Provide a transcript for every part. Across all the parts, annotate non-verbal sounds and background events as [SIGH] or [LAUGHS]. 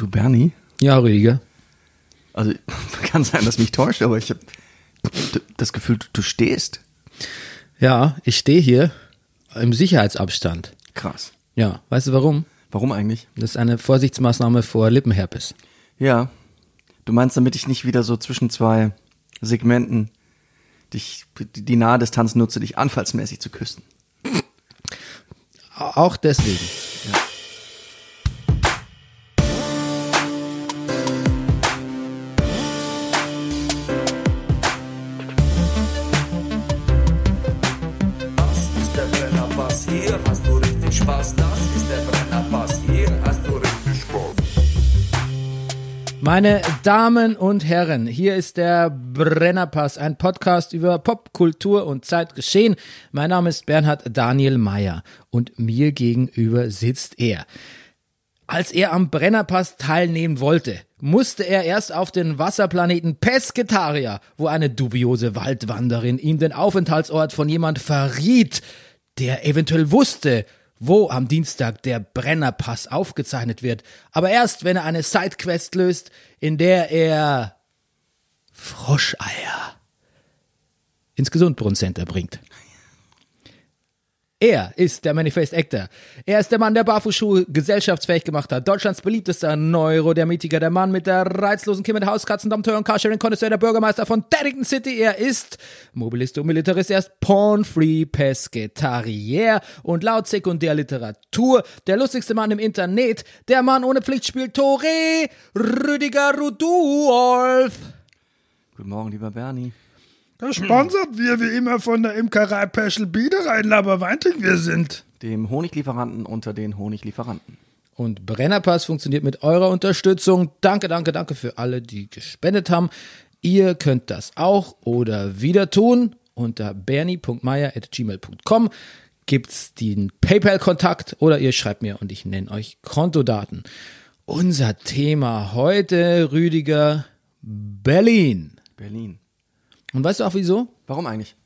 Du Bernie? Ja, Rüdiger. Also [LAUGHS] kann sein, dass mich täuscht, aber ich habe das Gefühl, du stehst. Ja, ich stehe hier im Sicherheitsabstand. Krass. Ja, weißt du warum? Warum eigentlich? Das ist eine Vorsichtsmaßnahme vor Lippenherpes. Ja. Du meinst, damit ich nicht wieder so zwischen zwei Segmenten dich, die nahe Distanz nutze, dich anfallsmäßig zu küssen. Auch deswegen. Meine Damen und Herren, hier ist der Brennerpass, ein Podcast über Popkultur und Zeitgeschehen. Mein Name ist Bernhard Daniel Mayer und mir gegenüber sitzt er. Als er am Brennerpass teilnehmen wollte, musste er erst auf den Wasserplaneten Pescetaria, wo eine dubiose Waldwanderin ihm den Aufenthaltsort von jemand verriet, der eventuell wusste, wo am Dienstag der Brennerpass aufgezeichnet wird, aber erst, wenn er eine Sidequest löst, in der er Froscheier ins Gesundbrunnen-Center bringt. Er ist der Manifest Actor. Er ist der Mann, der Barfußschuhe gesellschaftsfähig gemacht hat. Deutschlands beliebtester Neurodermitiker, der Mann mit der reizlosen Kim mit Hauskatzen, Dompteur und Carsharing Connoisseur, der Bürgermeister von Paddington City. Er ist Mobilist und Militarist. Er ist Porn-Free Pesketarier und laut Sekundärliteratur der lustigste Mann im Internet. Der Mann ohne Pflichtspiel Tore Rüdiger Rudolf. Guten Morgen, lieber Bernie. Gesponsert wir wie immer von der Imkerei Peschel Biederein Laberweinting wir sind. Dem Honiglieferanten unter den Honiglieferanten. Und Brennerpass funktioniert mit eurer Unterstützung. Danke, danke, danke für alle, die gespendet haben. Ihr könnt das auch oder wieder tun. Unter bernie.meier.gmail.com gibt's den PayPal-Kontakt oder ihr schreibt mir und ich nenne euch Kontodaten. Unser Thema heute, Rüdiger, Berlin. Berlin. Und weißt du auch wieso? Warum eigentlich?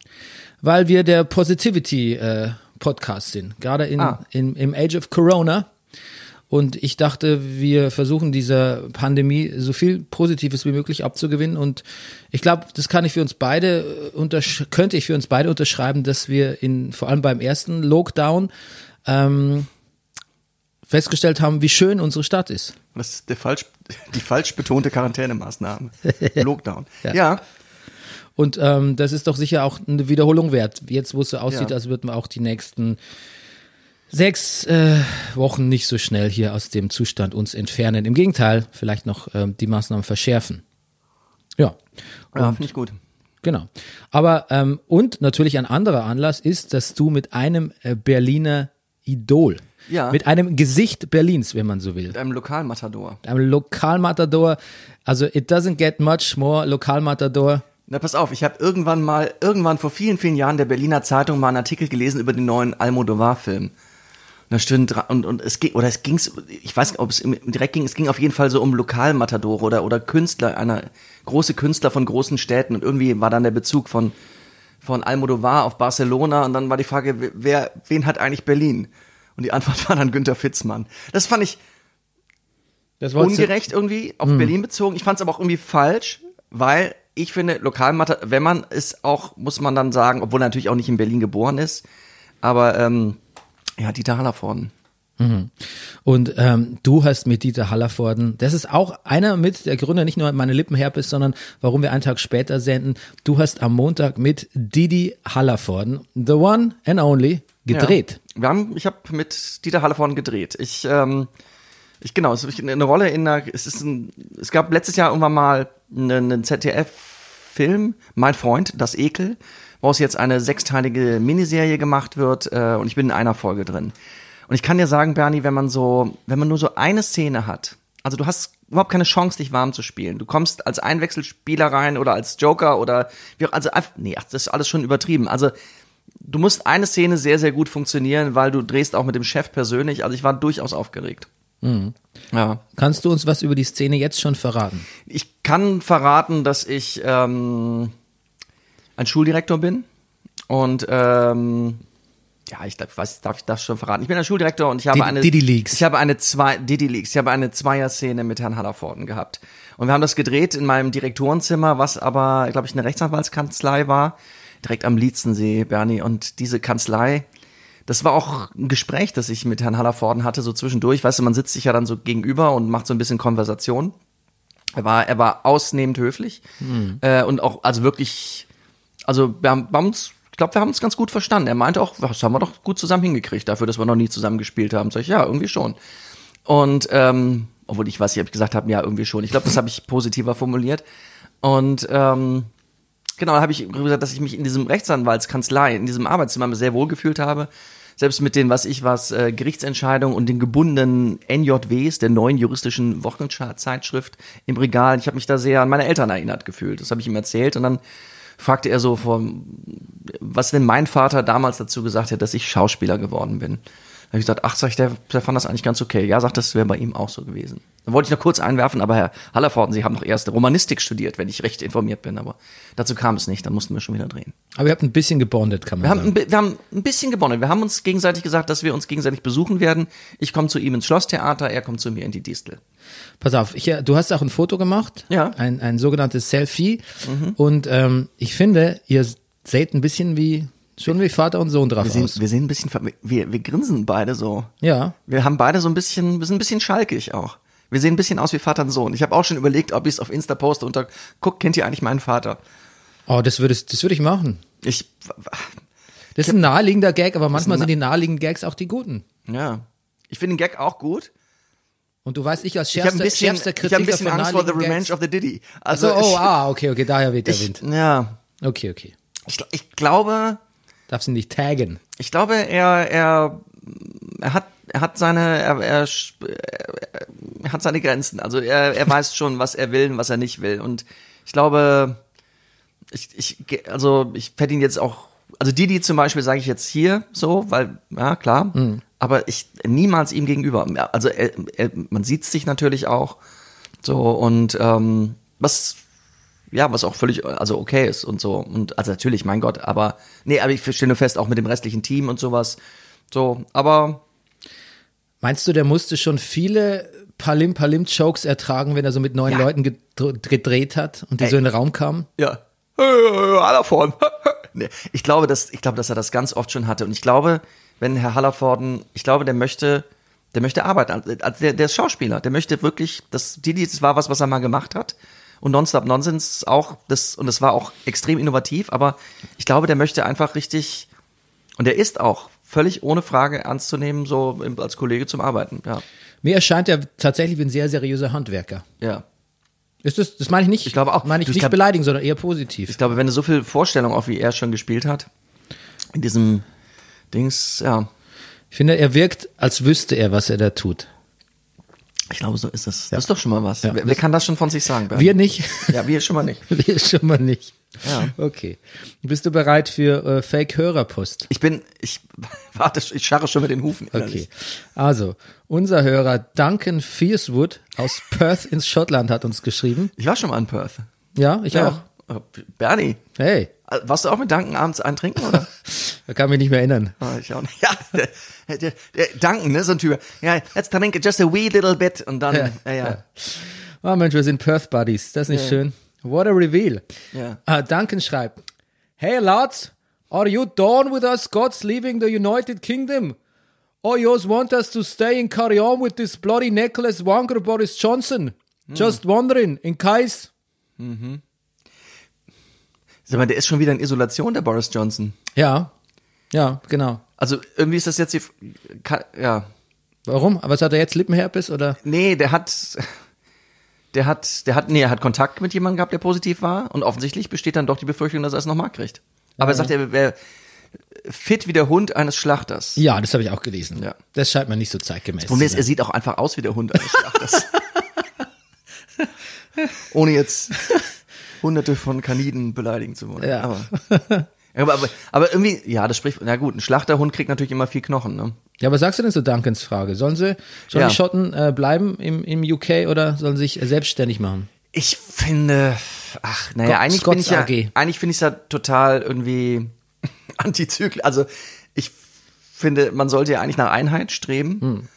Weil wir der Positivity äh, Podcast sind, gerade in, ah. in, im Age of Corona. Und ich dachte, wir versuchen dieser Pandemie so viel Positives wie möglich abzugewinnen. Und ich glaube, das kann ich für uns beide äh, könnte ich für uns beide unterschreiben, dass wir in vor allem beim ersten Lockdown ähm, festgestellt haben, wie schön unsere Stadt ist. Das ist falsch, die falsch betonte Quarantänemaßnahme. [LAUGHS] Lockdown. ja. ja. Und ähm, das ist doch sicher auch eine Wiederholung wert. Jetzt, wo es so aussieht, ja. als würden wir auch die nächsten sechs äh, Wochen nicht so schnell hier aus dem Zustand uns entfernen. Im Gegenteil, vielleicht noch ähm, die Maßnahmen verschärfen. Ja. Und, ja, finde ich gut. Genau. Aber ähm, und natürlich ein anderer Anlass ist, dass du mit einem äh, Berliner Idol, ja. mit einem Gesicht Berlins, wenn man so will, mit einem Lokalmatador, einem Lokalmatador, also it doesn't get much more Lokalmatador na, pass auf, ich habe irgendwann mal, irgendwann vor vielen, vielen Jahren der Berliner Zeitung mal einen Artikel gelesen über den neuen Almodovar-Film. Und da stimmt, und, und es ging, oder es ging's, ich weiß nicht, ob es direkt ging, es ging auf jeden Fall so um Lokalmatadore oder, oder Künstler, einer, große Künstler von großen Städten und irgendwie war dann der Bezug von, von Almodovar auf Barcelona und dann war die Frage, wer, wen hat eigentlich Berlin? Und die Antwort war dann Günter Fitzmann. Das fand ich ungerecht irgendwie auf mhm. Berlin bezogen. Ich fand es aber auch irgendwie falsch, weil ich finde, Lokalmatter, wenn man es auch, muss man dann sagen, obwohl er natürlich auch nicht in Berlin geboren ist, aber ähm, ja, Dieter Hallervorden. Mhm. Und ähm, du hast mit Dieter Hallervorden, das ist auch einer mit der Gründe, nicht nur meine Lippenherpes, sondern warum wir einen Tag später senden. Du hast am Montag mit Didi Hallervorden, the one and only, gedreht. Ja, wir haben, ich habe mit Dieter Hallervorden gedreht. Ich, ähm, ich genau, es ist eine Rolle in einer, es ist ein, es gab letztes Jahr irgendwann mal einen ZDF-Film, Mein Freund, das Ekel, woraus jetzt eine sechsteilige Miniserie gemacht wird äh, und ich bin in einer Folge drin. Und ich kann dir sagen, Bernie, wenn man so, wenn man nur so eine Szene hat, also du hast überhaupt keine Chance, dich warm zu spielen. Du kommst als Einwechselspieler rein oder als Joker oder wie auch, also nee, das ist alles schon übertrieben. Also du musst eine Szene sehr, sehr gut funktionieren, weil du drehst auch mit dem Chef persönlich. Also ich war durchaus aufgeregt. Mhm. Ja. Kannst du uns was über die Szene jetzt schon verraten? Ich kann verraten, dass ich ähm, ein Schuldirektor bin und ähm, ja, ich glaub, weiß, darf ich das schon verraten? Ich bin der Schuldirektor und ich habe Didi- eine Didi Leaks. Ich habe eine zwei Didi Leaks. Ich habe eine Zweier-Szene mit Herrn Hallervorden gehabt. Und wir haben das gedreht in meinem Direktorenzimmer, was aber, glaube ich, eine Rechtsanwaltskanzlei war, direkt am Lietzensee, Bernie. Und diese Kanzlei, das war auch ein Gespräch, das ich mit Herrn Hallervorden hatte, so zwischendurch. Weißt du, man sitzt sich ja dann so gegenüber und macht so ein bisschen Konversation. Er war, er war ausnehmend höflich äh, und auch, also wirklich, also wir haben, wir haben uns, ich glaube, wir haben uns ganz gut verstanden. Er meinte auch, das haben wir doch gut zusammen hingekriegt, dafür, dass wir noch nie zusammen gespielt haben. Sag ich, ja, irgendwie schon. Und ähm, obwohl ich weiß nicht, ob ich gesagt habe, ja, irgendwie schon. Ich glaube, das habe ich positiver formuliert. Und ähm, genau, da habe ich gesagt, dass ich mich in diesem Rechtsanwaltskanzlei, in diesem Arbeitszimmer sehr wohl gefühlt habe. Selbst mit den, was ich was, äh, Gerichtsentscheidungen und den gebundenen NJWs, der neuen juristischen Wochenzeitschrift im Regal. Ich habe mich da sehr an meine Eltern erinnert gefühlt. Das habe ich ihm erzählt und dann fragte er so vor, was denn mein Vater damals dazu gesagt hätte, dass ich Schauspieler geworden bin. Da habe ich gesagt, ach, sag ich, der, der fand das eigentlich ganz okay. Ja, sagt, das wäre bei ihm auch so gewesen. Da wollte ich noch kurz einwerfen, aber Herr Hallervorden, Sie haben noch erst Romanistik studiert, wenn ich recht informiert bin, aber dazu kam es nicht, dann mussten wir schon wieder drehen. Aber ihr habt ein bisschen gebondet, kann man Wir haben, sagen. ein, bi- wir haben ein bisschen gewonnen. Wir haben uns gegenseitig gesagt, dass wir uns gegenseitig besuchen werden. Ich komme zu ihm ins Schlosstheater, er kommt zu mir in die Distel. Pass auf, ich, du hast auch ein Foto gemacht, Ja. ein, ein sogenanntes Selfie. Und ähm, ich finde, ihr seht ein bisschen wie schon wie Vater und Sohn drauf Wir sehen, aus. wir sehen ein bisschen, wir, wir grinsen beide so. Ja, Wir haben beide so ein bisschen, wir sind ein bisschen schalkig auch. Wir sehen ein bisschen aus wie Vater und Sohn. Ich habe auch schon überlegt, ob ich es auf Insta poste unter, guck, kennt ihr eigentlich meinen Vater? oh, das würdest, das würde ich machen. Ich, Das ist ein naheliegender Gag, aber manchmal sind die naheliegenden Gags auch die guten. ja. Ich finde den Gag auch gut. Und du weißt, ich als Ich habe schärfster, bisschen, schärfster ich Kritiker hab ein bisschen Angst vor The Revenge Gags. of the Diddy. Also, Also, oh, ah, okay, okay, daher weht der ich, Wind. ich, ja, Okay, okay. ich, ich glaube, Darfst ihn nicht taggen. Ich glaube, er, er, er hat, er hat seine, er, er, er hat seine Grenzen. Also er, er weiß schon, was er will und was er nicht will. Und ich glaube, ich, ich, also ich hätte ihn jetzt auch, also Didi zum Beispiel sage ich jetzt hier so, weil, ja, klar, aber ich niemals ihm gegenüber. Also er, er, man sieht sich natürlich auch so und ähm, was ja, was auch völlig, also okay ist und so. Und also natürlich, mein Gott, aber nee, aber ich stelle nur fest, auch mit dem restlichen Team und sowas. So, aber Meinst du, der musste schon viele Palim-Palim-Jokes ertragen, wenn er so mit neun Ja. Leuten gedr- gedreht hat und die Ey. so in den Raum kamen? ja, [LAUGHS] Hallervorden. [LAUGHS] nee, ich glaube, dass ich glaube, dass er das ganz oft schon hatte und ich glaube, wenn Herr Hallervorden, ich glaube, der möchte der möchte arbeiten, also der, der ist Schauspieler, der möchte wirklich, das Didi, das war was, was er mal gemacht hat und Nonstop Nonsense auch, das und das war auch extrem innovativ, aber ich glaube, der möchte einfach richtig und er ist auch völlig ohne Frage ernst zu nehmen, so als Kollege zum Arbeiten, ja, Mir erscheint er tatsächlich wie ein sehr seriöser Handwerker. ja. Ist das, das meine ich nicht. Ich glaube auch. Meine ich nicht glaub- beleidigen, sondern eher positiv. Ich glaube, wenn du so viel Vorstellung auch wie er schon gespielt hat, in diesem Dings, ja, Ich finde, er wirkt, als wüsste er, was er da tut. Ich glaube, so ist es. Das ist doch schon mal was. Ja. wer, wer kann das schon von sich sagen? Bernd? Wir nicht. Ja, wir schon mal nicht. [LAUGHS] Wir schon mal nicht. Ja. Okay. Bist du bereit für äh, Fake-Hörerpost? Ich bin, ich [LAUGHS] warte, ich scharre schon mit den Hufen. Okay. innerlich. Also, unser Hörer Duncan Fiercewood aus Perth ins Schottland hat uns geschrieben. Ich war schon mal in Perth. Ja, ich auch. Bernie, Hey, warst du auch mit Duncan abends eintrinken, oder? [LAUGHS] da kann mich nicht mehr erinnern. Oh, ich auch nicht. [LAUGHS] Ja, der, der, der Duncan, ne, so ein Typ. Ja, let's drink just a wee little bit und dann, ja, ja. ja. Oh Mensch, wir sind Perth Buddies. Das ist nicht schön. What a reveal. Ja. Ah, Duncan schreibt, Hey lads, are you done with us Scots leaving the United Kingdom? Or you want us to stay and carry on with this bloody Nicholas Wanger Boris Johnson? Just wondering, in case... Sag mal, der ist schon wieder in Isolation, der Boris Johnson. Ja, ja, genau. Also irgendwie ist das jetzt die, ka- ja, Warum? Aber hat er jetzt Lippenherpes oder? Nee, der hat, der hat, der hat, nee, er hat Kontakt mit jemandem gehabt, der positiv war. Und offensichtlich besteht dann doch die Befürchtung, dass er es nochmal kriegt. Aber er sagt, er wäre fit wie der Hund eines Schlachters. Ja, das habe ich auch gelesen. Ja. Das scheint mir nicht so zeitgemäß Problem ist, er sieht auch einfach aus wie der Hund eines Schlachters. [LAUGHS] Ohne jetzt hunderte von Kaniden beleidigen zu wollen. Ja. Aber, aber, aber, aber irgendwie, ja, das spricht, na gut, ein Schlachterhund kriegt natürlich immer viel Knochen, ne? Ja, was sagst du denn zu Duncans Frage? Sollen sie, sollen Ja. die Schotten äh, bleiben im, im UK oder sollen sie sich äh, selbstständig machen? Ich finde, ach, naja, eigentlich bin ich ja, eigentlich finde ich es ja total irgendwie [LAUGHS] antizyklisch. Also ich finde, man sollte ja eigentlich nach Einheit streben.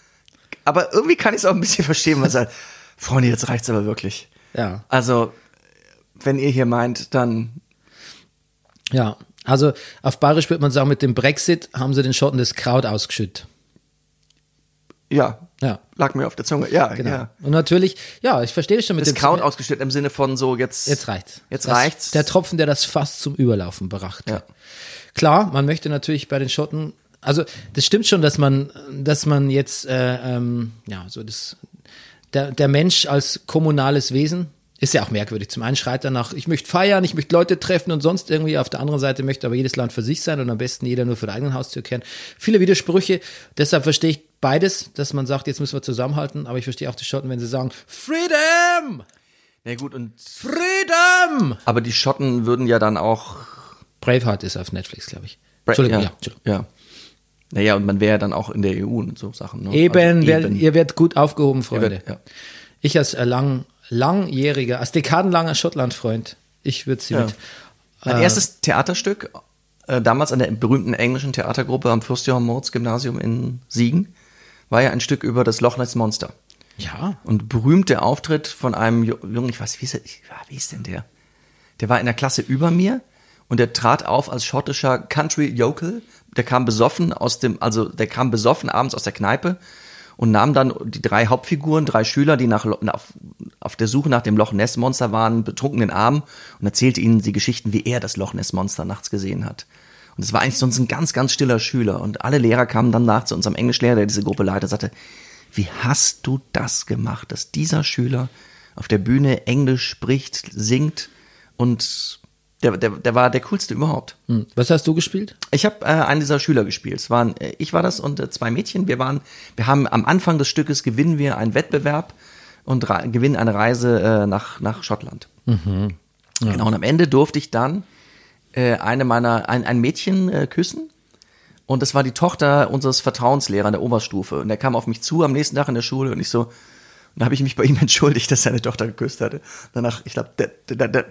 Aber irgendwie kann ich es auch ein bisschen [LAUGHS] verstehen, was er, Freunde, jetzt reicht's aber wirklich. Ja. Also, wenn ihr hier meint, dann, Ja. Also auf Bayerisch würde man sagen, mit dem Brexit haben sie den Schotten das Kraut ausgeschüttet. ja, Ja. lag mir auf der Zunge. Ja, Genau. ja. Und natürlich, ja, ich verstehe schon mit Das dem Kraut ausgestellt im Sinne von so jetzt. Jetzt reicht's. Jetzt das, reicht's. Der Tropfen, der das Fass zum Überlaufen brachte. Ja. Klar, man möchte natürlich bei den Schotten, also das stimmt schon, dass man, dass man jetzt, äh, ähm, ja, so das, der, der Mensch als kommunales Wesen ist ja auch merkwürdig. Zum einen schreit er nach, ich möchte feiern, ich möchte Leute treffen und sonst irgendwie. Auf der anderen Seite möchte aber jedes Land für sich sein und am besten jeder nur für den eigenen Haustür kehren. Viele Widersprüche. Deshalb verstehe ich beides, dass man sagt, jetzt müssen wir zusammenhalten. Aber ich verstehe auch die Schotten, wenn sie sagen, Freedom! Na gut, und, Freedom! aber die Schotten würden ja dann auch. Braveheart ist auf Netflix, glaube ich. Bra- Entschuldigung, ja, ja, Entschuldigung. ja. Naja, und man wäre ja dann auch in der EU und so Sachen. Ne? Eben, Also wer- ihr werdet gut aufgehoben, Freunde. werdet- ja. Ich als lang, langjähriger, als dekadenlanger Schottland-Freund, ich würde sie Ja. mit. Mein erstes Theaterstück, äh, damals an der berühmten englischen Theatergruppe am Fürst-Johann-Moritz-Gymnasium in Siegen, war ja ein Stück über das Loch Ness Monster. Ja, Und berühmter Auftritt von einem Ju- Jungen, ich weiß, wie ist, er, ich- ah, wie ist denn der? Der war in der Klasse über mir und der trat auf als schottischer Country Yokel. Der kam besoffen aus dem, also der kam besoffen abends aus der Kneipe und nahm dann die drei Hauptfiguren, drei Schüler, die nach, auf, auf der Suche nach dem Loch Ness Monster waren, betrunken in den Arm und erzählte ihnen die Geschichten, wie er das Loch Ness Monster nachts gesehen hat. Und es war eigentlich sonst ein ganz, ganz stiller Schüler. Und alle Lehrer kamen dann nach zu unserem Englischlehrer, der diese Gruppe leitet, sagte, wie hast du das gemacht, dass dieser Schüler auf der Bühne Englisch spricht, singt und der, der, der war der coolste überhaupt. Hm. was hast du gespielt? Ich habe äh, einen dieser Schüler gespielt. Es waren, äh, ich war das und äh, zwei Mädchen. Wir waren, wir haben am Anfang des Stückes gewinnen wir einen Wettbewerb und gewinnen eine Reise äh, nach nach Schottland. Genau. Und am Ende durfte ich dann äh, eine meiner ein, ein Mädchen küssen. Und das war die Tochter unseres Vertrauenslehrers der Oberstufe. Und der kam auf mich zu am nächsten Tag in der Schule und ich so, und da habe ich mich bei ihm [LAUGHS] entschuldigt, dass seine Tochter geküsst hatte. Danach, ich glaube, der, der, der,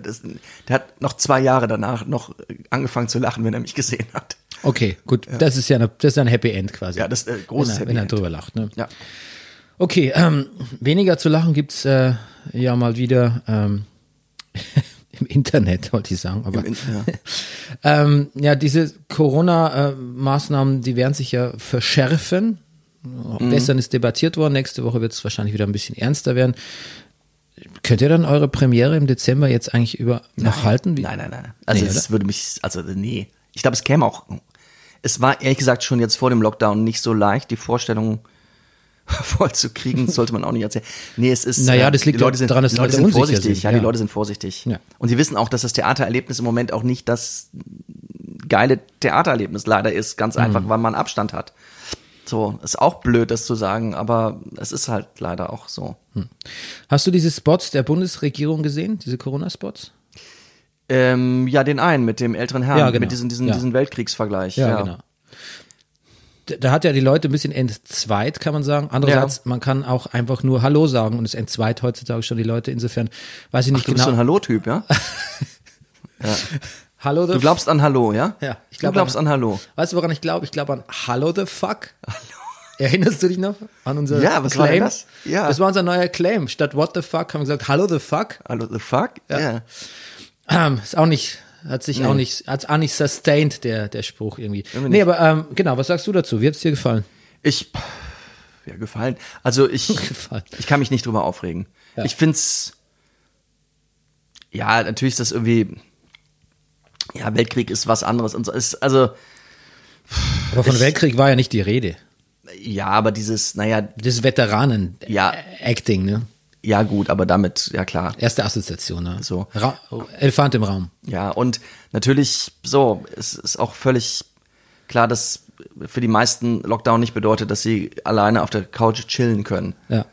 der hat noch zwei Jahre danach noch angefangen zu lachen, wenn er mich gesehen hat. Okay, gut, das ist ja eine, das ist ein Happy End quasi. Ja, das ist ein großes wenn er, Happy wenn er End. drüber lacht. Ne? Ja. Okay, ähm, weniger zu lachen gibt's äh, ja mal wieder ähm, [LAUGHS] im Internet, wollte ich sagen. Aber ja. [LAUGHS] ähm, ja, diese Corona-Maßnahmen, die werden sich ja verschärfen. Mhm. Gestern ist debattiert worden, nächste Woche wird es wahrscheinlich wieder ein bisschen ernster werden. Könnt ihr dann eure Premiere im Dezember jetzt eigentlich über noch halten? Wie- Nein, nein, nein. Also Nee, es würde mich, also nee. Ich glaube, es käme auch. Es war ehrlich gesagt schon jetzt vor dem Lockdown nicht so leicht, die Vorstellung [LAUGHS] voll zu kriegen, [LAUGHS] sollte man auch nicht erzählen. Nee, es ist. Naja, äh, das liegt Leute sind, daran, dass die Leute Leute sind vorsichtig. sind, Ja, ja. die Leute sind vorsichtig. Ja. Und sie wissen auch, dass das Theatererlebnis im Moment auch nicht das geile Theatererlebnis leider ist, ganz einfach, Mhm. weil man Abstand hat. So, ist auch blöd, das zu sagen, aber es ist halt leider auch so. Hast du diese Spots der Bundesregierung gesehen, diese Corona-Spots? Ähm, ja, den einen mit dem älteren Herrn, Ja, genau. mit diesem, diesen, Ja. diesen Weltkriegsvergleich. Ja, genau. Da- hat ja die Leute ein bisschen entzweit, kann man sagen. Andererseits, man kann auch einfach nur Hallo sagen und es entzweit heutzutage schon die Leute. Insofern weiß ich nicht Du bist so ein genau. Hallo-Typ, ja? [LAUGHS] Hallo the Du glaubst an Hallo, ja? Ja, ich Du glaub glaubst an- an Hallo. Weißt du, woran ich glaube? Ich glaube an Hallo the Fuck. Erinnerst du dich noch an unser Ja, was Claim? war das? Ja. Das war unser neuer Claim. Statt What the fuck haben wir gesagt Hallo the fuck. Hallo, the fuck? Ja. Ähm, ist auch nicht, hat sich auch nicht, hat auch nicht sustained, der, der Spruch irgendwie. Irgendwie Nee, aber ähm, genau, was sagst du dazu? Wie hat's dir gefallen? Ich, ja, gefallen. Also ich, [LAUGHS] Gefallen. ich kann mich nicht drüber aufregen. Ich find's, ja, natürlich ist das irgendwie, ja, Weltkrieg ist was anderes und so. Ist, also, Aber von Ich- Weltkrieg war ja nicht die Rede. ja, aber dieses, naja, Das Ja. Veteranen-Acting, ne? ja gut, aber damit, ja klar. Erste Assoziation, ne? So. Ra Elefant im Raum. Ja, und natürlich so, es ist auch völlig klar, dass für die meisten Lockdown nicht bedeutet, dass sie alleine auf der Couch chillen können. Ja.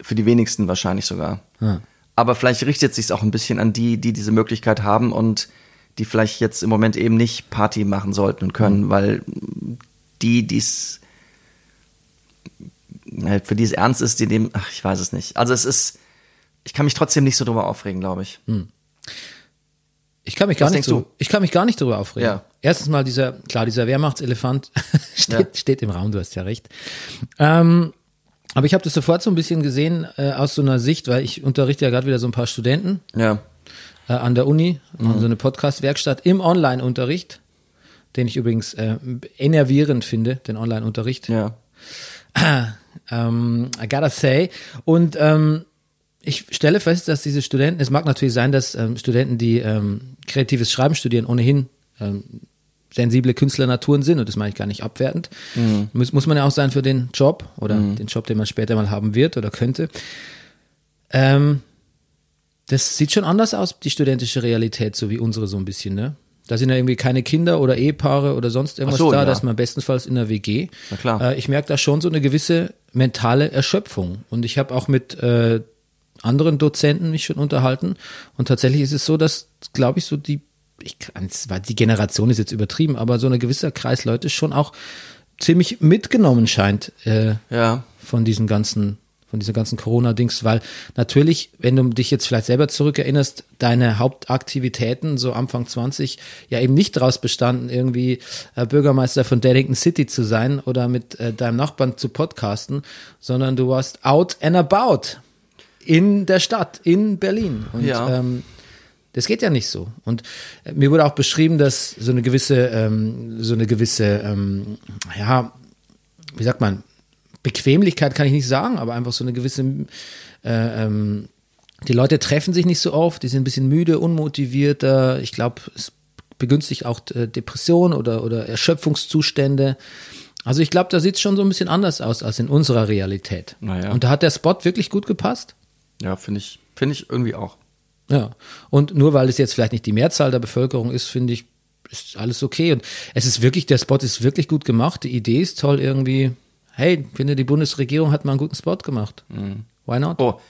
Für die wenigsten wahrscheinlich sogar. Ja. Aber vielleicht richtet sich auch ein bisschen an die, die diese Möglichkeit haben und die vielleicht jetzt im Moment eben nicht Party machen sollten und können, weil die, die's äh, für die es ernst ist, die dem, ach, ich weiß es nicht. Also es ist, ich kann mich trotzdem nicht so drüber aufregen, glaube ich. Ich kann mich gar Was nicht so, ich kann mich gar nicht darüber aufregen. Ja. Erstens mal dieser, klar, dieser Wehrmachtselefant [LAUGHS] steht, Ja. steht im Raum, du hast ja recht. Ähm, aber ich habe das sofort so ein bisschen gesehen äh, aus so einer Sicht, weil ich unterrichte ja gerade wieder so ein paar Studenten Ja. Äh, an der Uni, Mhm. so eine Podcast-Werkstatt im Online-Unterricht, den ich übrigens äh, enervierend finde, den Online-Unterricht. Ja. [CLEARS THROAT] Ähm, I gotta say. Und ähm, ich stelle fest, dass diese Studenten, es mag natürlich sein, dass ähm, Studenten, die ähm, kreatives Schreiben studieren, ohnehin ähm, sensible Künstlernaturen sind, und das meine ich gar nicht abwertend. Muss, muss man ja auch sein für den Job oder den Job, den man später mal haben wird oder könnte. Ähm, das sieht schon anders aus, die studentische Realität, so wie unsere so ein bisschen, ne? Da sind ja irgendwie keine Kinder oder Ehepaare oder sonst irgendwas so, da, ja. da ist man bestenfalls in der WG. Na klar. Äh, ich merke da schon so eine gewisse mentale Erschöpfung. Und ich habe auch mit äh, anderen Dozenten mich schon unterhalten. Und tatsächlich ist es so, dass, glaube ich, so die, ich kann die Generation ist jetzt übertrieben, aber so ein gewisser Kreis Leute schon auch ziemlich mitgenommen scheint äh, Ja. von diesen ganzen von dieser ganzen Corona-Dings, weil natürlich, wenn du dich jetzt vielleicht selber zurückerinnerst, deine Hauptaktivitäten so Anfang 20 ja eben nicht daraus bestanden, irgendwie äh, Bürgermeister von Daddington City zu sein oder mit äh, deinem Nachbarn zu podcasten, sondern du warst out and about in der Stadt, in Berlin. Und Ja. ähm, das geht ja nicht so. Und äh, mir wurde auch beschrieben, dass so eine gewisse, ähm, so eine gewisse, ähm, ja, wie sagt man, Bequemlichkeit kann ich nicht sagen, aber einfach so eine gewisse, äh, ähm, die Leute treffen sich nicht so oft, die sind ein bisschen müde, unmotivierter. Ich glaube, es begünstigt auch äh, Depression oder, oder Erschöpfungszustände. Also ich glaube, da sieht es schon so ein bisschen anders aus als in unserer Realität. Naja. Und da hat der Spot wirklich gut gepasst. Ja, finde ich, finde ich irgendwie auch. Ja. Und nur weil es jetzt vielleicht nicht die Mehrzahl der Bevölkerung ist, finde ich, ist alles okay. Und es ist wirklich, der Spot ist wirklich gut gemacht. Die Idee ist toll irgendwie. Hey, finde, die Bundesregierung hat mal einen guten Spot gemacht. Why not? Oh,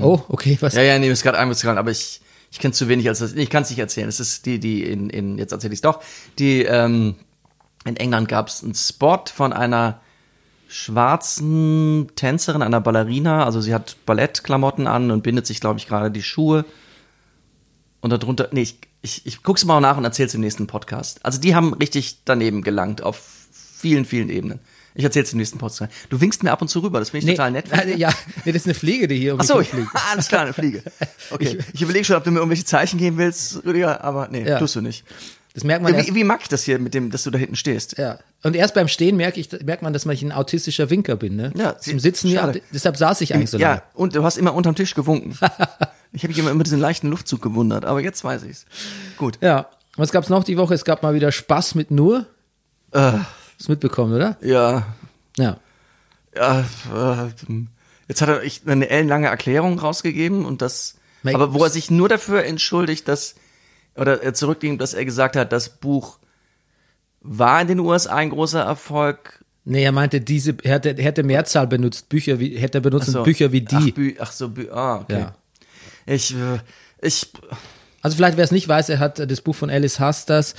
Oh, okay, was? ja, ja, nee, mir ist gerade eingefallen, aber ich, ich kenne zu wenig, als das, nee, ich kann es nicht erzählen. Es ist die, die in, in jetzt erzähle ich es doch, die, ähm, in England gab es einen Spot von einer schwarzen Tänzerin, einer Ballerina, also sie hat Ballettklamotten an und bindet sich, glaube ich, gerade die Schuhe. Und darunter, nee, ich, ich, ich guck's mal nach und erzähl's im nächsten Podcast. Also die haben richtig daneben gelangt auf vielen, vielen Ebenen. Ich erzähl's im nächsten Podcast. Du winkst mir ab und zu rüber, das finde ich Nee, total nett. äh, [LAUGHS] ja, nee, das ist eine Fliege, die hier um Ach so, mich [LAUGHS] alles klar, eine Fliege. [LAUGHS] Okay, ich, überlege schon, ob du mir irgendwelche Zeichen geben willst, Rüdiger, aber nee, Ja. tust du nicht. Das merkt man erst. Wie, wie mag ich das hier mit dem, dass du da hinten stehst? Ja. Und erst beim Stehen merke ich, merkt man, dass ich ein autistischer Winker bin, ne? Ja, Zum Sitzen, ja, deshalb saß ich eigentlich so lange. ja, und du hast immer unterm Tisch gewunken. ich habe mich immer mit diesem leichten Luftzug gewundert, aber jetzt weiß ich's. Gut. Ja. Was gab's noch die Woche? Es gab mal wieder Spaß mit nur. Äh, Hast mitbekommen, oder? ja, Ja. ja, äh, jetzt hat er ich eine ellenlange Erklärung rausgegeben und das, Make- aber wo er sich nur dafür entschuldigt, dass, oder er zurücknimmt, dass er gesagt hat, das Buch war in den USA ein großer Erfolg. Nee, er meinte, diese, er hätte, er hätte Mehrzahl benutzt, Bücher wie, hätte er benutzt So. Bücher wie die. Ach, Bü ach so, Bü ah, okay. Ja. Ich, äh, ich, Also vielleicht, wer es nicht weiß, er hat äh, das Buch von Alice Hasters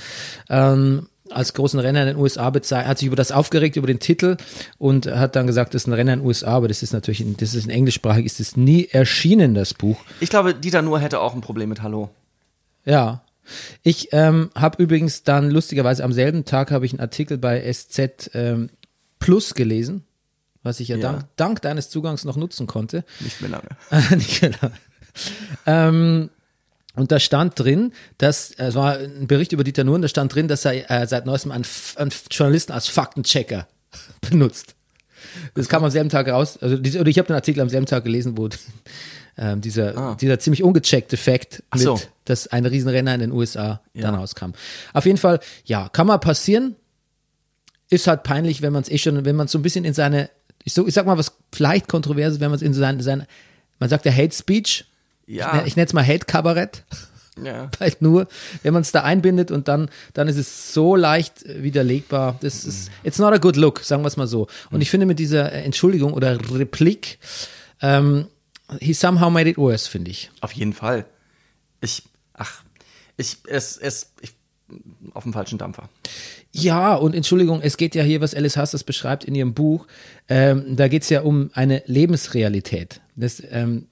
ähm, als großen Renner in den USA bezeichnet, hat sich über das aufgeregt, über den Titel und hat dann gesagt, das ist ein Renner in den USA, aber das ist natürlich, in, das ist in englischsprachig, ist es nie erschienen, das Buch. ich glaube, Dieter Nuhr hätte auch ein Problem mit Hallo. Ja. Ich ähm, habe übrigens dann lustigerweise am selben Tag habe ich einen Artikel bei SZ ähm, Plus gelesen, was ich ja, Ja. Dank, dank deines Zugangs noch nutzen konnte. Nicht mehr lange. [LAUGHS] Nicht genau. ähm, und da stand drin, dass, äh, es war ein Bericht über Dieter Nuhren, da stand drin, dass er äh, seit neuestem einen, einen Journalisten als Faktenchecker [LAUGHS] benutzt. Das kam am selben Tag raus, also oder ich habe den Artikel am selben Tag gelesen, wo ähm, dieser, dieser ziemlich ungecheckte Fact mit, so. dass ein Riesenrenner in den USA dann Ja. rauskam. Auf jeden Fall, ja, kann mal passieren. Ist halt peinlich, wenn man es eh schon, wenn man so ein bisschen in seine, ich, so, ich sag mal was vielleicht kontroverses, wenn man es in seine, seine, man sagt ja Hate Speech, Ja. ich, ich nenne es mal Hate Kabarett, Ja. [LAUGHS] vielleicht nur, wenn man es da einbindet und dann, dann ist es so leicht widerlegbar. Das ist, it's not a good look, sagen wir es mal so. Und ich finde mit dieser äh, Entschuldigung oder Replik, ähm, he somehow made it worse, finde ich. Auf jeden Fall. Ich, ach, ich, es, es, ich, auf dem falschen Dampfer. Ja, und Entschuldigung, es geht ja hier, was Alice Hasters beschreibt in ihrem Buch, ähm, da geht es ja um eine Lebensrealität. Das, ähm,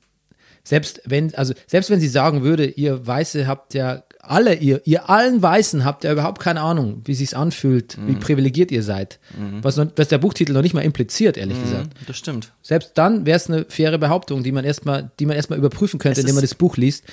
selbst wenn, also selbst wenn sie sagen würde, ihr Weiße habt ja alle ihr, ihr allen Weißen habt ja überhaupt keine Ahnung, wie sich's anfühlt, wie Mhm. privilegiert ihr seid. Was, noch, was der Buchtitel noch nicht mal impliziert, ehrlich Mhm. gesagt. Das stimmt. Selbst dann wäre es eine faire Behauptung, die man erstmal, die man erstmal überprüfen könnte, Es indem man das Buch liest.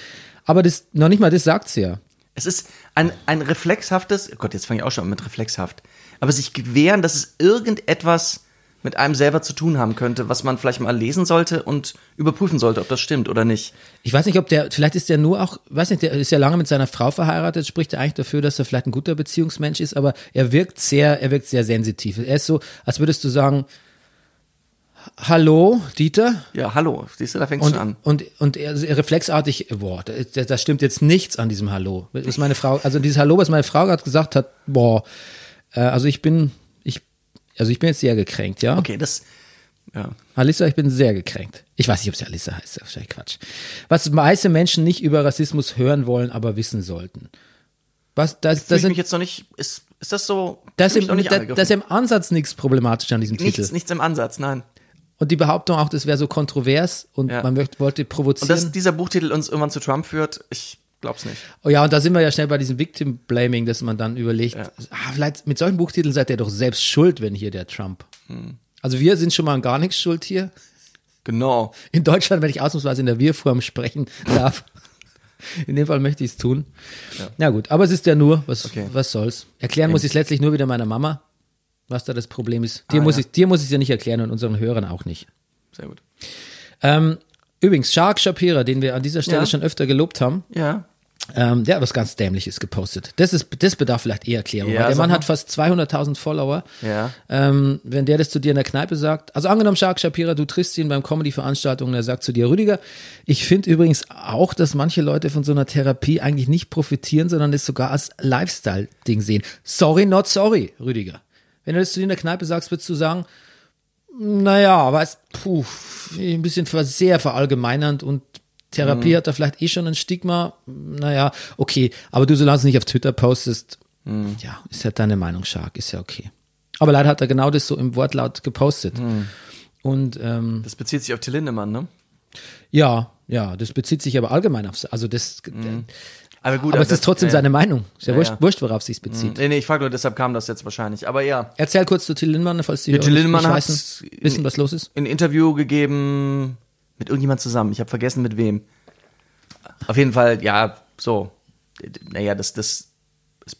Aber das, noch nicht mal das sagt sie ja. Es ist ein, ein reflexhaftes, oh Gott, jetzt fange ich auch schon an mit reflexhaft, aber sich gewähren, dass es irgendetwas mit einem selber zu tun haben könnte, was man vielleicht mal lesen sollte und überprüfen sollte, ob das stimmt oder nicht. Ich weiß nicht, ob der, vielleicht ist der nur auch, weiß nicht, der ist ja lange mit seiner Frau verheiratet, spricht er eigentlich dafür, dass er vielleicht ein guter Beziehungsmensch ist, aber er wirkt sehr, er wirkt sehr sensitiv. Er ist so, als würdest du sagen, Hallo, Dieter? Ja, hallo, siehst du, da fängst Und, du an. und, und er, reflexartig, boah, da, da stimmt jetzt nichts an diesem Hallo. Ist meine Frau, also dieses Hallo, was meine Frau gerade gesagt hat, boah, äh, also ich bin, also ich bin jetzt sehr gekränkt, ja. Okay, das, ja. Alissa, ich bin sehr gekränkt. Ich weiß nicht, ob sie Alissa heißt, das ist wahrscheinlich Quatsch. Was weiße Menschen nicht über Rassismus hören wollen, aber wissen sollten. Was, das, Das das, ich mich sind, jetzt noch nicht, ist, ist das so? das, fühl im, da, das ist im Ansatz nichts problematisch an diesem nichts, Titel. nichts im Ansatz, nein. Und die Behauptung auch, das wäre so kontrovers und Ja. man möchte, wollte Und provozieren. dass dieser Buchtitel uns irgendwann zu Trump führt, ich glaub's nicht. Oh ja, und da sind wir ja schnell bei diesem Victim Blaming, dass man dann überlegt, Ja. ah, vielleicht mit solchen Buchtiteln seid ihr doch selbst schuld, wenn hier der Trump. Hm. Also wir sind schon mal gar nichts schuld hier. Genau. In Deutschland, wenn ich ausnahmsweise in der Wir-Form sprechen [LAUGHS] darf. In dem Fall möchte ich es tun. Ja. gut, aber es ist ja nur, was, Okay. was soll's. Erklären muss ich es letztlich nur wieder meiner Mama, was da das Problem ist. Dir Ah, muss ja. ich, dir muss ich es ja nicht erklären und unseren Hörern auch nicht. Sehr gut. Ähm, übrigens, Shark Shapira, den wir an dieser Stelle Ja. schon öfter gelobt haben, Ja. ähm, der hat was ganz Dämliches gepostet. Das, ist, das bedarf vielleicht eher Erklärung. Ja, weil der Mann hat fast 200.000 Follower. Ja. Ähm, wenn der das zu dir in der Kneipe sagt, also angenommen, Shark Shapira, du triffst ihn beim Comedy-Veranstaltungen, er sagt zu dir, Rüdiger, ich finde übrigens auch, dass manche Leute von so einer Therapie eigentlich nicht profitieren, sondern das sogar als Lifestyle-Ding sehen. Sorry, not sorry, Rüdiger. Wenn du das zu dir in der Kneipe sagst, würdest du sagen, naja, aber es, puh, ein bisschen sehr verallgemeinernd und Therapie hat da vielleicht eh schon ein Stigma. Naja, okay, aber du, solange es nicht auf Twitter postest, ja, ist ja deine Meinung, Shark, ist ja okay. Aber leider hat er genau das so im Wortlaut gepostet. Und ähm, Das bezieht sich auf Till Lindemann, ne? ja, ja, das bezieht sich aber allgemein auf, also das, Aber gut, aber es das- ist trotzdem ja, seine Meinung. Ist ja, Ja, wurscht, ja. wurscht, worauf sich bezieht. Nee, nee, ich frage nur, deshalb kam das jetzt wahrscheinlich. Aber ja, Erzähl kurz zu Till Lindemann, falls die Ja, Till Lindemann nicht wissen, wissen, was los ist. ein Interview gegeben mit irgendjemand zusammen. Ich habe vergessen, mit wem. Auf jeden Fall, ja, so. Naja, das, das,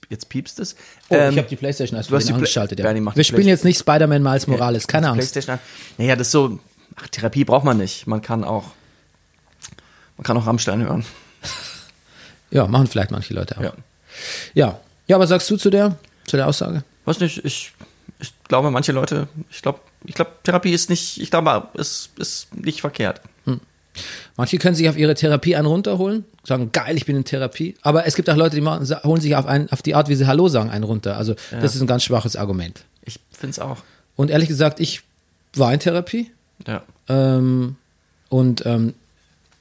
jetzt piepst es. Oh, Ähm, ich habe die Playstation als du hast die Play- angeschaltet. Ja. Wir spielen jetzt nicht Spider-Man Miles Morales, keine Angst. Playstation an. Naja, das ist so, ach, Therapie braucht man nicht. Man kann auch, man kann auch Rammstein hören. Ja, machen vielleicht manche Leute auch. Ja. Ja. Ja, was sagst du zu der, zu der Aussage? Weiß nicht, ich, ich glaube, manche Leute, ich glaube, ich glaube, Therapie ist nicht, ich glaube, es ist nicht verkehrt. Manche können sich auf ihre Therapie einen runterholen, sagen, geil, ich bin in Therapie. Aber es gibt auch Leute, die machen, holen sich auf, ein, auf die Art, wie sie Hallo sagen, einen runter. Also das ist ein ganz schwaches Argument. Ich finde es auch. Und ehrlich gesagt, ich war in Therapie Ja. ähm, und ähm,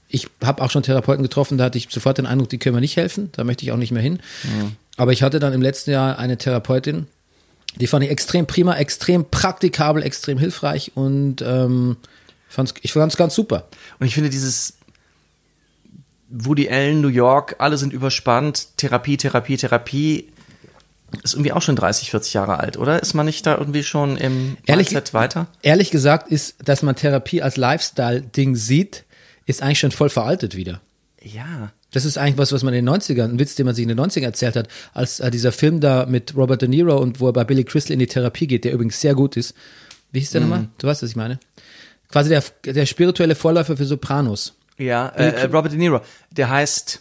ich habe auch schon Therapeuten getroffen, da hatte ich sofort den Eindruck, die können mir nicht helfen, da möchte ich auch nicht mehr hin. Aber ich hatte dann im letzten Jahr eine Therapeutin, die fand ich extrem prima, extrem praktikabel, extrem hilfreich und ähm, fand's, ich fand es ganz super. Und ich finde dieses Woody Allen, New York, alle sind überspannt, Therapie, Therapie, Therapie, ist irgendwie auch schon 30, 40 Jahre alt, oder? Ist man nicht da irgendwie schon im Ehrlich- Mindset weiter? Ehrlich gesagt ist, dass man Therapie als Lifestyle-Ding sieht, ist eigentlich schon voll veraltet wieder. Ja. Das ist eigentlich was, was man in den 90ern, ein Witz, den man sich in den 90ern erzählt hat, als äh, dieser Film da mit Robert De Niro und wo er bei Billy Crystal in die Therapie geht, der übrigens sehr gut ist. Wie hieß der nochmal? Du weißt, was ich meine? Quasi der, der spirituelle Vorläufer für Sopranos. Ja, äh, Robert De Niro, der heißt,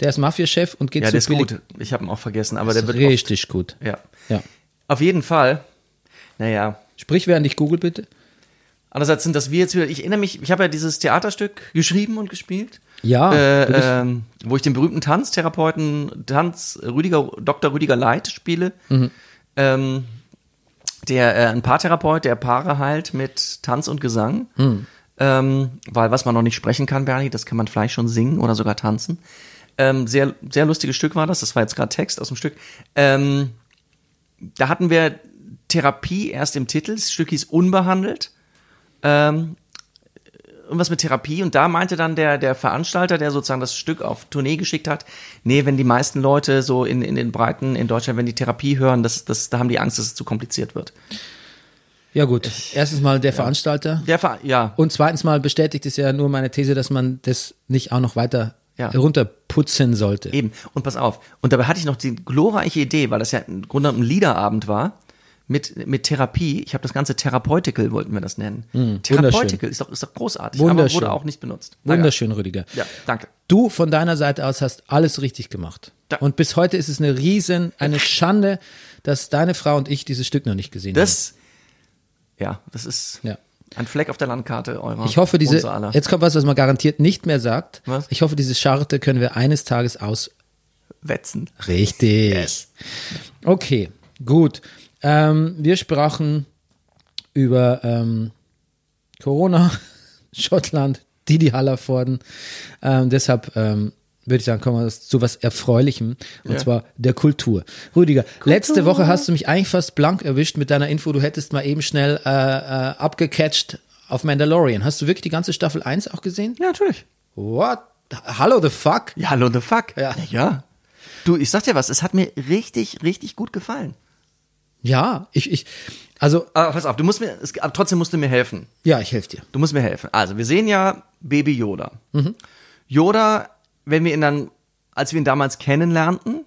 Der ist Mafiachef und geht ja, zu der ist Billy. gut. Ich habe ihn auch vergessen, aber Der wird richtig gut. oft, ja. Ja. Auf jeden Fall. Naja, Sprich, während ich google, bitte. Andererseits sind das wir jetzt wieder, ich erinnere mich, ich habe ja dieses Theaterstück geschrieben und gespielt. Ja, äh, ähm, wo ich den berühmten Tanztherapeuten, Tanz, Rüdiger, Dr. Rüdiger Leit spiele. Mhm. Ähm, der äh, ein Paartherapeut, der Paare heilt mit Tanz und Gesang. Mhm. Ähm, weil was man noch nicht sprechen kann, Bernie, das kann man vielleicht schon singen oder sogar tanzen. Ähm, sehr, sehr lustiges Stück war das. Das war jetzt gerade Text aus dem Stück. Ähm, da hatten wir Therapie erst im Titel. Das Stück hieß Unbehandelt. Ähm, irgendwas mit Therapie und da meinte dann der, der Veranstalter, der sozusagen das Stück auf Tournee geschickt hat, nee, wenn die meisten Leute so in, in den Breiten in Deutschland, wenn die Therapie hören, das, das, da haben die Angst, dass es zu kompliziert wird. Ja gut, erstens mal der Veranstalter Der Ver ja, und zweitens mal bestätigt es ja nur meine These, dass man das nicht auch noch weiter Ja. runterputzen sollte. Eben. Und pass auf. Und dabei hatte ich noch die glorreiche Idee, weil das ja im Grunde genommen ein Liederabend war. Mit, mit Therapie. Ich habe das ganze Therapeutical, wollten wir das nennen. Therapeutical ist doch, ist doch großartig, aber wurde auch nicht benutzt. Naja. Wunderschön, Rüdiger. Ja, danke. Du von deiner Seite aus hast alles richtig gemacht. Da- Und bis heute ist es eine riesen, eine Schande, dass deine Frau und ich dieses Stück noch nicht gesehen Das, ja, das ist haben. Ja. ein Fleck auf der Landkarte eurer. Ich hoffe, diese, jetzt kommt was, was man garantiert nicht mehr sagt. Was? Ich hoffe, diese Scharte können wir eines Tages aus. Wetzen. Richtig. Yes. Okay, gut. Ähm, wir sprachen über ähm, Corona, [LAUGHS] Schottland, Didi Hallervorden. Ähm, deshalb ähm, würde ich sagen, kommen wir zu was Erfreulichem, und Ja. zwar der Kultur. Rüdiger, letzte Woche hast du mich eigentlich fast blank erwischt mit deiner Info, du hättest mal eben schnell äh, äh, abgecatcht auf Mandalorian. Hast du wirklich die ganze Staffel 1 auch gesehen? Ja, natürlich. What? Hallo the fuck? Ja, hallo the fuck. Ja. ja. Du, ich sag dir was, es hat mir richtig, richtig gut gefallen. Ja, ich, ich, also, Aber pass auf, du musst mir, es, aber trotzdem musst du mir helfen. ja, ich helfe dir. Du musst mir helfen. Also, wir sehen ja Baby Yoda. Mhm. Yoda, wenn wir ihn dann, als wir ihn damals kennenlernten,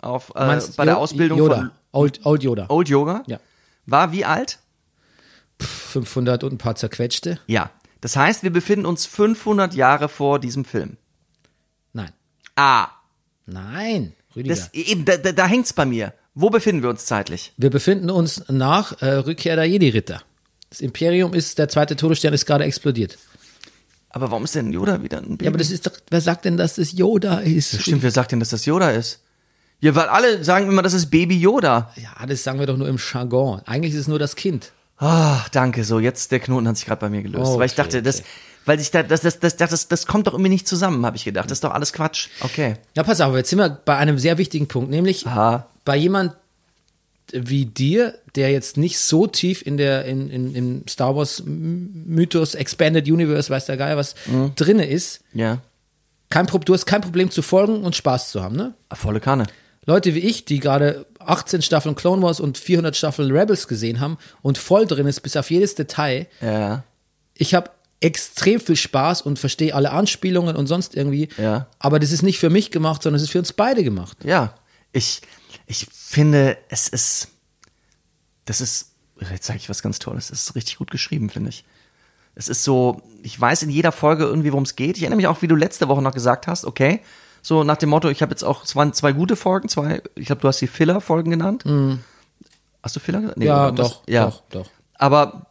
auf, äh, Meinst bei der Ausbildung Yoda. von Old, Old Yoda. Old Yoga, Ja. war wie alt? 500 und ein paar zerquetschte? Ja. Das heißt, wir befinden uns 500 Jahre vor diesem Film. Nein. Ah, Nein, Rüdiger. das, eben, da, da, da hängt's bei mir. Wo befinden wir uns zeitlich? Wir befinden uns nach äh, Rückkehr der Jedi-Ritter. Das Imperium ist, der zweite Todesstern ist gerade explodiert. Aber warum ist denn Yoda wieder ein Baby? Ja, aber das ist doch, wer sagt denn, dass es Yoda ist? Stimmt, wer sagt denn, dass das Yoda ist? Ja, weil alle sagen immer, das ist Baby Yoda. Ja, das sagen wir doch nur im Jargon. Eigentlich ist es nur das Kind. Ah, danke. So, jetzt der Knoten hat sich gerade bei mir gelöst. Okay, weil ich dachte, das, okay. weil ich da, das, das, das, das, das, das kommt doch irgendwie nicht zusammen, habe ich gedacht. Das ist doch alles Quatsch. Okay. Ja, pass auf, jetzt sind wir bei einem sehr wichtigen Punkt, nämlich Aha. Bei jemand wie dir, der jetzt nicht so tief in der in, in, im Star Wars Mythos Expanded Universe, weiß der Geier was drinne ist, Ja. kein Pro du hast kein Problem zu folgen und Spaß zu haben, ne? Volle Kanne. Leute wie ich, die gerade 18 Staffeln Clone Wars und 400 Staffeln Rebels gesehen haben und voll drin ist bis auf jedes Detail, Ja. ich habe extrem viel Spaß und verstehe alle Anspielungen und sonst irgendwie. Ja. Aber das ist nicht für mich gemacht, sondern es ist für uns beide gemacht. Ja. Ich, ich finde, es ist, das ist, jetzt sage ich was ganz Tolles. Es ist richtig gut geschrieben, finde ich. Es ist so, ich weiß in jeder Folge irgendwie, worum es geht. Ich erinnere mich auch, wie du letzte Woche noch gesagt hast, okay, so nach dem Motto, ich habe jetzt auch, es waren zwei gute Folgen, zwei, ich glaube, du hast die Filler-Folgen genannt. Hast du Filler? Nee, Mhm. Ja, doch, ja. doch, doch. Aber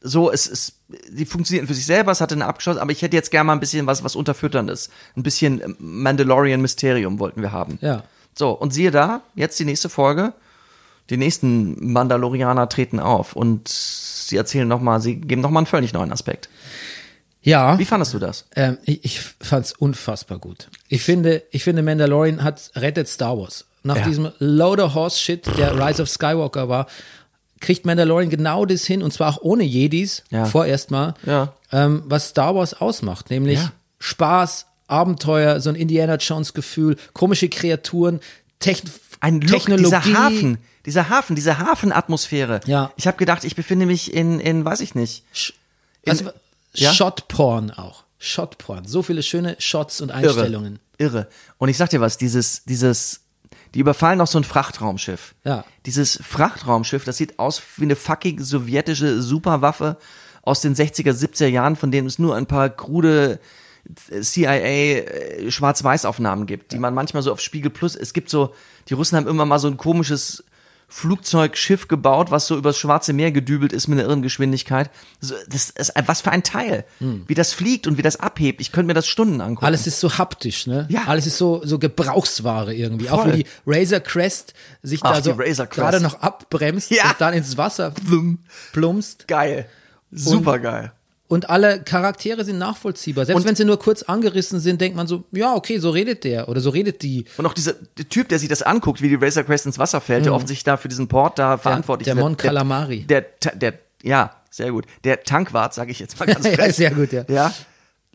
so, es ist, die funktionieren für sich selber, es hatte eine abgeschlossen, aber ich hätte jetzt gerne mal ein bisschen was, was unterfütterndes. Ein bisschen Mandalorian-Mysterium wollten wir haben. Ja. So, und siehe da, jetzt die nächste Folge. Die nächsten Mandalorianer treten auf und sie erzählen nochmal, sie geben nochmal einen völlig neuen Aspekt. Ja. Wie fandest du das? Ähm, ich, ich fand's unfassbar gut. Ich finde, ich finde, Mandalorian hat rettet Star Wars. Nach Ja. diesem Loader Horse Shit, der Rise of Skywalker war, kriegt Mandalorian genau das hin und zwar auch ohne Jedis, Ja. vorerst mal, Ja. ähm, was Star Wars ausmacht, nämlich. Spaß, Abenteuer, so ein Indiana Jones Gefühl, komische Kreaturen, Techn Ein Look, Technologie. dieser Hafen, dieser Hafen, diese Hafenatmosphäre. Ja. Ich habe gedacht, ich befinde mich in, in, weiß ich nicht. Also, Ja? Shot-Porn auch. Shot-Porn. So viele schöne Shots und Einstellungen. Irre. Irre. Und ich sag dir was, dieses, dieses, die überfallen noch so ein Frachtraumschiff. Ja. Dieses Frachtraumschiff, das sieht aus wie eine fucking sowjetische Superwaffe aus den 60er, 70er Jahren, von denen es nur ein paar krude CIA äh, Schwarz-Weiß-Aufnahmen gibt, die man manchmal so auf Spiegel Plus, es gibt so, die Russen haben immer mal so ein komisches Flugzeugschiff gebaut, was so übers Schwarze Meer gedübelt ist mit einer irren Geschwindigkeit. Das ist was für ein Teil. Wie das fliegt und wie das abhebt. Ich könnte mir das Stunden angucken. Hm. Alles ist so haptisch, ne? Ja. Alles ist so, so Gebrauchsware irgendwie. Auch Voll. wie die Razor Crest sich Ach, da so gerade noch abbremst Ja. und dann ins Wasser plumpst. geil. Super geil. Und alle Charaktere sind nachvollziehbar. Selbst Und- wenn sie nur kurz angerissen sind, denkt man so, ja, okay, so redet der oder so redet die. Und auch dieser der Typ, der sich das anguckt, wie die Razor Crest ins Wasser fällt, der offensichtlich da für diesen Port da verantwortlich Mhm. der ist. Mon Calamari. Der, der, der, ja, sehr gut. Der Tankwart, sage ich jetzt mal ganz [LAUGHS] Ja, frech. sehr gut, ja. Ja.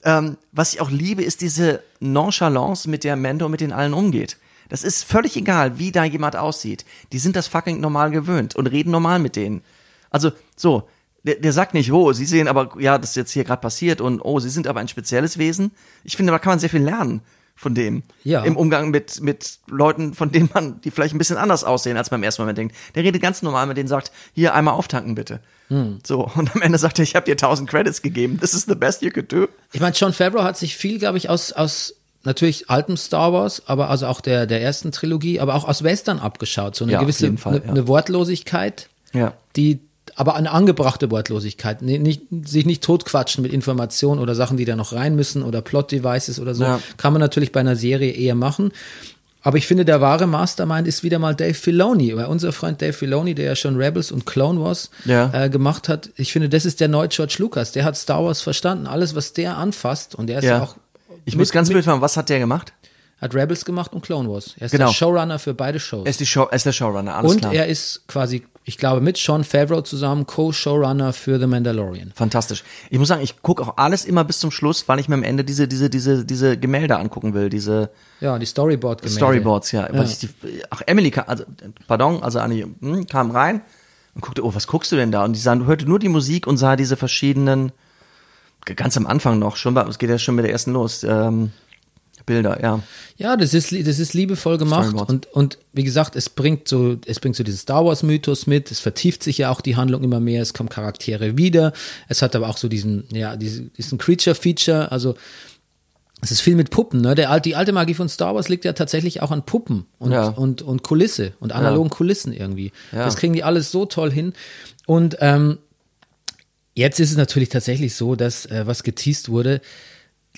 Ähm, was ich auch liebe, ist diese Nonchalance, mit der Mendo mit den allen umgeht. Das ist völlig egal, wie da jemand aussieht. Die sind das fucking normal gewöhnt und reden normal mit denen. Also, so, der, der sagt nicht, oh, sie sehen aber, ja, das ist jetzt hier gerade passiert und oh, sie sind aber ein spezielles Wesen. Ich finde, da kann man sehr viel lernen von dem. Ja. Im Umgang mit, mit Leuten, von denen man, die vielleicht ein bisschen anders aussehen, als man im ersten Moment denkt. Der redet ganz normal mit denen, sagt, hier einmal auftanken bitte. So, und am Ende sagt er, ich habe dir 1000 Credits gegeben. This is the best you could do. Ich meine, John Favreau hat sich viel, glaube ich, aus, aus natürlich altem Star Wars, aber also auch der, der ersten Trilogie, aber auch aus Western abgeschaut. So eine Ja, gewisse Fall, eine, ja. eine Wortlosigkeit, Ja. die aber eine angebrachte Wortlosigkeit, nicht, sich nicht totquatschen mit Informationen oder Sachen, die da noch rein müssen oder Plot-Devices oder so, Ja. kann man natürlich bei einer Serie eher machen. Aber ich finde, der wahre Mastermind ist wieder mal Dave Filoni, weil unser Freund Dave Filoni, der ja schon Rebels und Clone Wars Ja. äh, gemacht hat, ich finde, das ist der neue George Lucas. Der hat Star Wars verstanden. Alles, was der anfasst, und der ist ja, Ja. auch Ich mit- muss ganz blöd fragen, was hat der gemacht? hat Rebels gemacht und Clone Wars. Er ist Genau. der Showrunner für beide Shows. Er ist, die Show, er ist der Showrunner, alles und klar. er ist quasi, ich glaube, mit Sean Favreau zusammen Co-Showrunner für The Mandalorian. Fantastisch. Ich muss sagen, ich gucke auch alles immer bis zum Schluss, weil ich mir am Ende diese, diese, diese, diese Gemälde angucken will, diese Ja, die Storyboard-Gemälde. Storyboards, ja. Ich die, ach, Emily kam, also, pardon, also Annie hm, kam rein und guckte, oh, was guckst du denn da? Und die sah, hörte nur die Musik und sah diese verschiedenen, ganz am Anfang noch, schon, es geht ja schon mit der ersten los, ähm, Bilder, ja. Ja, das ist, das ist liebevoll gemacht und, und wie gesagt, es bringt so, es bringt so diesen Star Wars Mythos mit, es vertieft sich ja auch die Handlung immer mehr, es kommen Charaktere wieder, es hat aber auch so diesen, ja, diesen, diesen Creature Feature, also es ist viel mit Puppen, ne? Der, die alte Magie von Star Wars liegt ja tatsächlich auch an Puppen und, Ja. und, und Kulisse und analogen Kulissen irgendwie. Ja. Das kriegen die alles so toll hin. Und ähm, jetzt ist es natürlich tatsächlich so, dass äh, was geteased wurde,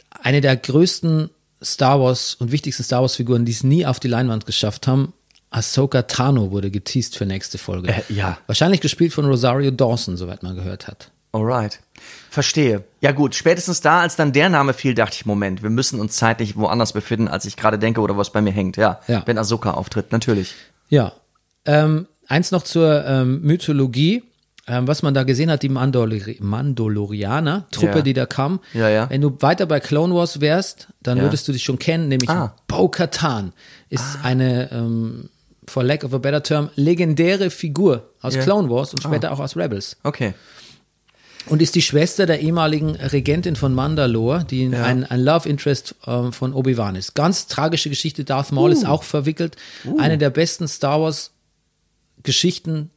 eine der größten Star Wars und wichtigsten Star Wars Figuren, die es nie auf die Leinwand geschafft haben, Ahsoka Tano wurde geteased für nächste Folge. Äh, ja. Wahrscheinlich gespielt von Rosario Dawson, soweit man gehört hat. Alright. Verstehe. Ja gut, spätestens da, als dann der Name fiel, dachte ich, Moment, wir müssen uns zeitlich woanders befinden, als ich gerade denke oder was bei mir hängt. Ja, Ja. wenn Ahsoka auftritt, natürlich. Ja. Ähm, eins noch zur ähm, Mythologie. Ähm, was man da gesehen hat, die Mandalori Mandalorianer-Truppe, Ja. die da kam. Ja, ja. Wenn du weiter bei Clone Wars wärst, dann würdest du dich schon kennen, nämlich Ah. Bo-Katan ist eine, ähm, for lack of a better term, legendäre Figur aus. Ah. Clone Wars und später auch aus Rebels. Okay. Und ist die Schwester der ehemaligen Regentin von Mandalore, die Ja. ein, ein Love Interest ähm, von Obi-Wan ist. Ganz tragische Geschichte. Darth Maul Uh. ist auch verwickelt. Eine der besten Star Wars Geschichten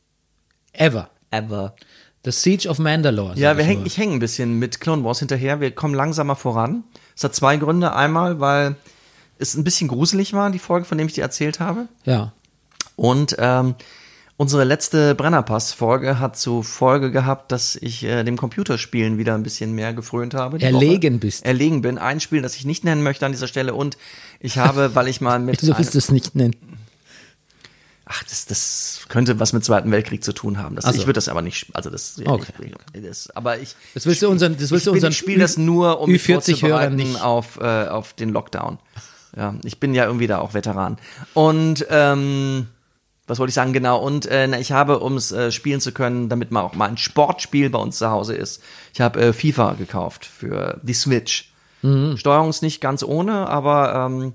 ever. Ever. The Siege of Mandalore. Ja, wir nur. ich hänge ein bisschen mit Clone Wars hinterher. Wir kommen langsamer voran. Es hat zwei Gründe. Einmal, weil es ein bisschen gruselig war, die Folge, von dem ich dir erzählt habe. Ja. Und ähm, unsere letzte Brennerpass-Folge hat zur Folge gehabt, dass ich äh, dem Computerspielen wieder ein bisschen mehr gefrönt habe. Erlegen Woche. bist. Erlegen bin. Ein Spiel, das ich nicht nennen möchte an dieser Stelle. Und ich habe, weil ich mal mit. Wieso [LAUGHS] willst du es nicht nennen? Ach, das, das könnte was mit Zweiten Weltkrieg zu tun haben. Das, Ach so. Ich würde das aber nicht, also das, Okay. ich, das aber ich. Das willst du unseren- das willst du unseren Ich spiele das nur, um mich Ü40 Hörern vorzubereiten auf, äh, auf den Lockdown. Ja, ich bin ja irgendwie da auch Veteran. Und, ähm, was wollte ich sagen, genau. Und äh, ich habe, um es äh, spielen zu können, damit mal auch mal ein Sportspiel bei uns zu Hause ist, ich habe äh, FIFA gekauft für die Switch. Mhm. Steuerung ist nicht ganz ohne, aber ähm,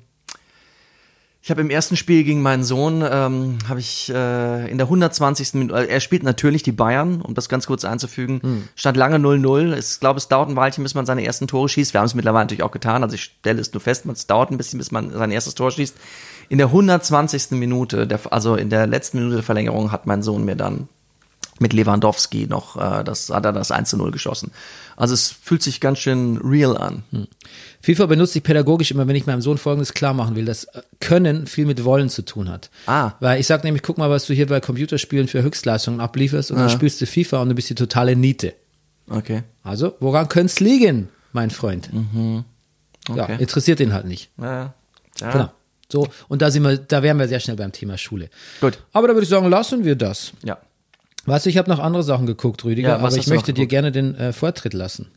ich habe im ersten Spiel gegen meinen Sohn, ähm, habe ich äh, in der 120. Minute, äh, er spielt natürlich die Bayern, um das ganz kurz einzufügen, stand lange 0-0. Ich glaube, es dauert ein Weilchen, bis man seine ersten Tore schießt. Wir haben es mittlerweile natürlich auch getan, also ich stelle es nur fest, es dauert ein bisschen, bis man sein erstes Tor schießt. In der 120. Minute, der, also in der letzten Minute der Verlängerung, hat mein Sohn mir dann mit Lewandowski noch, äh, das hat er das 1 zu 0 geschossen. Also es fühlt sich ganz schön real an. FIFA benutze ich pädagogisch immer, wenn ich meinem Sohn Folgendes klar machen will, dass äh, Können viel mit Wollen zu tun hat. Ah. Weil ich sag nämlich, guck mal, was du hier bei Computerspielen für Höchstleistungen ablieferst und dann spielst du FIFA und du bist die totale Niete. Okay. Also, woran könnte es liegen, mein Freund? Ja, Mhm. Okay. interessiert ihn halt nicht. Ja. ja. Genau. So, und da sind wir, da wären wir sehr schnell beim Thema Schule. Gut. Aber da würde ich sagen, lassen wir das. Ja. Weißt du, ich habe noch andere Sachen geguckt, Rüdiger, Ja, aber ich möchte dir gerne den äh, Vortritt lassen.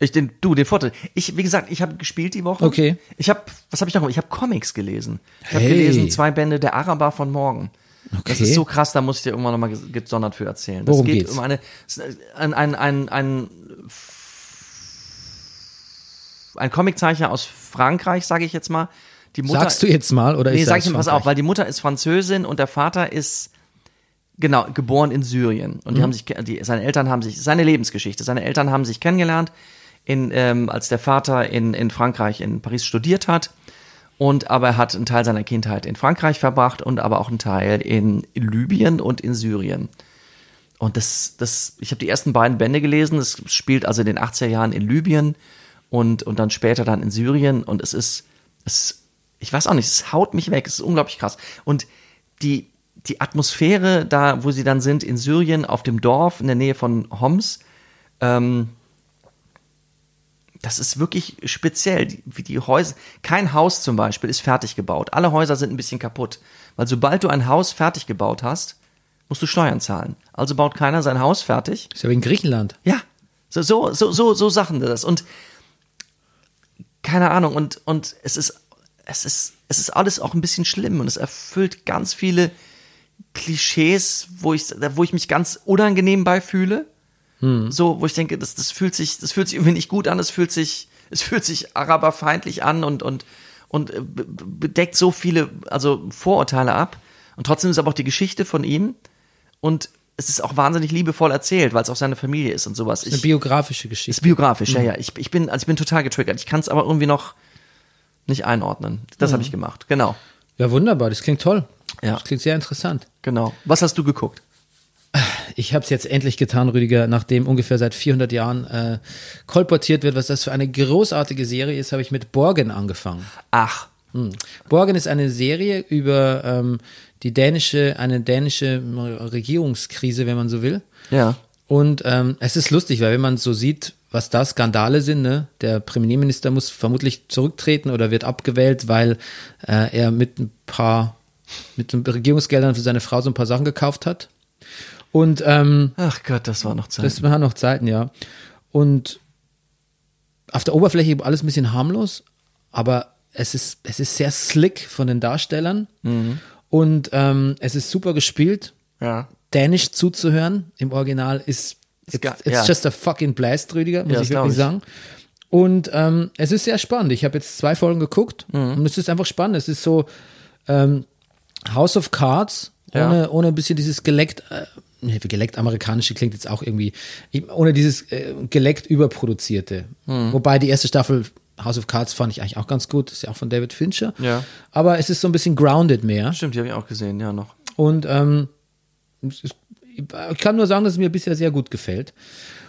Ich den du den Vorteil. Ich wie gesagt, ich habe gespielt die Woche. Okay. Ich habe was habe ich noch? Ich habe Comics gelesen. Ich habe Hey. gelesen zwei Bände der Araber von morgen. Das Okay. ist so krass, da muss ich dir irgendwann nochmal ges- gesondert für erzählen. Das Worum geht geht's? um eine, ein, ein, ein, ein, ein Comiczeichner aus Frankreich, sage ich jetzt mal. Die Mutter, Sagst du jetzt mal oder Nee, ist sag das ich mal, pass auf, weil die Mutter ist Französin und der Vater ist genau geboren in Syrien und die Mhm. haben sich die, seine Eltern haben sich seine Lebensgeschichte, seine Eltern haben sich kennengelernt in ähm, als der Vater in in Frankreich in Paris studiert hat und aber er hat einen Teil seiner Kindheit in Frankreich verbracht und aber auch einen Teil in Libyen und in Syrien. Und das, das, ich habe die ersten beiden Bände gelesen. Es spielt also in den 80er Jahren in Libyen und, und dann später dann in Syrien. Und es ist, es, ich weiß auch nicht, es haut mich weg. Es ist unglaublich krass. Und die, die Atmosphäre da, wo sie dann sind, in Syrien, auf dem Dorf, in der Nähe von Homs, ähm, das ist wirklich speziell, wie die Häuser. Kein Haus zum Beispiel ist fertig gebaut. Alle Häuser sind ein bisschen kaputt. Weil sobald du ein Haus fertig gebaut hast, musst du Steuern zahlen. Also baut keiner sein Haus fertig. Ist ja wie in Griechenland. Ja, so, so, so, so, so Sachen das. Und keine Ahnung, und, und es ist, es ist, es ist alles auch ein bisschen schlimm und es erfüllt ganz viele Klischees, wo ich, wo ich mich ganz unangenehm bei fühle. So, wo ich denke, das, das fühlt sich, das fühlt sich irgendwie nicht gut an, es fühlt sich, es fühlt sich araberfeindlich an und, und, und äh, be- be- bedeckt so viele, also Vorurteile ab. Und trotzdem ist aber auch die Geschichte von ihm und es ist auch wahnsinnig liebevoll erzählt, weil es auch seine Familie ist und sowas. Ist eine Ich, biografische ist Geschichte. biografisch, ja, ja. Ich, ich bin, also ich bin total getriggert. Ich kann es aber irgendwie noch nicht einordnen. Das habe ich gemacht. Genau. Ja, wunderbar, das klingt toll. Ja. Das klingt sehr interessant. Genau. Was hast du geguckt? Ich habe es jetzt endlich getan, Rüdiger, nachdem ungefähr seit 400 Jahren äh, kolportiert wird, was das für eine großartige Serie ist, habe ich mit Borgen angefangen. Ach, Borgen ist eine Serie über ähm, die dänische, eine dänische Regierungskrise, wenn man so will. ja. Und ähm, es ist lustig, weil wenn man so sieht, was da Skandale sind, ne? der Premierminister muss vermutlich zurücktreten oder wird abgewählt, weil äh, er mit ein paar, mit den Regierungsgeldern für seine Frau so ein paar Sachen gekauft hat. Und ähm, Ach Gott, das war noch Zeit. das waren noch Zeiten, ja. Und auf der Oberfläche alles ein bisschen harmlos, aber es ist, es ist sehr slick von den Darstellern. Und ähm, es ist super gespielt. ja. Dänisch zuzuhören im Original ist Ist it's, it's ja. just a fucking blast, Rüdiger, muss Ja, ich wirklich ich. sagen. Und ähm, es ist sehr spannend. Ich habe jetzt zwei Folgen geguckt Mhm. und es ist einfach spannend. Es ist so ähm, House of Cards, Ja. ohne, ohne ein bisschen dieses geleckt, äh, nee, geleckt amerikanische klingt jetzt auch irgendwie, ohne dieses äh, geleckt überproduzierte. Mhm. Wobei die erste Staffel House of Cards fand ich eigentlich auch ganz gut. ist ja auch von David Fincher. Ja. Aber es ist so ein bisschen grounded mehr. Stimmt, die habe ich auch gesehen, ja noch. Und ähm, ich kann nur sagen, dass es mir bisher sehr gut gefällt.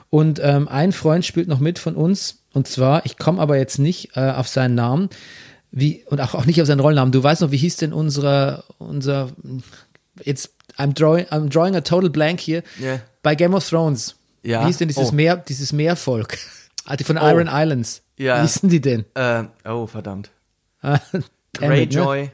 Und ähm, ein Freund spielt noch mit von uns. Und zwar, ich komme aber jetzt nicht äh, auf seinen Namen. Wie, und auch, auch nicht auf seinen Rollnamen. Du weißt noch, wie hieß denn unser, unser, jetzt, I'm drawing, I'm drawing a total blank hier. Ja. Bei Game of Thrones. Ja. Wie hieß denn dieses Oh. Meer, dieses Meervolk? [LAUGHS] Ah, die von Iron Islands. Ja. Wie hießen die denn? Äh, oh, verdammt. [LAUGHS] Ne? Greyjoy.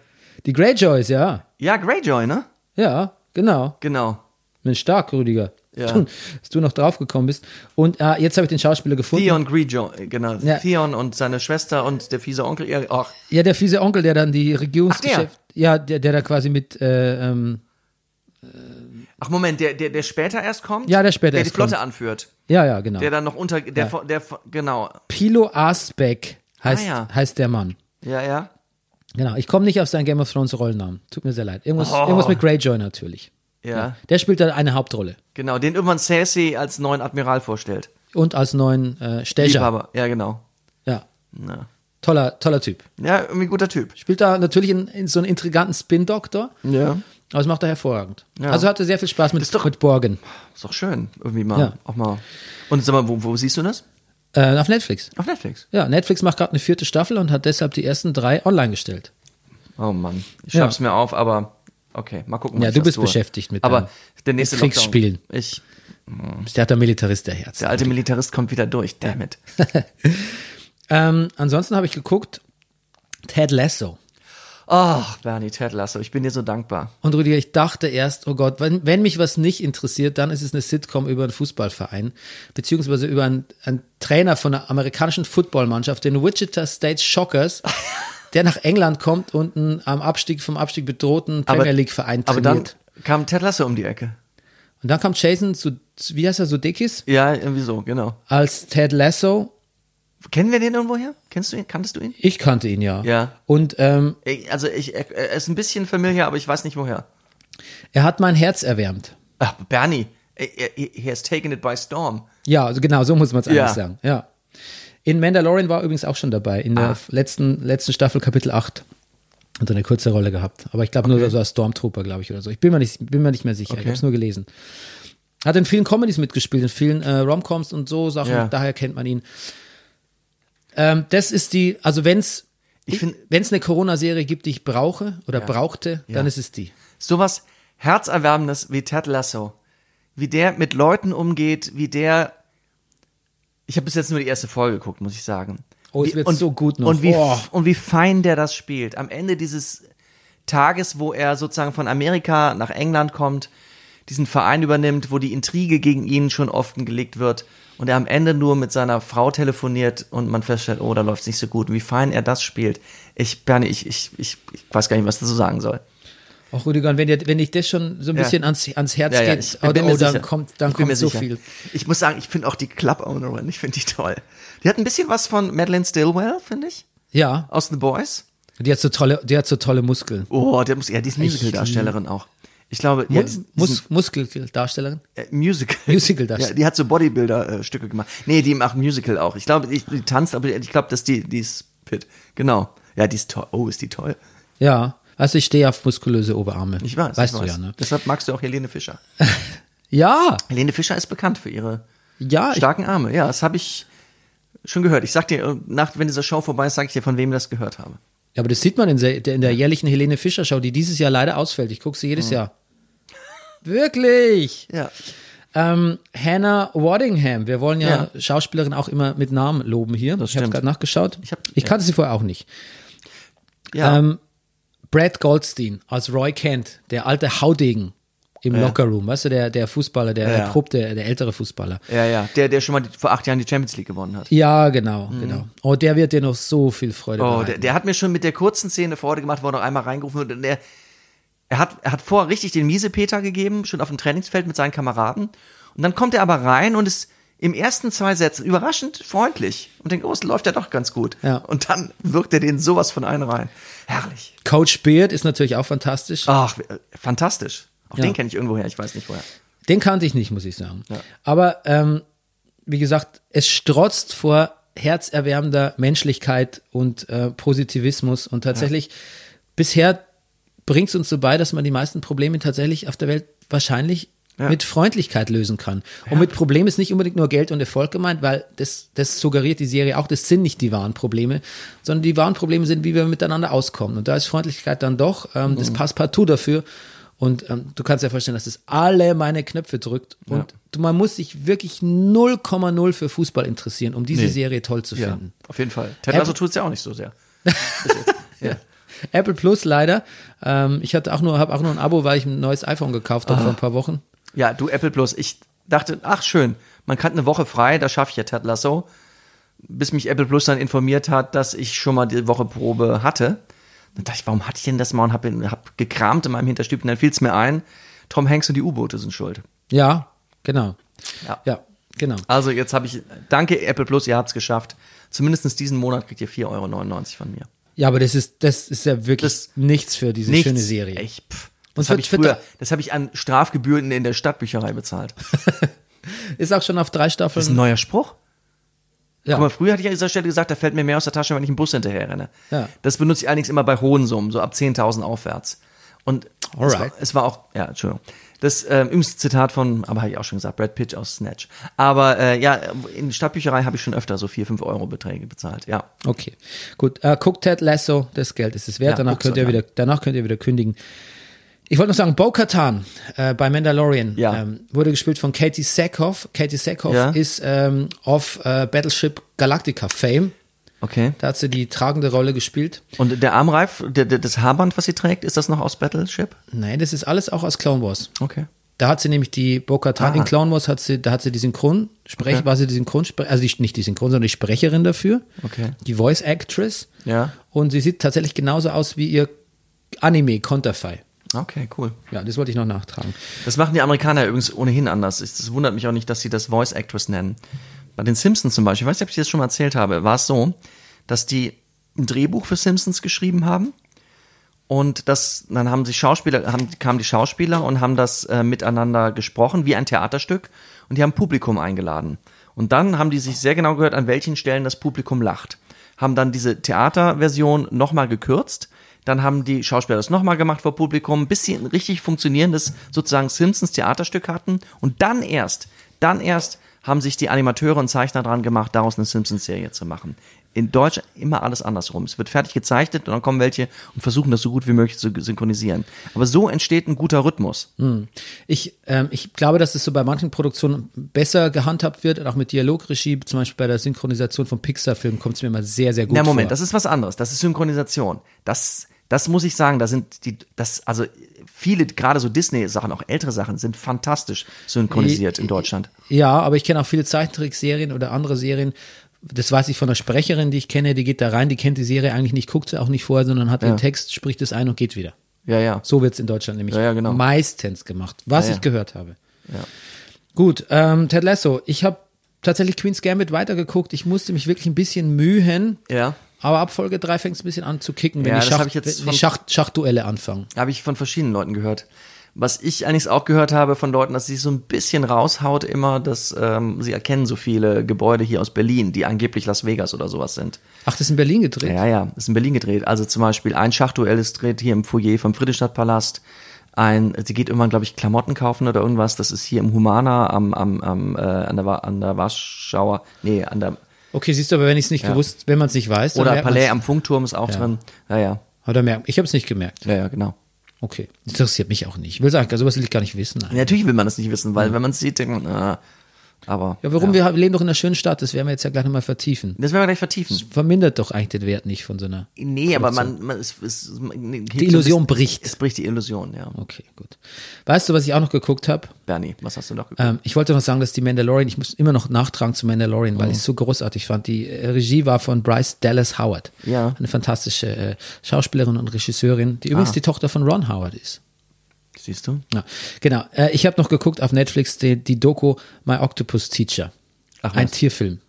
Die Greyjoys, ja. Ja, Greyjoy, ne? Ja, genau. Genau. Mensch, stark, Rüdiger. Ja. Dass du noch drauf gekommen bist. Und äh, jetzt habe ich den Schauspieler gefunden. Theon Greyjoy, genau. Ja. Theon und seine Schwester und der fiese Onkel. Ja, ach, Ja, der fiese Onkel, der dann die Regierungsgeschäfte. Ja, der, der da quasi mit. Äh, ähm, ach Moment, der, der, der später erst kommt? Ja, der später Der erst die Flotte kommt. anführt. ja, ja, genau. Der dann noch unter, der, der, der genau. Pilo Asbeck heißt, Ah, ja. heißt der Mann. Ja, ja. Genau. Ich komme nicht auf seinen Game of Thrones Rollennamen. Tut mir sehr leid. Irgendwas, Oh. irgendwas mit Greyjoy natürlich. Ja, Der spielt da eine Hauptrolle. genau. Den irgendwann Cersei als neuen Admiral vorstellt. Und als neuen äh, Stecher. Liebhaber. Ja, genau. Ja. Ja. Toller, toller Typ. ja, irgendwie guter Typ. Spielt da natürlich in, in so einen intriganten Spin-Doktor. Ja. Aber das macht er hervorragend. Ja. Also hatte sehr viel Spaß mit, ist doch- mit Borgen. Ist doch schön. Irgendwie mal. Ja. Auch mal. Und sag mal, wo, wo siehst du das? Äh, auf Netflix. Auf Netflix. Ja, Netflix macht gerade eine vierte Staffel und hat deshalb die ersten drei online gestellt. Oh Mann. Ich Ja. schreib's mir auf, aber okay, mal gucken. wann Ja, du bist tue. beschäftigt mit Aber der nächste Kriegsspielen. Lockdown. Ich, Bist der hat der Militarist der Herz. der alte Militarist kommt wieder durch. Damn it. [LAUGHS] Ähm, ansonsten habe ich geguckt, Ted Lasso. Ach, Bernie, Ted Lasso, ich bin dir so dankbar. Und Rüdiger, ich dachte erst, oh Gott, wenn, wenn mich was nicht interessiert, dann ist es eine Sitcom über einen Fußballverein, beziehungsweise über einen, einen Trainer von einer amerikanischen Footballmannschaft, den Wichita State Shockers, [LAUGHS] der nach England kommt und einen am Abstieg vom Abstieg bedrohten Premier League Verein Aber trainiert. dann, Kam Ted Lasso um die Ecke. Und dann kam Jason, Sud wie heißt er, Sudeikis, Ja, irgendwie so, genau. als Ted Lasso. Kennen wir den irgendwoher? Kennst du ihn? Kanntest du ihn? Ich kannte ihn ja. Ja. Und ähm, also ich, er ist ein bisschen familiar, aber ich weiß nicht woher. er hat mein Herz erwärmt. Ach, Bernie, er- er- he has taken it by storm. Ja, also genau, so muss man es eigentlich Ja. sagen. Ja. In Mandalorian war er übrigens auch schon dabei, in der Ah. letzten, letzten Staffel, Kapitel 8. Hat er eine kurze Rolle gehabt. Aber ich glaube nur so als Stormtrooper, glaube ich, oder so. Ich bin mir nicht, bin mir nicht mehr sicher. Ich Okay. habe es nur gelesen. Hat in vielen Comedies mitgespielt, in vielen äh, Romcoms und so Sachen. Ja. Daher kennt man ihn. Ähm, das ist die, also Ich find- wenn es eine Corona-Serie gibt, die ich brauche oder brauchte, dann Ja. ist es die. Sowas Herzerwärmendes wie Ted Lasso. Wie der mit Leuten umgeht, wie der. Ich habe bis jetzt nur die erste Folge geguckt, muss ich sagen. Oh, es wird und, so gut noch. Und wie, Oh. und wie fein der das spielt. Am Ende dieses Tages, wo er sozusagen von Amerika nach England kommt, diesen Verein übernimmt, wo die Intrige gegen ihn schon offen gelegt wird und er am Ende nur mit seiner Frau telefoniert und man feststellt, oh, da läuft es nicht so gut. Und wie fein er das spielt. Ich, Bernie, ich, ich, ich, ich weiß gar nicht, was dazu sagen soll. Auch Rüdiger, wenn, dir, wenn dich das schon so ein Ja. bisschen ans, ans Herz Ja, ja, geht, ich oh, oh, dann kommt, dann Ich kommt so sicher. viel. Ich muss sagen, ich finde auch die Club-Ownerin, ich finde die toll. Die hat ein bisschen was von Madeleine Stillwell, finde ich, Ja, aus The Boys. die hat so tolle, die hat so tolle Muskeln. Oh, der muss, ja, die ist Musical-Darstellerin auch. Ich glaube, ja, Mus, Muskeldarstellerin? äh, Musical. [LAUGHS] Musical-Darstellerin. Ja, die hat so Bodybuilder-Stücke gemacht. Nee, die macht Musical auch. Ich glaube, die, tanzt, aber ich glaube, dass die, die ist fit. Genau. Ja, die ist toll. Oh, ist die toll. Ja, also ich stehe auf muskulöse Oberarme. Ich weiß. Weißt ich du weiß. ja, ne? Deshalb magst du auch Helene Fischer. [LAUGHS] Ja, Helene Fischer ist bekannt für ihre ja, starken Arme. Ja, das habe ich schon gehört. Ich sag dir, nach, wenn diese Show vorbei ist, sage ich dir, von wem ich das gehört habe. aber das sieht man in der, in der jährlichen Helene Fischer Show, die dieses Jahr leider ausfällt. Ich gucke sie Mhm. jedes Jahr. Wirklich? Ja. Ähm, Hannah Waddingham. Wir wollen ja, Ja. Schauspielerin auch immer mit Namen loben hier. Das ich habe gerade nachgeschaut. Ich hab- ich ja. kannte sie vorher auch nicht. Ja. Ähm, Brad Goldstein als Roy Kent, der alte Haudegen im Lockerroom, weißt du, der, der Fußballer, der Ja. erprobte, der ältere Fußballer. ja, ja. Der, der schon mal die, vor acht Jahren die Champions League gewonnen hat. Ja, genau, genau. Oh, der wird dir noch so viel Freude Mhm. Oh, der, der hat mir schon mit der kurzen Szene Freude gemacht, wo er noch einmal reingerufen wird. Und der, er hat, er hat vorher richtig den Miesepeter gegeben, schon auf dem Trainingsfeld mit seinen Kameraden. Und dann kommt er aber rein und ist im ersten zwei Sätzen überraschend freundlich und denkt, oh, es läuft ja doch ganz gut. Ja. Und dann wirkt er den sowas von einen rein. Herrlich. Coach Beard ist natürlich auch fantastisch. Ach, fantastisch. Auch Ja. den kenne ich irgendwoher, ich weiß nicht woher. Den kannte ich nicht, muss ich sagen. Aber ähm, wie gesagt, es strotzt vor herzerwärmender Menschlichkeit und äh, Positivismus. Und tatsächlich, bisher bringt es uns so bei, dass man die meisten Probleme tatsächlich auf der Welt wahrscheinlich Ja. mit Freundlichkeit lösen kann. Und mit Problem ist nicht unbedingt nur Geld und Erfolg gemeint, weil das, das suggeriert die Serie auch, das sind nicht die wahren Probleme, sondern die wahren Probleme sind, wie wir miteinander auskommen. Und da ist Freundlichkeit dann doch ähm, Mhm. das Passepartout dafür. Und ähm, du kannst dir vorstellen, dass es alle meine Knöpfe drückt. Und du, man muss sich wirklich 0,0 für Fußball interessieren, um diese Nee. Serie toll zu Ja, finden. auf jeden Fall. Ted Lasso tut es ja auch nicht so sehr. [LAUGHS] Ja. Apple Plus leider. Ähm, ich hatte auch nur, habe auch nur ein Abo, weil ich ein neues iPhone gekauft habe vor ein paar Wochen. Ja, du Apple Plus. Ich dachte, ach schön, man kann eine Woche frei, da schaffe ich ja Ted Lasso. Bis mich Apple Plus dann informiert hat, dass ich schon mal die Woche Probe hatte. Dann dachte ich, warum hatte ich denn das mal und habe hab gekramt in meinem Hinterstübchen. Dann fiel es mir ein, Tom Hanks und die U-Boote sind schuld. Ja, genau. Ja. Ja, genau. Also jetzt habe ich, danke Apple Plus, ihr habt es geschafft. Zumindest diesen Monat kriegt ihr 4,99 Euro von mir. Ja, aber das ist, das ist ja wirklich Das- nichts für diese Nichts. schöne Serie. Echt, pff. Das habe ich früher, das habe ich an Strafgebühren in der Stadtbücherei bezahlt. [LAUGHS] Ist auch schon auf drei Das ist ein Staffeln. neuer Spruch. Ja. Guck mal, früher hatte ich an dieser Stelle gesagt, da fällt mir mehr aus der Tasche, wenn ich einen Bus hinterher renne. Ja. Das benutze ich allerdings immer bei hohen Summen, so ab 10.000 aufwärts. Und es war, es war auch, ja, Entschuldigung. Das ähm, übrigens Zitat von, aber habe ich auch schon gesagt, Brad Pitt aus Snatch. Aber äh, ja, in der Stadtbücherei habe ich schon öfter so 4, 5 Euro Beträge bezahlt, ja. Okay, gut. Äh, guckt Ted Lasso, das Geld ist es wert. Ja, danach, könnt ihr wieder, danach könnt ihr wieder kündigen. Ich wollte noch sagen, Bo-Katan äh, bei Mandalorian Ja. ähm, wurde gespielt von Katie Sackhoff. Katie Sackhoff Ja. ist ähm, auf äh, Battleship Galactica Fame. Okay. Da hat sie die tragende Rolle gespielt. Und der Armreif, der, der, das Haarband, was sie trägt, ist das noch aus Battleship? Nein, das ist alles auch aus Clone Wars. Okay. Da hat sie nämlich die Bo-Katan Ah. in Clone Wars, hat sie, da hat sie die Synchronsprecher, Okay. war sie die Synchronsprecherin, also die, nicht die Synchron, sondern die Sprecherin dafür. Okay. Die Voice Actress. Ja. Und sie sieht tatsächlich genauso aus wie ihr Anime Konterfei. Okay, cool. Ja, das wollte ich noch nachtragen. Das machen die Amerikaner übrigens ohnehin anders. Es wundert mich auch nicht, dass sie das Voice Actress nennen. Bei den Simpsons zum Beispiel, ich weiß nicht, ob ich das schon mal erzählt habe, war es so, dass die ein Drehbuch für Simpsons geschrieben haben und das, dann haben sich Schauspieler, haben, kamen die Schauspieler und haben das äh, miteinander gesprochen, wie ein Theaterstück, und die haben Publikum eingeladen. Und dann haben die sich sehr genau gehört, an welchen Stellen das Publikum lacht. Haben dann diese Theaterversion nochmal gekürzt. Dann haben die Schauspieler das nochmal gemacht vor Publikum, bis sie ein richtig funktionierendes sozusagen Simpsons Theaterstück hatten. Und dann erst, dann erst haben sich die Animateure und Zeichner dran gemacht, daraus eine Simpsons-Serie zu machen. In Deutsch immer alles andersrum. Es wird fertig gezeichnet und dann kommen welche und versuchen das so gut wie möglich zu synchronisieren. Aber so entsteht ein guter Rhythmus. Ich, ähm, ich glaube, dass es so bei manchen Produktionen besser gehandhabt wird, auch mit Dialogregie, zum Beispiel bei der Synchronisation von Pixar-Filmen kommt es mir immer sehr, sehr gut Na Moment, vor. das ist was anderes. Das ist Synchronisation. Das, das muss ich sagen. Da sind die, das, also viele, gerade so Disney-Sachen, auch ältere Sachen, sind fantastisch synchronisiert in Deutschland. Ja, aber ich kenne auch viele Zeichentrickserien oder andere Serien. Das weiß ich von einer Sprecherin, die ich kenne, die geht da rein, die kennt die Serie eigentlich nicht, guckt sie auch nicht vorher, sondern hat den Text, spricht es ein und geht wieder. Ja, ja. So wird es in Deutschland nämlich Ja, ja, genau. meistens gemacht, was Ja, ja. ich gehört habe. Gut, ähm, Ted Lasso, ich habe tatsächlich Queen's Gambit weitergeguckt. Ich musste mich wirklich ein bisschen mühen, Ja. Aber ab Folge 3 fängt es ein bisschen an zu kicken, wenn Ja, die, das Schach, hab ich jetzt wenn die Schach, Schachduelle anfangen. Habe ich von verschiedenen Leuten gehört. Was ich eigentlich auch gehört habe von Leuten, dass sie so ein bisschen raushaut immer, dass ähm, sie erkennen so viele Gebäude hier aus Berlin, die angeblich Las Vegas oder sowas sind. Ach, das ist in Berlin gedreht? Ja, ja, ist in Berlin gedreht. Also zum Beispiel ein Schachduell ist gedreht hier im Foyer vom Friedrichstadtpalast. Ein, sie geht irgendwann, glaube ich, Klamotten kaufen oder irgendwas. Das ist hier im Humana am, am, am äh, an der an der Warschauer, nee, an der Okay, siehst du, aber wenn ich es nicht Ja. gewusst, wenn man es nicht weiß, dann oder Palais man's. am Funkturm ist auch Ja. drin. Ja, ja, Oder merkt, ich habe es nicht gemerkt. ja, ja, genau. Okay, interessiert mich auch nicht. Ich will sagen, sowas will ich gar nicht wissen. Ja, natürlich will man das nicht wissen, weil wenn man es sieht, denkt man, ah, aber Ja, warum? Wir leben doch in einer schönen Stadt, das werden wir jetzt ja gleich nochmal vertiefen. das werden wir gleich vertiefen. Vermindert doch eigentlich den Wert nicht von so einer. Nee, aber man, man es, es, Die Illusion bricht. Es bricht die Illusion, ja. Okay, gut. Weißt du, was ich auch noch geguckt habe? Bernie, was hast du noch geguckt? Ähm, ich wollte noch sagen, dass die Mandalorian, ich muss immer noch nachtragen zu Mandalorian, Oh. weil ich es so großartig fand. Die äh, Regie war von Bryce Dallas Howard. Ja. Eine fantastische äh, Schauspielerin und Regisseurin, die übrigens Ah. die Tochter von Ron Howard ist. Siehst du? Ja, genau. Äh, ich habe noch geguckt auf Netflix die, die Doku My Octopus Teacher. Ach, Ein was? Tierfilm.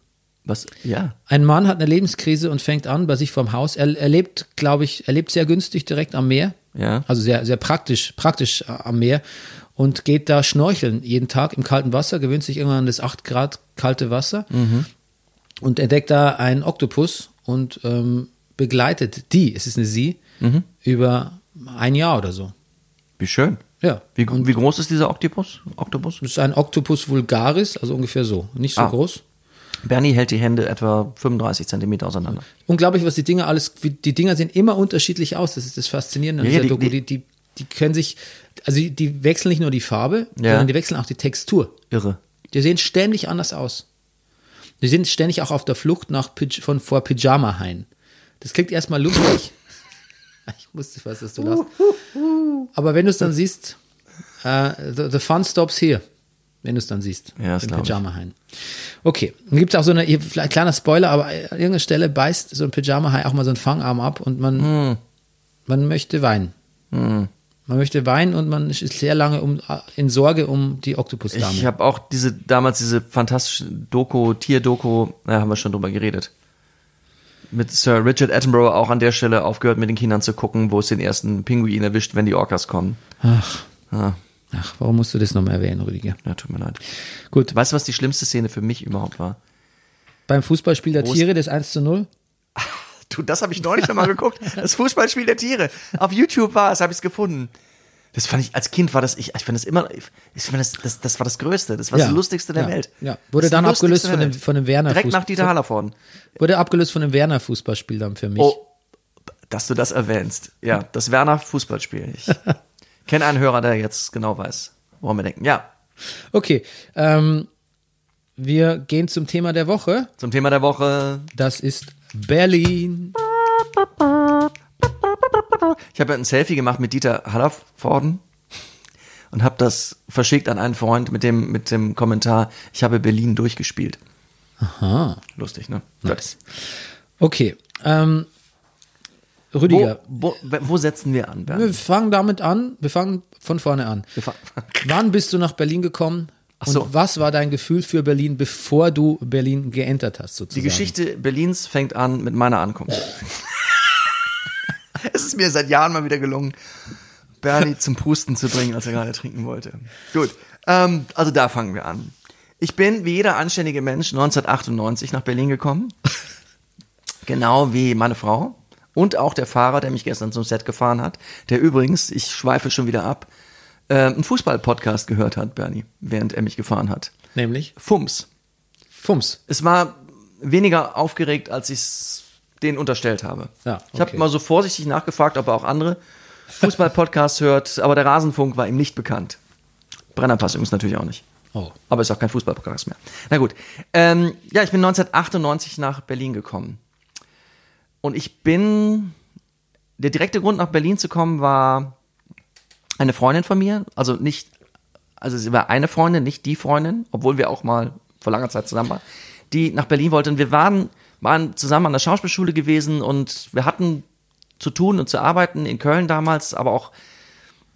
Was? Ja. Ein Mann hat eine Lebenskrise und fängt an bei sich vorm Haus. Er, er lebt, glaube ich, er lebt sehr günstig direkt am Meer. Ja. Also sehr, sehr praktisch, praktisch äh, am Meer und geht da schnorcheln jeden Tag im kalten Wasser, gewöhnt sich irgendwann an das 8 Grad kalte Wasser und entdeckt da einen Oktopus und ähm, begleitet die, es ist eine sie, über ein Jahr oder so. Wie schön. Ja. Wie, wie groß ist dieser Oktopus? Oktopus? Das ist ein Octopus vulgaris, also ungefähr so. Nicht so Ah. groß. Bernie hält die Hände etwa 35 Zentimeter auseinander. Unglaublich, was die Dinger alles, die Dinger sehen immer unterschiedlich aus. Das ist das Faszinierende an Ja, dieser die- Doku. die- Die, die, können sich, also die, wechseln nicht nur die Farbe, Ja. sondern die wechseln auch die Textur. Irre. Die sehen ständig anders aus. Die sind ständig auch auf der Flucht nach, von, vor Pyjama-Haien. Das klingt erstmal lustig. [LAUGHS] Ich wusste fast, dass du lachst. Aber wenn du es dann siehst, äh, the, the fun stops here. Wenn du es dann siehst. Ja, das ich. Pyjama-Haien. Okay. Dann gibt es auch so eine, hier, vielleicht ein kleiner Spoiler, aber an irgendeiner Stelle beißt so ein Pyjama-Hai auch mal so einen Fangarm ab und man, Hm. man möchte weinen. Man möchte weinen und man ist sehr lange um, in Sorge um die Oktopusdame. Ich habe auch diese damals diese fantastische Doku, Tier-Doku, da haben wir schon drüber geredet. Mit Sir Richard Attenborough auch an der Stelle aufgehört, mit den Kindern zu gucken, wo es den ersten Pinguin erwischt, wenn die Orcas kommen. Ach, Ah, ach, warum musst du das nochmal erwähnen, Rüdiger? ja, tut mir leid. Gut, Weißt du, was die schlimmste Szene für mich überhaupt war? beim Fußballspiel der ist- Tiere, das 1 zu 0. [LAUGHS] Du, das habe ich neulich noch mal geguckt. Das Fußballspiel der Tiere. Auf YouTube war es, habe ich es gefunden. Das fand ich, als Kind war das, ich, ich fand das immer, ich fand das, das, das war das Größte, das war Ja. das Lustigste der Ja. Welt. Ja. Wurde Das dann abgelöst von dem- von dem Werner Direkt Fuß- nach Dieter Hallervorden. Wurde abgelöst von dem Werner Fußballspiel dann für mich. Oh, dass du das erwähnst. Ja, das Werner Fußballspiel. Ich [LAUGHS] kenne einen Hörer, der jetzt genau weiß, woran wir denken. Ja, Okay, ähm, wir gehen zum Thema der Woche. zum Thema der Woche. Das ist Berlin. [LAUGHS] Ich habe ja ein Selfie gemacht mit Dieter Hallervorden und habe das verschickt an einen Freund mit dem, mit dem Kommentar, ich habe Berlin durchgespielt. Aha. Lustig, ne? Nice. Okay. Ähm, Rüdiger, Wo, wo, wo setzen wir an, Bernd? wir fangen damit an, wir fangen von vorne an. [LAUGHS] Wann bist du nach Berlin gekommen? Und so. was war dein Gefühl für Berlin, bevor du Berlin geentert hast, sozusagen? Die Geschichte Berlins fängt an mit meiner Ankunft. [LAUGHS] [LAUGHS] es ist mir seit Jahren mal wieder gelungen, Bernie zum Pusten zu bringen, als er gerade trinken wollte. Gut, ähm, also da fangen wir an. Ich bin wie jeder anständige Mensch 1998 nach Berlin gekommen. [LAUGHS] Genau wie meine Frau und auch der Fahrer, der mich gestern zum Set gefahren hat, der übrigens, ich schweife schon wieder ab, äh, einen Fußball-Podcast gehört hat, Bernie, während er mich gefahren hat. Nämlich Fums. Fums. Es war weniger aufgeregt, als ich es denen unterstellt habe. Ja, Ich habe okay. mal so vorsichtig nachgefragt, ob er auch andere Fußball-Podcasts hört, aber der Rasenfunk war ihm nicht bekannt. Brennerpass übrigens natürlich auch nicht. Oh. Aber ist auch kein Fußball-Podcast mehr. Na gut. Ähm, ja, ich bin 1998 nach Berlin gekommen. Und ich bin, der direkte Grund nach Berlin zu kommen war eine Freundin von mir, also nicht, also sie war eine Freundin, nicht die Freundin, obwohl wir auch mal vor langer Zeit zusammen waren, die nach Berlin wollte. Und wir waren, waren zusammen an der Schauspielschule gewesen und wir hatten zu tun und zu arbeiten in Köln damals, aber auch,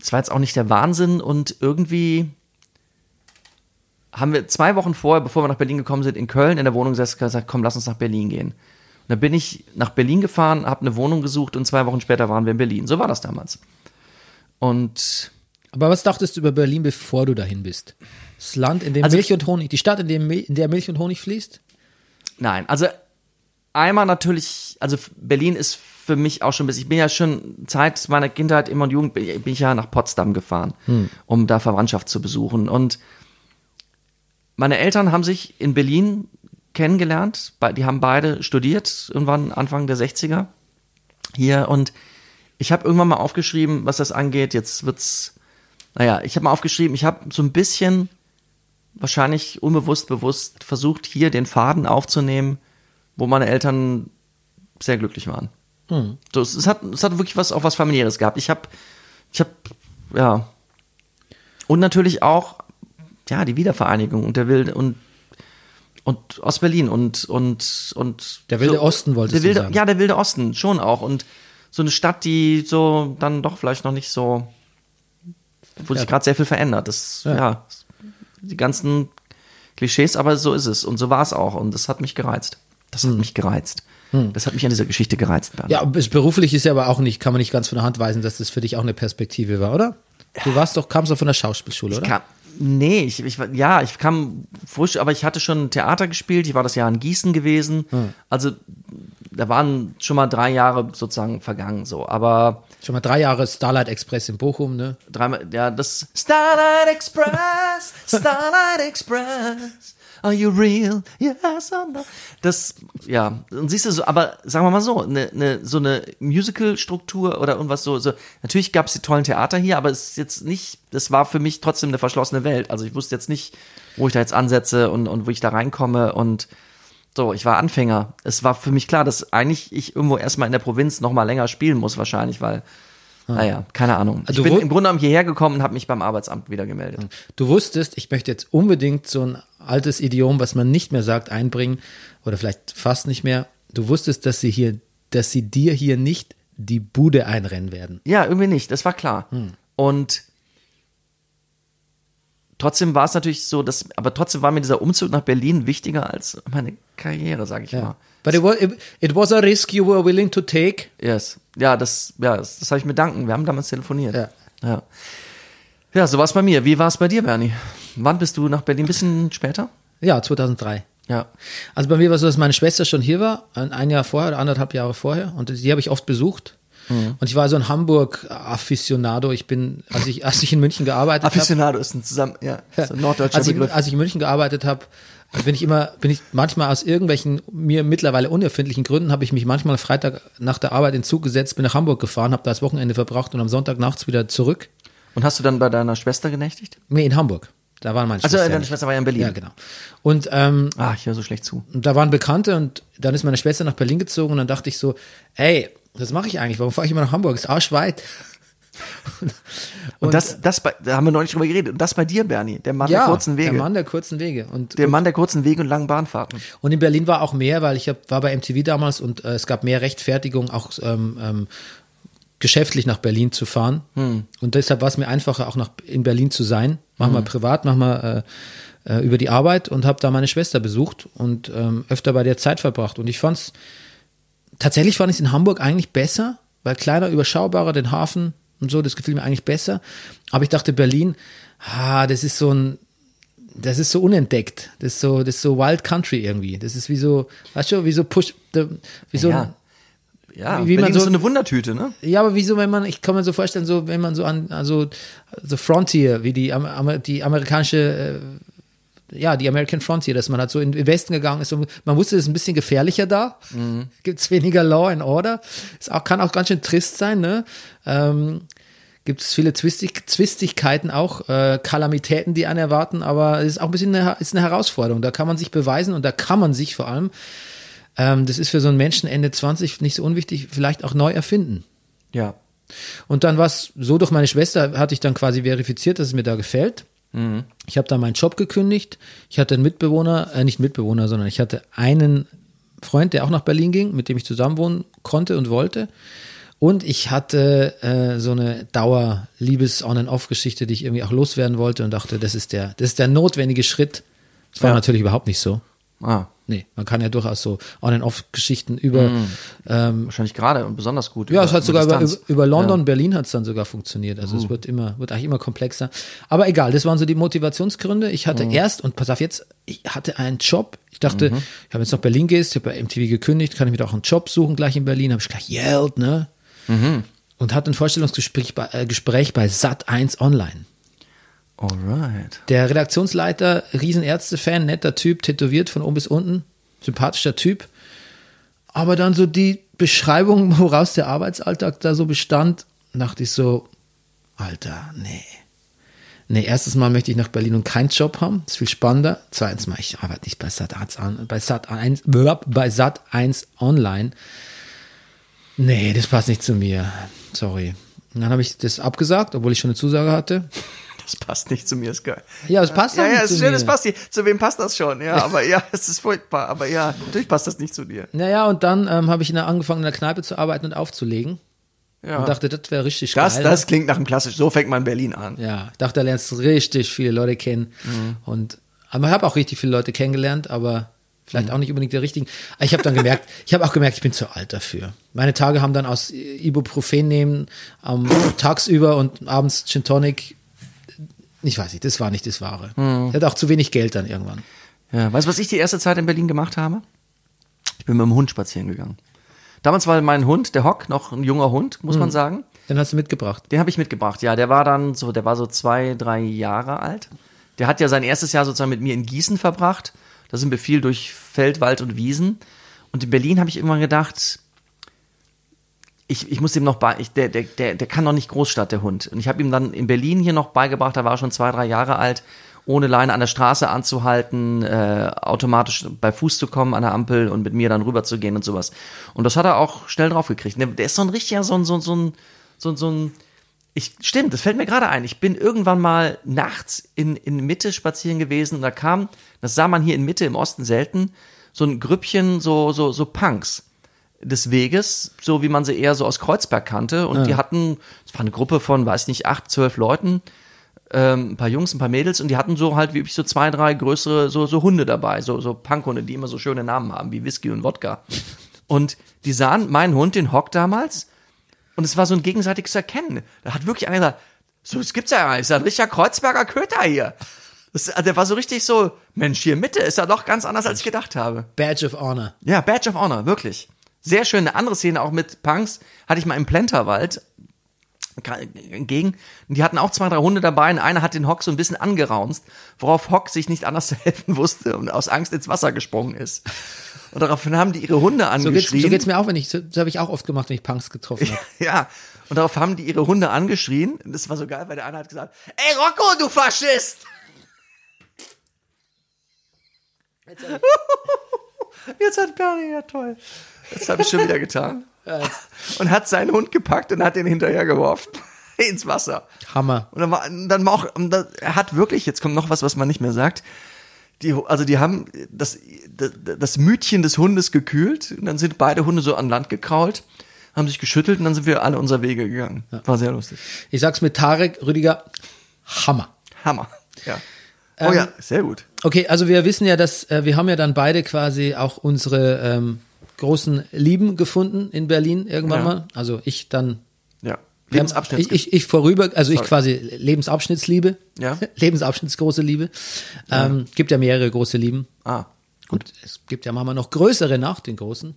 es war jetzt auch nicht der Wahnsinn und irgendwie haben wir zwei Wochen vorher, bevor wir nach Berlin gekommen sind, in Köln in der Wohnung gesessen und gesagt, komm, lass uns nach Berlin gehen. Und dann bin ich nach Berlin gefahren, habe eine Wohnung gesucht und zwei Wochen später waren wir in Berlin. So war das damals. Und Aber was dachtest du über Berlin, bevor du dahin bist? Das Land, in dem Also- Milch und Honig, die Stadt, in, dem, in der Milch und Honig fließt? nein, also einmal natürlich, also Berlin ist für mich auch schon ein bisschen, ich bin ja schon Zeit meiner Kindheit, immer und Jugend, bin bin ich ja nach Potsdam gefahren, um da Verwandtschaft zu besuchen. Und meine Eltern haben sich in Berlin kennengelernt, die haben beide studiert, irgendwann Anfang der 60er hier. Und ich habe irgendwann mal aufgeschrieben, was das angeht, jetzt wird's, naja, ich habe mal aufgeschrieben, ich habe so ein bisschen wahrscheinlich unbewusst, bewusst versucht, hier den Faden aufzunehmen, wo meine Eltern sehr glücklich waren. So, es, es, hat, es hat wirklich was, auch was familiäres gehabt. Ich habe, ich habe, ja, und natürlich auch, ja, die Wiedervereinigung und der wilde und und aus Berlin und und und Der wilde Osten wolltest der du sagen. Ja, der wilde Osten schon auch und so eine Stadt, die so dann doch vielleicht noch nicht so, wo sich gerade sehr viel verändert. Das Ja. ja. die ganzen Klischees, aber so ist es und so war es auch und das hat mich gereizt. Das hat mich gereizt. Das hat mich an dieser Geschichte gereizt. Bernd. Ja, beruflich ist ja aber auch nicht, kann man nicht ganz von der Hand weisen, dass das für dich auch eine Perspektive war, oder? Du warst doch, kamst doch von der Schauspielschule, oder? Kam, nee, ich, ich, war- ja, ich kam frisch, aber ich hatte schon Theater gespielt. Ich war das Jahr in Gießen gewesen. Also da waren schon mal drei Jahre sozusagen vergangen, so. Aber Schon mal drei Jahre Starlight Express in Bochum, ne? dreimal, ja, das Starlight Express, Starlight Express. Are you real? Yes or no? Das, ja, und siehst du so, aber sagen wir mal so, eine, eine, so eine Musical-Struktur oder irgendwas so, so, natürlich gab es die tollen Theater hier, aber es ist jetzt nicht, das war für mich trotzdem eine verschlossene Welt. Also ich wusste jetzt nicht, wo ich da jetzt ansetze und, und wo ich da reinkomme und so, ich war Anfänger. Es war für mich klar, dass eigentlich ich irgendwo erstmal in der Provinz noch mal länger spielen muss, wahrscheinlich, weil, naja, keine Ahnung. Ich Also bin im Grunde genommen hierher gekommen und habe mich beim Arbeitsamt wieder gemeldet. Du wusstest, ich möchte jetzt unbedingt so ein altes Idiom, was man nicht mehr sagt, einbringen oder vielleicht fast nicht mehr. Du wusstest, dass sie hier, dass sie dir hier nicht die Bude einrennen werden. Ja, irgendwie nicht, das war klar. Und trotzdem war es natürlich so, dass, aber trotzdem war mir dieser Umzug nach Berlin wichtiger als meine Karriere, sag ich mal. But it was, it, it was a risk you were willing to take. Yes. Ja, das, ja, das, das habe ich mir danken. Wir haben damals telefoniert. Ja. Ja, ja so war es bei mir. Wie war es bei dir, Bernie? Wann bist du nach Berlin? Ein bisschen später? Ja, 2003. Ja. Also bei mir war es so, dass meine Schwester schon hier war, ein, Jahr vorher oder anderthalb Jahre vorher. Und die habe ich oft besucht. Und ich war so ein Hamburg-Afficionado. Ich bin, als ich, als ich in München gearbeitet habe, Aficionado ist ein zusammen, ja, so ein norddeutscher als ich, Begriff. als ich in München gearbeitet habe, bin ich immer, bin ich manchmal aus irgendwelchen mir mittlerweile unerfindlichen Gründen habe ich mich manchmal Freitag nach der Arbeit in Zug gesetzt, bin nach Hamburg gefahren, habe da das Wochenende verbracht und am Sonntag nachts wieder zurück. Und hast du dann bei deiner Schwester genächtigt? Nee, in Hamburg. Da waren meine Also Schwester. deine Schwester war ja in Berlin. Ja, genau. Und ähm, Ah, ich höre so schlecht zu. und da waren Bekannte und dann ist meine Schwester nach Berlin gezogen und dann dachte ich so, ey, was mache ich eigentlich? Warum fahre ich immer nach Hamburg? Ist arschweit. [LAUGHS] Und, das, das bei, da haben wir neulich drüber geredet. Und das bei dir, Bernie, der Mann der kurzen Wege. der Mann der kurzen Wege. Und, der Mann der kurzen Wege und langen Bahnfahrten. Und in Berlin war auch mehr, weil ich hab, war bei MTV damals und äh, es gab mehr Rechtfertigung, auch ähm, ähm, geschäftlich nach Berlin zu fahren. Hm. Und deshalb war es mir einfacher, auch nach, in Berlin zu sein. Mach mal hm. privat, mach mal äh, äh, über die Arbeit und habe da meine Schwester besucht und ähm, öfter bei der Zeit verbracht. Und ich fand's, tatsächlich fand ich es in Hamburg eigentlich besser, weil kleiner, überschaubarer, den Hafen und so, das gefiel mir eigentlich besser. Aber ich dachte, Berlin, ah, das ist so ein, das ist so unentdeckt. Das ist so, das ist so Wild Country irgendwie. Das ist wie so, weißt du, wie so Push, wie so ja. ja, wie, wie man so, so eine Wundertüte, ne? Ja, aber wieso, wenn man, ich kann mir so vorstellen, so wenn man so an, also so Frontier, wie die, die amerikanische, äh, ja, die American Frontier, dass man halt so in den Westen gegangen ist und man wusste, es ist ein bisschen gefährlicher da, mhm. [LAUGHS] es weniger Law and Order, es auch, kann auch ganz schön trist sein, ne? Ähm, gibt es viele Zwistig Zwistigkeiten auch, äh, Kalamitäten, die einen erwarten, aber es ist auch ein bisschen eine, ist eine Herausforderung. Da kann man sich beweisen und da kann man sich vor allem ähm, das ist für so einen Menschen Ende 20 nicht so unwichtig, vielleicht auch neu erfinden. Ja. Und dann war es so, durch meine Schwester hatte ich dann quasi verifiziert, dass es mir da gefällt. Mhm. Ich habe da meinen Job gekündigt. Ich hatte einen Mitbewohner, äh, nicht Mitbewohner, sondern ich hatte einen Freund, der auch nach Berlin ging, mit dem ich zusammenwohnen konnte und wollte. Und ich hatte äh, so eine Dauer-Liebes-On-and-Off-Geschichte, die ich irgendwie auch loswerden wollte und dachte, das ist der, das ist der notwendige Schritt. Das war ja. natürlich überhaupt nicht so. Ah. Nee, man kann ja durchaus so On-and-Off-Geschichten über. Mm. Ähm, Wahrscheinlich gerade und besonders gut. Ja, über, es hat sogar über, über London, ja. Berlin hat es dann sogar funktioniert. Also uh. es wird immer, wird eigentlich immer komplexer. Aber egal, das waren so die Motivationsgründe. Ich hatte mm. erst, und pass auf jetzt, ich hatte einen Job. Ich dachte, mhm. ich habe jetzt nach Berlin gehst, ich habe bei MTV gekündigt, kann ich mir doch einen Job suchen gleich in Berlin. Habe ich gleich yelled, ne? Mhm. Und hatte ein Vorstellungsgespräch bei, äh, Gespräch bei Sat1 Online. Alright. Der Redaktionsleiter, Riesenärzte-Fan, netter Typ, tätowiert von oben bis unten, sympathischer Typ. Aber dann so die Beschreibung, [LAUGHS] woraus der Arbeitsalltag da so bestand, dachte ich so, Alter, nee. Nee, erstes Mal möchte ich nach Berlin und keinen Job haben. Das ist viel spannender. Zweitens mal, ich arbeite nicht bei Sat 1, bei Sat 1, bei Sat 1 online. Nee, das passt nicht zu mir. Sorry. Und dann habe ich das abgesagt, obwohl ich schon eine Zusage hatte das passt nicht zu mir, ist geil. Ja, es passt ja, ja, ja, ist schön, es passt nicht. Zu wem passt das schon? Ja, [LAUGHS] aber ja, es ist furchtbar. Aber ja, natürlich passt das nicht zu dir. Naja, und dann ähm, habe ich in der, angefangen, in der Kneipe zu arbeiten und aufzulegen. Ja. Und dachte, das wäre richtig das, geil. Das klingt nach einem klassischen, so fängt man in Berlin an. Ja, dachte, da lernst du richtig viele Leute kennen. Mhm. Und aber ich habe auch richtig viele Leute kennengelernt, aber vielleicht mhm. auch nicht unbedingt die richtigen. Ich habe dann gemerkt, [LAUGHS] ich habe auch gemerkt, ich bin zu alt dafür. Meine Tage haben dann aus Ibuprofen nehmen, ähm, [LAUGHS] tagsüber und abends Gin Tonic ich weiß nicht, das war nicht das Wahre. Hm. Ich hatte auch zu wenig Geld dann irgendwann. Ja, weißt du, was ich die erste Zeit in Berlin gemacht habe? Ich bin mit dem Hund spazieren gegangen. Damals war mein Hund, der Hock, noch ein junger Hund, muss hm. man sagen. Den hast du mitgebracht. Den habe ich mitgebracht, ja. Der war dann so, der war so zwei, drei Jahre alt. Der hat ja sein erstes Jahr sozusagen mit mir in Gießen verbracht. Da sind wir viel durch Feld, Wald und Wiesen. Und in Berlin habe ich irgendwann gedacht, ich, ich muss ihm noch bei, ich, der, der, der, kann noch nicht Großstadt, der Hund. Und ich habe ihm dann in Berlin hier noch beigebracht, da war schon zwei, drei Jahre alt, ohne Leine an der Straße anzuhalten, äh, automatisch bei Fuß zu kommen an der Ampel und mit mir dann rüber zu gehen und sowas. Und das hat er auch schnell drauf gekriegt. Der, der ist so ein richtiger, so ein, so ein, so ein, so ein, so ein ich, stimmt, das fällt mir gerade ein. Ich bin irgendwann mal nachts in, in Mitte spazieren gewesen und da kam, das sah man hier in Mitte im Osten selten, so ein Grüppchen, so, so, so Punks des Weges, so wie man sie eher so aus Kreuzberg kannte. Und ja. die hatten, es war eine Gruppe von, weiß nicht, acht, zwölf Leuten, ähm, ein paar Jungs, ein paar Mädels, und die hatten so halt wie üblich so zwei, drei größere, so, so Hunde dabei, so, so Punkhunde, die immer so schöne Namen haben, wie Whisky und Wodka. Und die sahen meinen Hund, den Hock damals, und es war so ein gegenseitiges Erkennen. Da hat wirklich einer gesagt, so, das gibt's ja gar nicht, ist ein richtiger Kreuzberger Köter hier. Das, der war so richtig so, Mensch, hier Mitte ist er doch ganz anders, als ich gedacht habe. Badge of Honor. Ja, Badge of Honor, wirklich. Sehr schön. Eine andere Szene auch mit Punks hatte ich mal im Plenterwald entgegen. Die hatten auch zwei, drei Hunde dabei und einer hat den Hock so ein bisschen angeraunzt, worauf Hock sich nicht anders zu [LAUGHS] helfen wusste und aus Angst ins Wasser gesprungen ist. Und daraufhin haben die ihre Hunde angeschrien. So geht's, so geht's mir auch, wenn ich, so, so habe ich auch oft gemacht, wenn ich Punks getroffen habe. [LAUGHS] ja. Und darauf haben die ihre Hunde angeschrien. Und das war so geil, weil der eine hat gesagt, ey Rocco, du Faschist! Jetzt [LAUGHS] hat Bernie, ja toll. Das habe ich schon wieder getan. Und hat seinen Hund gepackt und hat ihn hinterher geworfen. [LAUGHS] ins Wasser. Hammer. Und dann war, dann war auch, er hat wirklich, jetzt kommt noch was, was man nicht mehr sagt. Die, also die haben das, das, das Mütchen des Hundes gekühlt und dann sind beide Hunde so an Land gekrault, haben sich geschüttelt und dann sind wir alle unser Wege gegangen. War sehr lustig. Ich sag's mit Tarek, Rüdiger, Hammer. Hammer. Ja. Ähm, Oh ja, sehr gut. Okay, also wir wissen ja, dass äh, wir haben ja dann beide quasi auch unsere ähm, großen Lieben gefunden in Berlin irgendwann Ja. mal. Also ich dann Ja. Lebensabschnitt. Ich, ich, ich vorüber, also ich Sorry. quasi Lebensabschnittsliebe. Ja. [LAUGHS] Lebensabschnittsgroße Liebe. Ähm, gibt ja mehrere große Lieben. ah. Und es gibt ja manchmal noch größere nach den großen.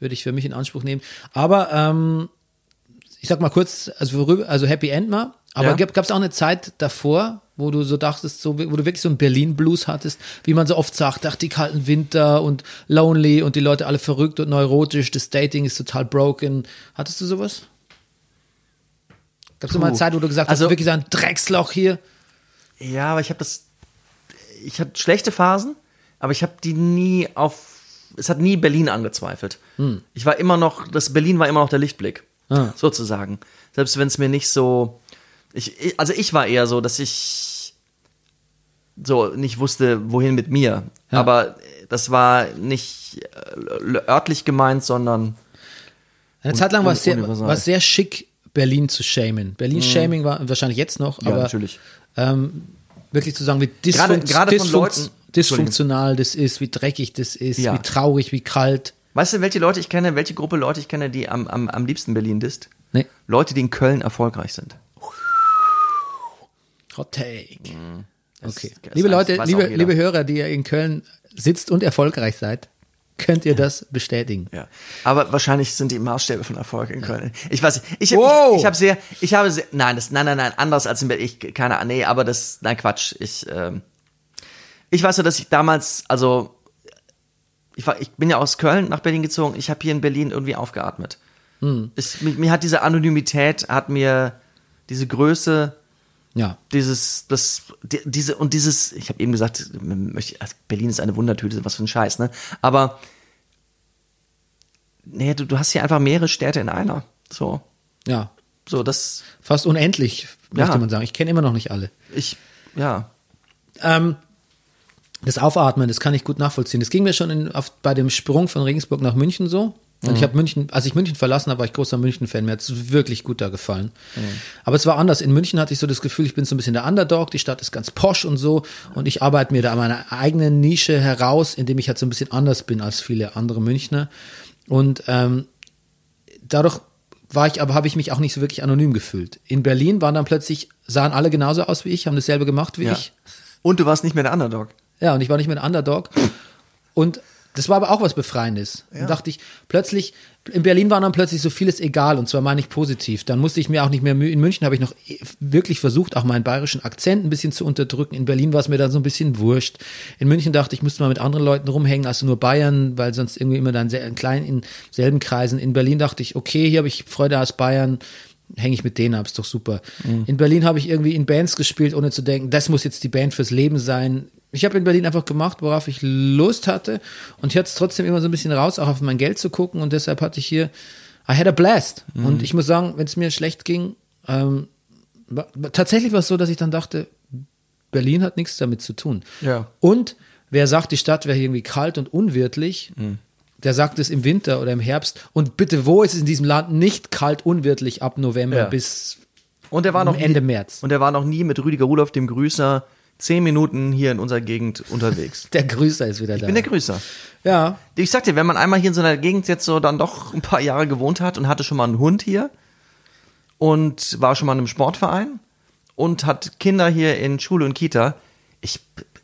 Würde ich für mich in Anspruch nehmen. Aber ähm, ich sag mal kurz, also worüber, also Happy End mal. Aber Ja. gab es auch eine Zeit davor, wo du so dachtest, so, wo du wirklich so einen Berlin-Blues hattest, wie man so oft sagt, ach, die kalten Winter und lonely und die Leute alle verrückt und neurotisch, das Dating ist total broken. Hattest du sowas? Gab es mal eine. Zeit, wo du gesagt Also- hast, wirklich so ein Drecksloch hier? Ja, aber ich habe das. Ich hatte schlechte Phasen, aber ich habe die nie auf. Es hat nie Berlin angezweifelt. Hm. Ich war immer noch. Das Berlin war immer noch der Lichtblick, Ah. sozusagen. Selbst wenn es mir nicht so. Ich, also ich war eher so, dass ich so nicht wusste, wohin mit mir. Ja. Aber das war nicht äh, örtlich gemeint, sondern Eine Zeit lang war es sehr, war sehr schick, Berlin zu shamen. Berlin-Shaming war wahrscheinlich jetzt noch, ja, aber natürlich. ähm, wirklich zu sagen, wie Gerade- dysfunkt, gerade von dysfunkt- Leuten- dysfunktional das ist, wie dreckig das ist, Ja. wie traurig, wie kalt. Weißt du, welche Leute ich kenne, welche Gruppe Leute ich kenne, die am, am, am liebsten Berlin disst? Nee. Leute, die in Köln erfolgreich sind. Hot Take. Das- Okay. liebe Leute, liebe, liebe Hörer, die ihr in Köln sitzt und erfolgreich seid, könnt ihr das bestätigen. Ja. Aber wahrscheinlich sind die Maßstäbe von Erfolg in Köln. Ich weiß nicht. Ich, Wow. ich, ich habe sehr, ich habe sehr, nein, das, nein, nein, nein, anders als in Berlin. Ich, keine Ahnung, nee, aber das, nein, Quatsch. Ich, ähm, ich weiß so, dass ich damals, also, ich, war, ich bin ja aus Köln nach Berlin gezogen. Ich habe hier in Berlin irgendwie aufgeatmet. Es, mir, mir hat diese Anonymität, hat mir diese Größe, Ja. dieses, das, die, diese und dieses, ich habe eben gesagt, also Berlin ist eine Wundertüte, was für ein Scheiß, ne? Aber nee, du, du hast hier einfach mehrere Städte in einer. So, Ja. so das, Fast unendlich, Ja. möchte man sagen. Ich kenne immer noch nicht alle. ich, ja, Ähm, das Aufatmen, das kann ich gut nachvollziehen. Das ging mir schon in, auf, bei dem Sprung von Regensburg nach München so. Und ich habe München, als ich München verlassen habe, war ich großer München-Fan. Mir hat es wirklich gut da gefallen. Aber es war anders. In München hatte ich so das Gefühl, ich bin so ein bisschen der Underdog. Die Stadt ist ganz posch und so. Und ich arbeite mir da an meiner eigenen Nische heraus, indem ich halt so ein bisschen anders bin als viele andere Münchner. Und ähm, dadurch war ich, aber habe ich mich auch nicht so wirklich anonym gefühlt. In Berlin waren dann plötzlich, sahen alle genauso aus wie ich, haben dasselbe gemacht wie ja. ich. Und du warst nicht mehr der Underdog. Ja, und ich war nicht mehr ein Underdog. Und das war aber auch was Befreiendes. Und dachte ich, plötzlich, in Berlin war dann plötzlich so vieles egal und zwar meine ich positiv. Dann musste ich mir auch nicht mehr, mühe- in München habe ich noch eh- wirklich versucht, auch meinen bayerischen Akzent ein bisschen zu unterdrücken. In Berlin war es mir dann so ein bisschen wurscht. In München dachte ich, ich müsste mal mit anderen Leuten rumhängen, also nur Bayern, weil sonst irgendwie immer dann sehr klein in selben Kreisen. In Berlin dachte ich, okay, hier habe ich Freude aus Bayern hänge ich mit denen ab, ist doch super. In Berlin habe ich irgendwie in Bands gespielt, ohne zu denken, das muss jetzt die Band fürs Leben sein. Ich habe in Berlin einfach gemacht, worauf ich Lust hatte und ich hatte es trotzdem immer so ein bisschen raus, auch auf mein Geld zu gucken und deshalb hatte ich hier, I had a blast. Und ich muss sagen, wenn es mir schlecht ging, ähm, wa- tatsächlich war es so, dass ich dann dachte, Berlin hat nichts damit zu tun. Ja. Und wer sagt, die Stadt wäre irgendwie kalt und unwirtlich, der sagt es im Winter oder im Herbst. Und bitte, wo ist es in diesem Land nicht kalt, unwirtlich ab November Ja. bis Und er war noch Ende nie, März. Und er war noch nie mit Rüdiger Rudolph, dem Grüßer, zehn Minuten hier in unserer Gegend unterwegs. [LAUGHS] der Grüßer ist wieder Ich da. bin der Grüßer. ja, Ich sag dir, wenn man einmal hier in so einer Gegend jetzt so dann doch ein paar Jahre gewohnt hat und hatte schon mal einen Hund hier und war schon mal in einem Sportverein und hat Kinder hier in Schule und Kita, ich,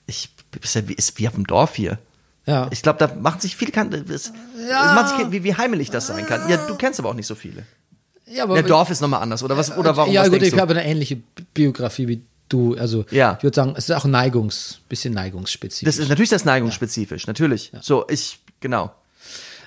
ich, ist ja wie, ist wie auf dem Dorf hier. ja. Ich glaube, da machen sich viele, es, es macht sich, wie, wie heimelig das sein kann. Ja, du kennst aber auch nicht so viele. ja, aber Der Dorf ist nochmal anders, oder was, oder warum, ja, gut, ich habe eine ähnliche Biografie wie du. Also Ja. ich würde sagen, es ist auch neigungs, bisschen neigungsspezifisch. Das ist natürlich das neigungsspezifisch, natürlich. So, ich, genau.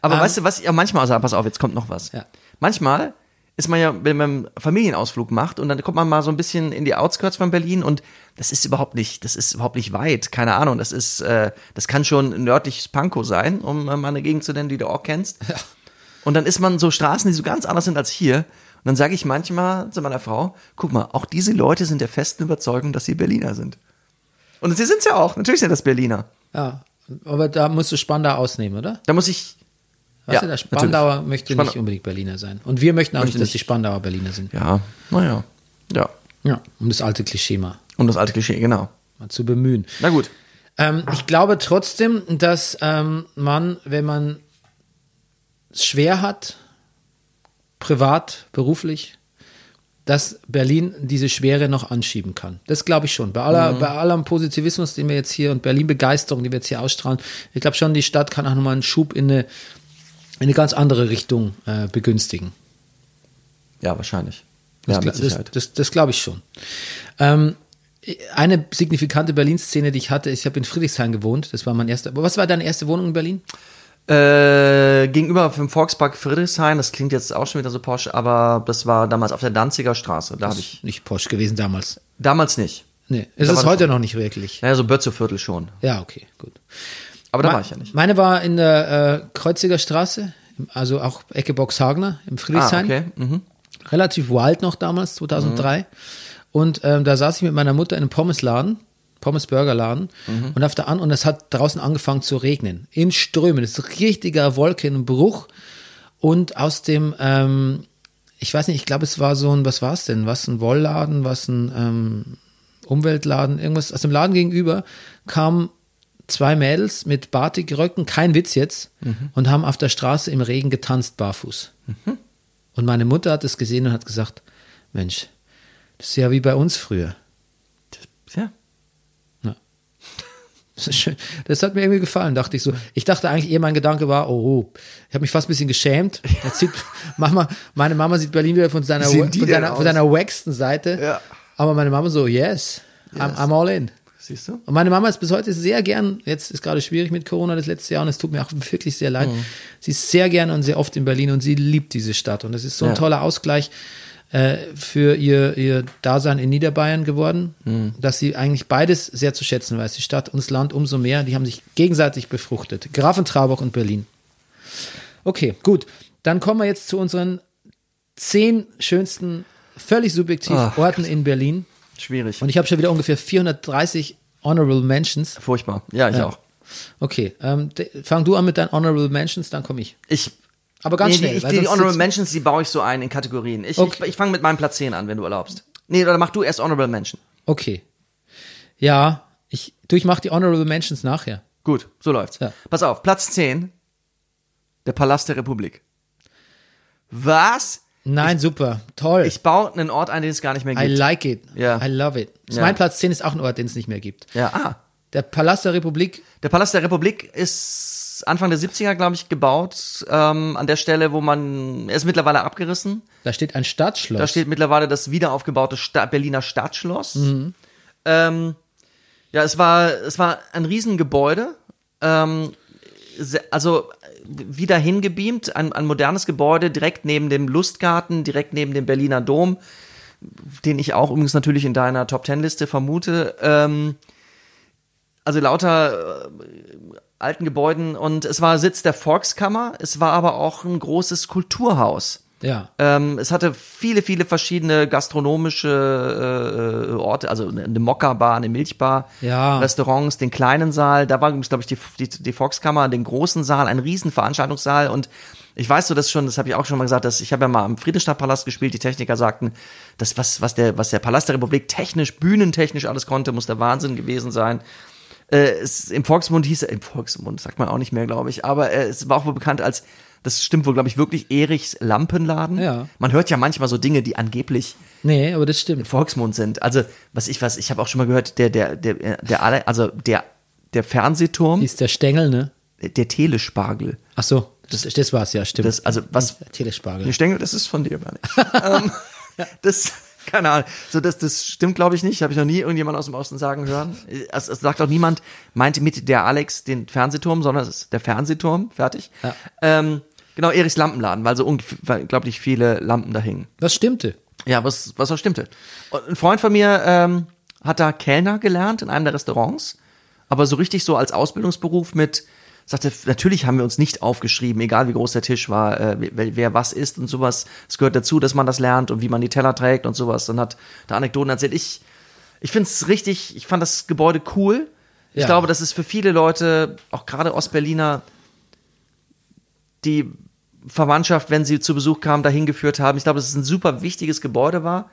Aber weißt du, was ich ja manchmal sage, pass auf, jetzt kommt noch was. Ja. Manchmal ist man ja, wenn man einen Familienausflug macht und dann kommt man mal so ein bisschen in die Outskirts von Berlin und das ist überhaupt nicht, das ist überhaupt nicht weit, keine Ahnung, das ist, äh, das kann schon nördliches Pankow sein, um äh, mal eine Gegend zu nennen, die du auch kennst. Und dann ist man so Straßen, die so ganz anders sind als hier Und dann sage ich manchmal zu meiner Frau, guck mal, auch diese Leute sind der festen Überzeugung, dass sie Berliner sind. Und sie sind's ja auch, natürlich sind das Berliner. Ja, aber da musst du Spandau ausnehmen, oder? Da muss ich, Weißt Ja, du, der Spandauer natürlich. möchte Spandau- nicht unbedingt Berliner sein. Und wir möchten auch Möchte nicht, dass die Spandauer Berliner sind. ja, naja, ja. Ja, um das alte Klischee mal, Und das alte Klischee, genau. mal zu bemühen. Na gut. Ähm, ich glaube trotzdem, dass ähm, man, wenn man es schwer hat, privat, beruflich, dass Berlin diese Schwere noch anschieben kann. Das glaube ich schon. Bei, aller, bei allem Positivismus, den wir jetzt hier und Berlin-Begeisterung, die wir jetzt hier ausstrahlen, ich glaube schon, die Stadt kann auch nochmal einen Schub in eine, in eine ganz andere Richtung äh, begünstigen. Ja, wahrscheinlich. Ja, Das, das, das, das glaube ich schon. Ähm, eine signifikante Berlin-Szene, die ich hatte, ist, ich habe in Friedrichshain gewohnt. Das war mein erster. Was war deine erste Wohnung in Berlin? Äh, gegenüber vom Volkspark Friedrichshain, das klingt jetzt auch schon wieder so posch, aber das war damals auf der Danziger Straße. Da habe ich Nicht Porsche gewesen damals. damals nicht. Nee, ist Da es war heute noch- nicht wirklich. Naja, so Bötzeviertel schon. Ja, okay, gut. Aber da Me- war ich ja nicht. Meine war in der äh, Kreuziger Straße, also auch Ecke Boxhagener im Ah, Friedrichshain. okay. Mhm. relativ wild noch damals, 2003. Und ähm, da saß ich mit meiner Mutter in einem Pommesladen, Pommes-Burgerladen, Mhm. und auf der an und es hat draußen angefangen zu regnen. In Strömen. Das ist ein richtiger Wolkenbruch. Und aus dem, ähm, ich weiß nicht, ich glaube, es war so ein, was war es denn? Was ein Wollladen, was ein ähm, Umweltladen, irgendwas. Aus dem Laden gegenüber kamen zwei Mädels mit Batikröcken, kein Witz jetzt, und haben auf der Straße im Regen getanzt, barfuß. Und meine Mutter hat es gesehen und hat gesagt, Mensch, das ist ja wie bei uns früher. Ja. Das ist schön. Das hat mir irgendwie gefallen, dachte ich so. Ich dachte eigentlich eher, mein Gedanke war, oh, oh. ich habe mich fast ein bisschen geschämt. Jetzt sieht, Mama, meine Mama sieht Berlin wieder von seiner, von seiner, von seiner wacksten Seite. Ja. Aber meine Mama so, yes, I'm, I'm all in. Siehst du? Und meine Mama ist bis heute sehr gern, jetzt ist gerade schwierig mit Corona das letzte Jahr und es tut mir auch wirklich sehr leid. Mhm. Sie ist sehr gern und sehr oft in Berlin und sie liebt diese Stadt. Und es ist so ein Ja. toller Ausgleich äh, für ihr, ihr Dasein in Niederbayern geworden, Mhm. dass sie eigentlich beides sehr zu schätzen weiß. Die Stadt und das Land umso mehr. Die haben sich gegenseitig befruchtet. Grafentrauboch und Berlin. Okay, gut. Dann kommen wir jetzt zu unseren zehn schönsten, völlig subjektiv Ach, Orten in Berlin. Schwierig. Und ich habe schon wieder ungefähr 430 Honorable Mentions. Furchtbar. Ja, ich Ja. auch. Okay, ähm, fang du an mit deinen Honorable Mentions, dann komme ich. Ich. Aber ganz nee, schnell, Die, ich, die Honorable Mentions, die baue ich so ein in Kategorien. Ich, Okay. ich, ich fange mit meinem Platz 10 an, wenn du erlaubst. Nee, oder mach du erst Honorable Mention. Okay. Ja, ich, du, ich mache die Honorable Mentions nachher. Gut, so läuft's. Ja. Pass auf, Platz 10. Der Palast der Republik. Was? Nein, super, toll. Ich baue einen Ort ein, den es gar nicht mehr I gibt. like it. Ja. I love it. Ja. Mein Platz 10 ist auch ein Ort, den es nicht mehr gibt. ja, ah. Der Palast der Republik, Der Palast der Republik ist Anfang der 70er, glaube ich, gebaut. Ähm, an der Stelle, wo man, er ist mittlerweile abgerissen. da steht ein Stadtschloss. Da steht mittlerweile das wiederaufgebaute Sta Berliner Stadtschloss. Mhm. Ähm, ja, es war, es war ein Riesengebäude. Ähm, also wieder hingebeamt, ein, ein modernes Gebäude direkt neben dem Lustgarten, direkt neben dem Berliner Dom, den ich auch übrigens natürlich in deiner Top Ten Liste vermute. Ähm, also lauter äh, alten Gebäuden und es war Sitz der Volkskammer, es war aber auch ein großes Kulturhaus. ja. Ähm, es hatte viele, viele verschiedene gastronomische äh, äh, Orte, also eine Mokka-Bar, eine Milchbar, Ja. Restaurants, den kleinen Saal, da war, glaube ich, die, die, die Volkskammer, den großen Saal, ein riesen Veranstaltungssaal und ich weiß so, das schon, das habe ich auch schon mal gesagt, dass ich habe ja mal am Friedrichstadtpalast gespielt, die Techniker sagten, das, was, was, der, was der Palast der Republik technisch, bühnentechnisch alles konnte, muss der Wahnsinn gewesen sein. Äh, es, Im Volksmund hieß er, im Volksmund sagt man auch nicht mehr, glaube ich, aber äh, es war auch wohl bekannt als, das stimmt wohl, glaube ich, wirklich Erichs Lampenladen. Ja. Man hört ja manchmal so Dinge, die angeblich Nee, aber das stimmt. Volksmund sind. Also, was ich was, ich habe auch schon mal gehört, der, der, der, der, alle- also der, der Fernsehturm, Ist der Stängel, ne? der Telespargel. Ach so, das, das war's ja, stimmt. Das, also, was, Der Telespargel. ich denke, das ist von dir, Bernie. [LAUGHS] ähm, das, [LAUGHS] keine Ahnung. So, das, das stimmt, glaube ich, nicht. Habe ich noch nie irgendjemand aus dem Osten sagen hören. Es, es sagt auch niemand, meinte mit der Alex den Fernsehturm, sondern es ist der Fernsehturm. Fertig. Ja. Ähm, genau, Erichs Lampenladen, weil so unglaublich viele Lampen da hingen. Das stimmte. Ja, was, was auch stimmte. Und ein Freund von mir ähm, hat da Kellner gelernt in einem der Restaurants, aber so richtig so als Ausbildungsberuf mit sagte, natürlich haben wir uns nicht aufgeschrieben, egal wie groß der Tisch war, äh, wer, wer was isst und sowas. Es gehört dazu, dass man das lernt und wie man die Teller trägt und sowas. Dann hat da Anekdoten erzählt. Ich, ich finde es richtig, ich fand das Gebäude cool. Ich Ja. glaube, das ist für viele Leute, auch gerade Ostberliner, die Verwandtschaft, wenn sie zu Besuch kamen, dahin geführt haben. Ich glaube, dass es ein super wichtiges Gebäude war.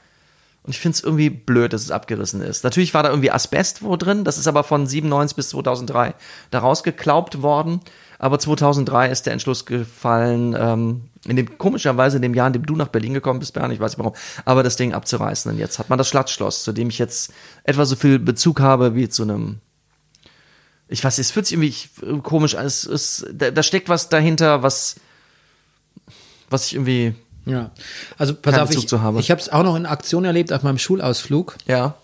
Ich finde es irgendwie blöd, dass es abgerissen ist. Natürlich war da irgendwie Asbest wo drin, das ist aber von 97 bis 2003 da rausgeklaubt worden. Aber 2003 ist der Entschluss gefallen, ähm, in dem komischerweise in dem Jahr, in dem du nach Berlin gekommen bist, Bernd, ich weiß nicht warum, aber das Ding abzureißen. Und jetzt hat man das Schloss, zu dem ich jetzt etwa so viel Bezug habe wie zu einem ich weiß, es fühlt sich irgendwie ich- komisch an. Es, es, da, da steckt was dahinter, was, was ich irgendwie, Ja. Also pass Keinen auf, Bezug ich, zu haben. ich habe es auch noch in Aktion erlebt auf meinem Schulausflug. ja,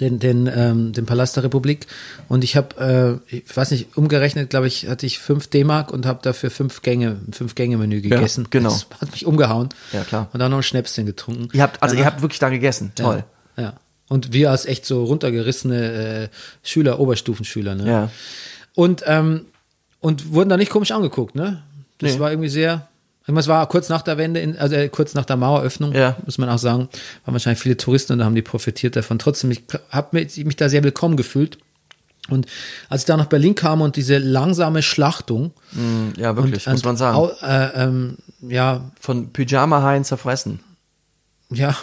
den, den, ähm, den Palast der Republik. Und ich habe, äh, ich weiß nicht, umgerechnet, glaube ich, hatte ich fünf D-Mark und habe dafür fünf Gänge, fünf Gänge-Menü gegessen. genau. Das hat mich umgehauen. Ja, klar. Und dann noch ein Schnäpschen getrunken. ihr habt, also ihr Danach- habt wirklich da gegessen. Toll. Ja, ja. Und wir als echt so runtergerissene äh, Schüler, Oberstufenschüler, ne? Ja. Und, ähm, und wurden da nicht komisch angeguckt, ne? Das Nee. war irgendwie sehr. Es war kurz nach der Wende, in, also äh, kurz nach der Maueröffnung, Ja. muss man auch sagen. Waren wahrscheinlich viele Touristen und da haben die profitiert davon. Trotzdem, ich habe mich, mich da sehr willkommen gefühlt. Und als ich da nach Berlin kam und diese langsame Schlachtung, Ja, wirklich, und, muss man sagen. Au, äh, ähm, ja, Von Pyjama-Haien zerfressen. ja,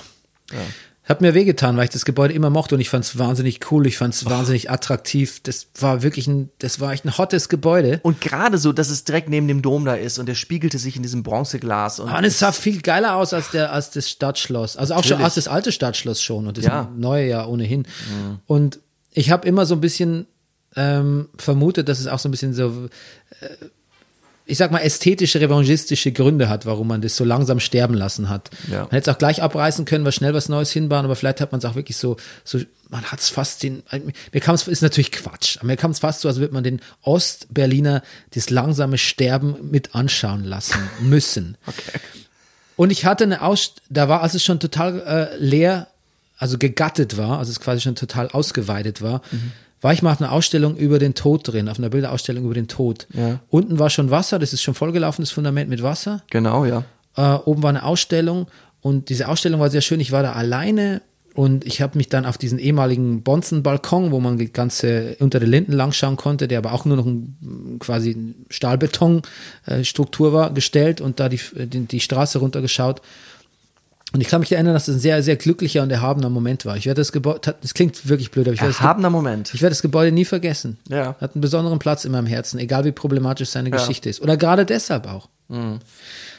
hat mir wehgetan, weil ich das Gebäude immer mochte und ich fand es wahnsinnig cool, ich fand es wahnsinnig attraktiv. Das war wirklich ein, das war echt ein hottes Gebäude. Und gerade so, dass es direkt neben dem Dom da ist und der spiegelte sich in diesem Bronzeglas. Und Und es sah viel geiler aus als der als das Stadtschloss. Also auch schon Natürlich. als das alte Stadtschloss schon und das Ja. neue ja ohnehin. Und ich habe immer so ein bisschen ähm, vermutet, dass es auch so ein bisschen so, äh, ich sag mal, ästhetische, revanchistische Gründe hat, warum man das so langsam sterben lassen hat. Ja. Man hätte es auch gleich abreißen können, was schnell was Neues hinbauen, aber vielleicht hat man es auch wirklich so, so man hat es fast den, mir kam es, ist natürlich Quatsch, aber mir kam es fast so, als würde man den Ostberliner das langsame Sterben mit anschauen lassen [LAUGHS] müssen. Und ich hatte eine Aus, da war, als es schon total äh, leer, also gegattet war, also es quasi schon total ausgeweidet war, war ich mal auf einer Ausstellung über den Tod drin, auf einer Bilderausstellung über den Tod. Ja. Unten war schon Wasser, das ist schon vollgelaufen, das Fundament mit Wasser. Genau, ja. Äh, oben war eine Ausstellung und diese Ausstellung war sehr schön. Ich war da alleine und ich habe mich dann auf diesen ehemaligen Bonzenbalkon, wo man die ganze unter den Linden langschauen konnte, der aber auch nur noch ein, quasi Stahlbetonstruktur war, gestellt und da die, die, die Straße runtergeschaut. Und ich kann mich erinnern, dass es ein sehr, sehr glücklicher und erhabener Moment war. Ich werde das Gebäude, das klingt wirklich blöd, aber ich werde das, Erhabener Moment. ich werde das Gebäude nie vergessen. Ja. Hat einen besonderen Platz in meinem Herzen, egal wie problematisch seine Geschichte ist. Oder gerade deshalb auch. Mhm.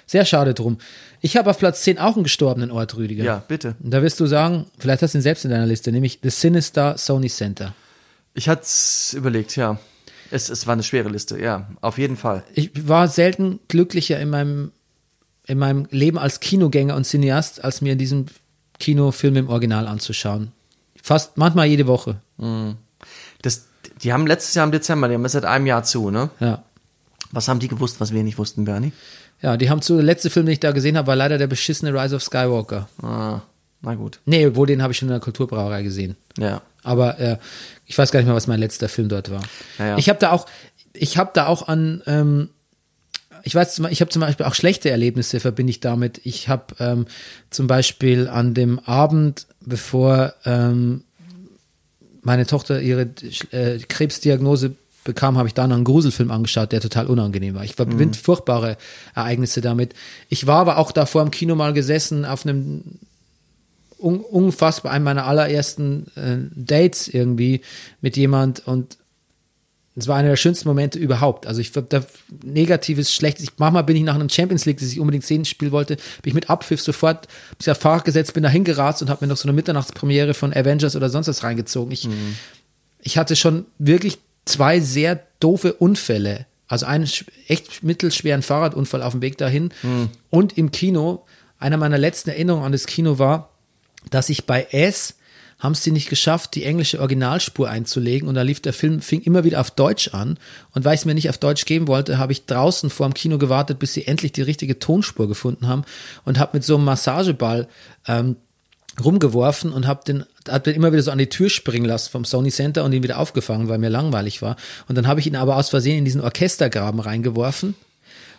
Sehr schade drum. Ich habe auf Platz 10 auch einen gestorbenen Ort, Rüdiger. Ja, bitte. Und da wirst du sagen, vielleicht hast du ihn selbst in deiner Liste, nämlich The Sinister Sony Center. Ich hatte es überlegt, ja. Es, es war eine schwere Liste, ja, auf jeden Fall. Ich war selten glücklicher in meinem, in meinem Leben als Kinogänger und Cineast, als mir diesen Kinofilm im Original anzuschauen. Fast manchmal jede Woche. Das, die haben letztes Jahr im Dezember, die haben es seit einem Jahr zu, ne? Ja. Was haben die gewusst, was wir nicht wussten, Bernie? Ja, die haben zu, der letzte Film, den ich da gesehen habe, war leider der beschissene Rise of Skywalker. Ah, na gut. Nee, wohl den habe ich schon in der Kulturbrauerei gesehen. Ja. Aber äh, ich weiß gar nicht mehr, was mein letzter Film dort war. Ja, ja. Ich habe da auch, ich habe da auch an, ähm, ich weiß, ich habe zum Beispiel auch schlechte Erlebnisse verbinde ich damit. Ich habe ähm, zum Beispiel an dem Abend, bevor ähm, meine Tochter ihre äh, Krebsdiagnose bekam, habe ich da noch einen Gruselfilm angeschaut, der total unangenehm war. Ich verbinde furchtbare Ereignisse damit. Ich war aber auch da vor dem Kino mal gesessen auf einem un unfassbar einem meiner allerersten äh, Dates irgendwie mit jemand und es war einer der schönsten Momente überhaupt. Also ich da negatives, schlechtes. Ich, manchmal bin ich nach einem Champions League, das ich unbedingt sehen spielen wollte, bin ich mit Abpfiff sofort bis auf Fahrrad gesetzt, bin da hingerast und habe mir noch so eine Mitternachtspremiere von Avengers oder sonst was reingezogen. Ich, ich hatte schon wirklich zwei sehr doofe Unfälle. Also einen echt mittelschweren Fahrradunfall auf dem Weg dahin und im Kino. Einer meiner letzten Erinnerungen an das Kino war, dass ich bei S haben es die nicht geschafft, die englische Originalspur einzulegen und da lief der Film, fing immer wieder auf Deutsch an und weil ich es mir nicht auf Deutsch geben wollte, habe ich draußen vor dem Kino gewartet, bis sie endlich die richtige Tonspur gefunden haben und habe mit so einem Massageball ähm, rumgeworfen und habe den hat den immer wieder so an die Tür springen lassen vom Sony Center und ihn wieder aufgefangen, weil mir langweilig war. Und dann habe ich ihn aber aus Versehen in diesen Orchestergraben reingeworfen,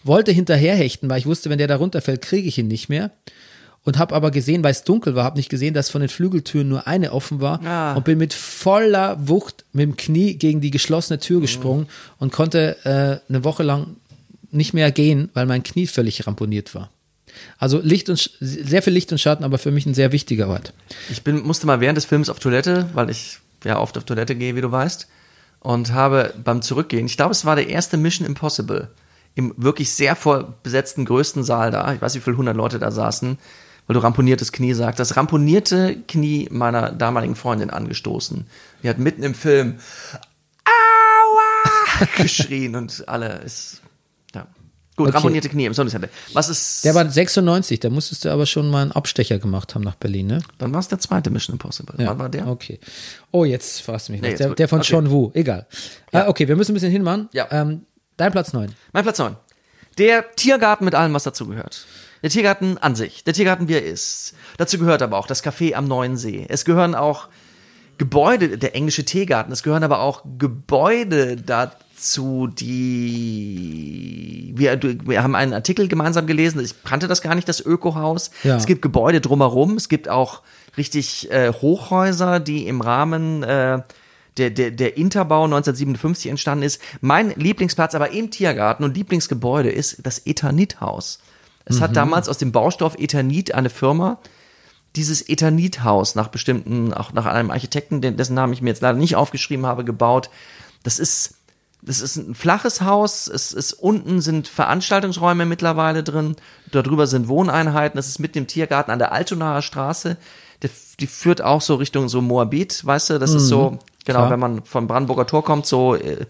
wollte hinterherhechten, weil ich wusste, wenn der da runterfällt, kriege ich ihn nicht mehr. Und habe aber gesehen, weil es dunkel war, habe nicht gesehen, dass von den Flügeltüren nur eine offen war Ah. und bin mit voller Wucht mit dem Knie gegen die geschlossene Tür gesprungen und konnte äh, eine Woche lang nicht mehr gehen, weil mein Knie völlig ramponiert war. Also Licht und sehr viel Licht und Schatten, aber für mich ein sehr wichtiger Ort. Ich bin, musste mal während des Films auf Toilette, weil ich ja oft auf Toilette gehe, wie du weißt. Und habe beim Zurückgehen, ich glaube, es war der erste Mission Impossible, im wirklich sehr voll besetzten größten Saal da, ich weiß, wie viele hundert Leute da saßen, weil du ramponiertes Knie sagst, das ramponierte Knie meiner damaligen Freundin angestoßen. Die hat mitten im Film Aua! [LAUGHS] geschrien und alle ist, ja. Gut, Okay. ramponierte Knie im Sonnencenter. Was ist, Der war 96, da musstest du aber schon mal einen Abstecher gemacht haben nach Berlin, ne? dann war es der zweite Mission Impossible. Wann war der? Okay. Oh, jetzt fragst du mich Nee, Der, der von Okay. John Woo, egal. Ah, okay, wir müssen ein bisschen hinmachen. Ja. Ähm, dein Platz 9. Mein Platz 9. Der Tiergarten mit allem, was dazugehört. Der Tiergarten an sich, der Tiergarten, wie er ist. Dazu gehört aber auch das Café am Neuen See. Es gehören auch Gebäude, der englische Teegarten, es gehören aber auch Gebäude dazu, die wir, wir haben einen Artikel gemeinsam gelesen, ich kannte das gar nicht, das Ökohaus. Ja. Es gibt Gebäude drumherum, es gibt auch richtig äh, Hochhäuser, die im Rahmen äh, der, der, der Interbau 1957 entstanden ist. Mein Lieblingsplatz aber im Tiergarten und Lieblingsgebäude ist das Ethanithaus. Es hat damals aus dem Baustoff Ethanit eine Firma dieses Ethanithaus nach bestimmten, auch nach einem Architekten, dessen Namen ich mir jetzt leider nicht aufgeschrieben habe, gebaut. Das ist, das ist ein flaches Haus. Es ist unten sind Veranstaltungsräume mittlerweile drin. Darüber sind Wohneinheiten. Das ist mit dem Tiergarten an der Altonaer Straße. Der, die führt auch so Richtung so Moabit, weißt du? Das ist so, genau, klar. wenn man vom Brandenburger Tor kommt, so äh,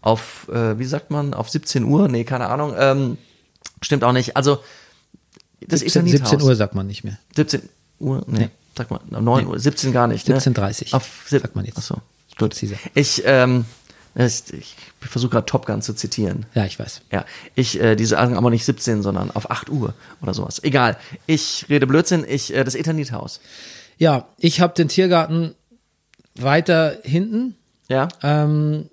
auf, äh, wie sagt man, auf 17 Uhr? Nee, keine Ahnung. Ähm, stimmt auch nicht. Also, das 17, Ethanithaus. 17 Uhr sagt man nicht mehr. 17 Uhr? Nee, sag mal, 9 Uhr, 17 gar nicht. 17:30 Ne? Auf, sagt man jetzt. Achso, gut. Präziser. Ich, ähm, ich versuche gerade Top Gun zu zitieren. Ja, ich weiß. Ja, ich, äh, diese sagen aber nicht 17, sondern auf 8 Uhr oder sowas. Egal. Ich rede Blödsinn, ich, äh, das Ethanithaus. Ja, ich habe den Tiergarten weiter hinten, Ja, ähm,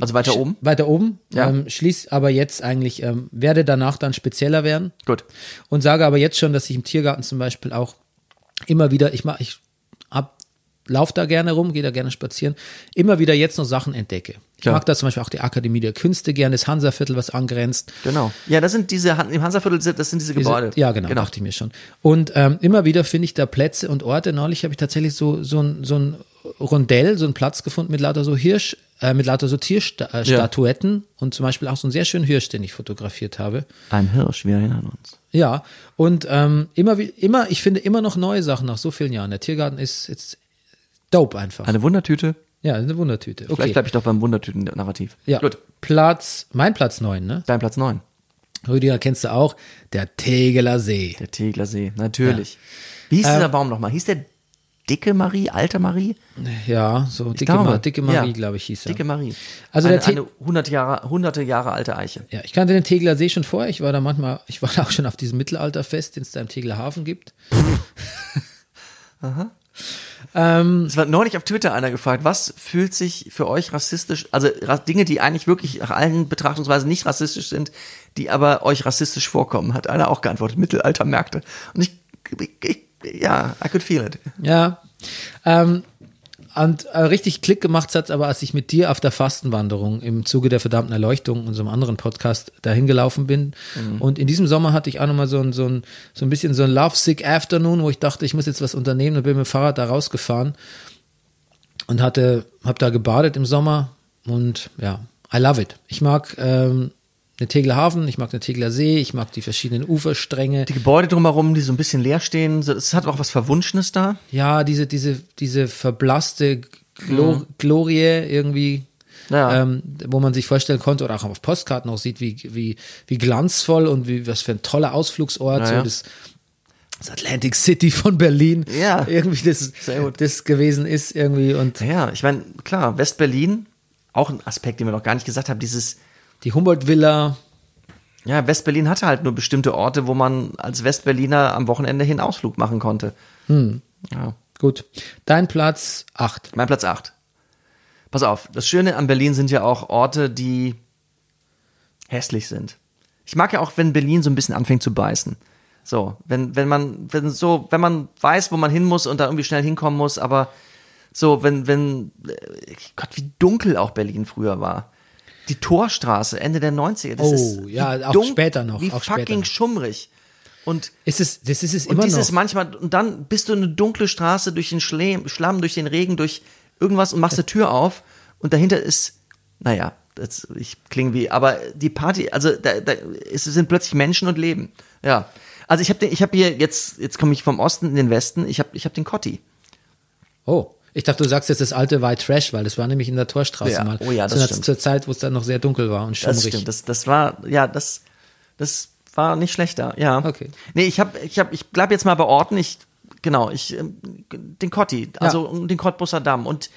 also weiter oben. weiter oben, Ja. ähm, schließ aber jetzt eigentlich, ähm, werde danach dann spezieller werden. Gut. und sage aber jetzt schon, dass ich im Tiergarten zum Beispiel auch immer wieder, ich mach, ich hab, lauf da gerne rum, gehe da gerne spazieren, immer wieder jetzt noch Sachen entdecke. Ich Ja. mag da zum Beispiel auch die Akademie der Künste gerne, das Hansaviertel, was angrenzt. Genau. Ja, das sind diese, im Hansaviertel, das sind diese Diese- Gebäude. Ja, genau, dachte ich mir schon. Und ähm, immer wieder finde ich da Plätze und Orte. Neulich habe ich tatsächlich so, so, ein, so ein Rondell, so einen Platz gefunden mit lauter so Hirsch, äh, mit lauter so Tierstatuetten äh, Ja. Und zum Beispiel auch so einen sehr schönen Hirsch, den ich fotografiert habe. Ein Hirsch, wir erinnern uns. Ja, und ähm, immer, wie- immer, ich finde immer noch neue Sachen nach so vielen Jahren. Der Tiergarten ist jetzt dope einfach. Eine Wundertüte. ja, eine Wundertüte. Okay. Vielleicht bleibe ich doch beim Wundertüten-Narrativ. ja. Gut. Platz, mein Platz neun, ne? Dein Platz 9. Rüdiger kennst du auch, der Tegeler See. Der Tegler See, natürlich. Wie hieß dieser Baum nochmal? Hieß der Dicke Marie, Alte Marie? Ja, so dicke, glaube, Ma dicke Marie, ja. glaube ich, hieß er. Dicke Marie. Also eine, eine 100 Jahre, hunderte Jahre alte Eiche. Ja, ich kannte den Tegeler See schon vorher. Ich war da manchmal, ich war [LAUGHS] da auch schon auf diesem Mittelalterfest, den es da im Tegeler Hafen gibt. Es war neulich auf Twitter einer gefragt, was fühlt sich für euch rassistisch, also Dinge, die eigentlich wirklich nach allen Betrachtungsweisen nicht rassistisch sind, die aber euch rassistisch vorkommen, hat einer auch geantwortet, Mittelaltermärkte. Und ich, ich, ich ja, I could feel it. Ja. Ähm, und äh, richtig Klick gemacht hat aber, als ich mit dir auf der Fastenwanderung im Zuge der verdammten Erleuchtung, unserem anderen Podcast, dahin gelaufen bin. Und in diesem Sommer hatte ich auch nochmal so ein, so ein, so ein bisschen so ein Lovesick Afternoon, wo ich dachte, ich muss jetzt was unternehmen und bin mit dem Fahrrad da rausgefahren und hatte, hab da gebadet im Sommer und ja, I love it. Ich mag ähm, den Tegler Hafen, ich mag den Tegler See, ich mag die verschiedenen Uferstränge. Die Gebäude drumherum, die so ein bisschen leer stehen, es hat auch was Verwunschenes da. Ja, diese, diese, diese verblasste Glo Glorie irgendwie, Ja. ähm, wo man sich vorstellen konnte oder auch auf Postkarten auch sieht, wie, wie, wie glanzvoll und wie, was für ein toller Ausflugsort, Ja, so das, das Atlantic City von Berlin, Ja. [LAUGHS] irgendwie das, das gewesen ist irgendwie und Ja, ich meine, klar, West-Berlin, auch ein Aspekt, den wir noch gar nicht gesagt haben, dieses, die Humboldt-Villa, ja, West-Berlin hatte halt nur bestimmte Orte, wo man als West-Berliner am Wochenende hin Ausflug machen konnte. Ja. Gut. Dein Platz 8. Mein Platz 8. Pass auf, das Schöne an Berlin sind ja auch Orte, die hässlich sind. Ich mag ja auch, wenn Berlin so ein bisschen anfängt zu beißen. So, wenn, wenn man, wenn so, wenn man weiß, wo man hin muss und da irgendwie schnell hinkommen muss, aber so, wenn, wenn, äh, Gott, wie dunkel auch Berlin früher war. Die Torstraße, Ende der 90er. Das Oh, ist ja, auch später noch, Wie auch fucking noch. schummrig. Und Ist es, das ist es und immer dieses noch. manchmal, und dann bist du eine dunkle Straße durch den Schlamm, Schlamm, durch den Regen, durch irgendwas und machst eine Tür auf und dahinter ist, naja, das, ich klinge wie, aber die Party, also da, da es sind plötzlich Menschen und Leben. Ja. Also ich habe ich habe hier jetzt jetzt komme ich vom Osten in den Westen, ich habe ich habe den Kotti. Oh. Ich dachte, du sagst jetzt das alte White Trash, weil das war nämlich in der Torstraße Ja. mal. Oh ja, das Zu einer- stimmt. Zur Zeit, wo es dann noch sehr dunkel war und Das schummrig. stimmt, das das war ja, das das war nicht schlechter. Ja. Okay. Nee, ich habe ich habe ich bleib jetzt mal bei Orten, ich genau, ich ähm, den Kotti, also den Cottbusser Damm und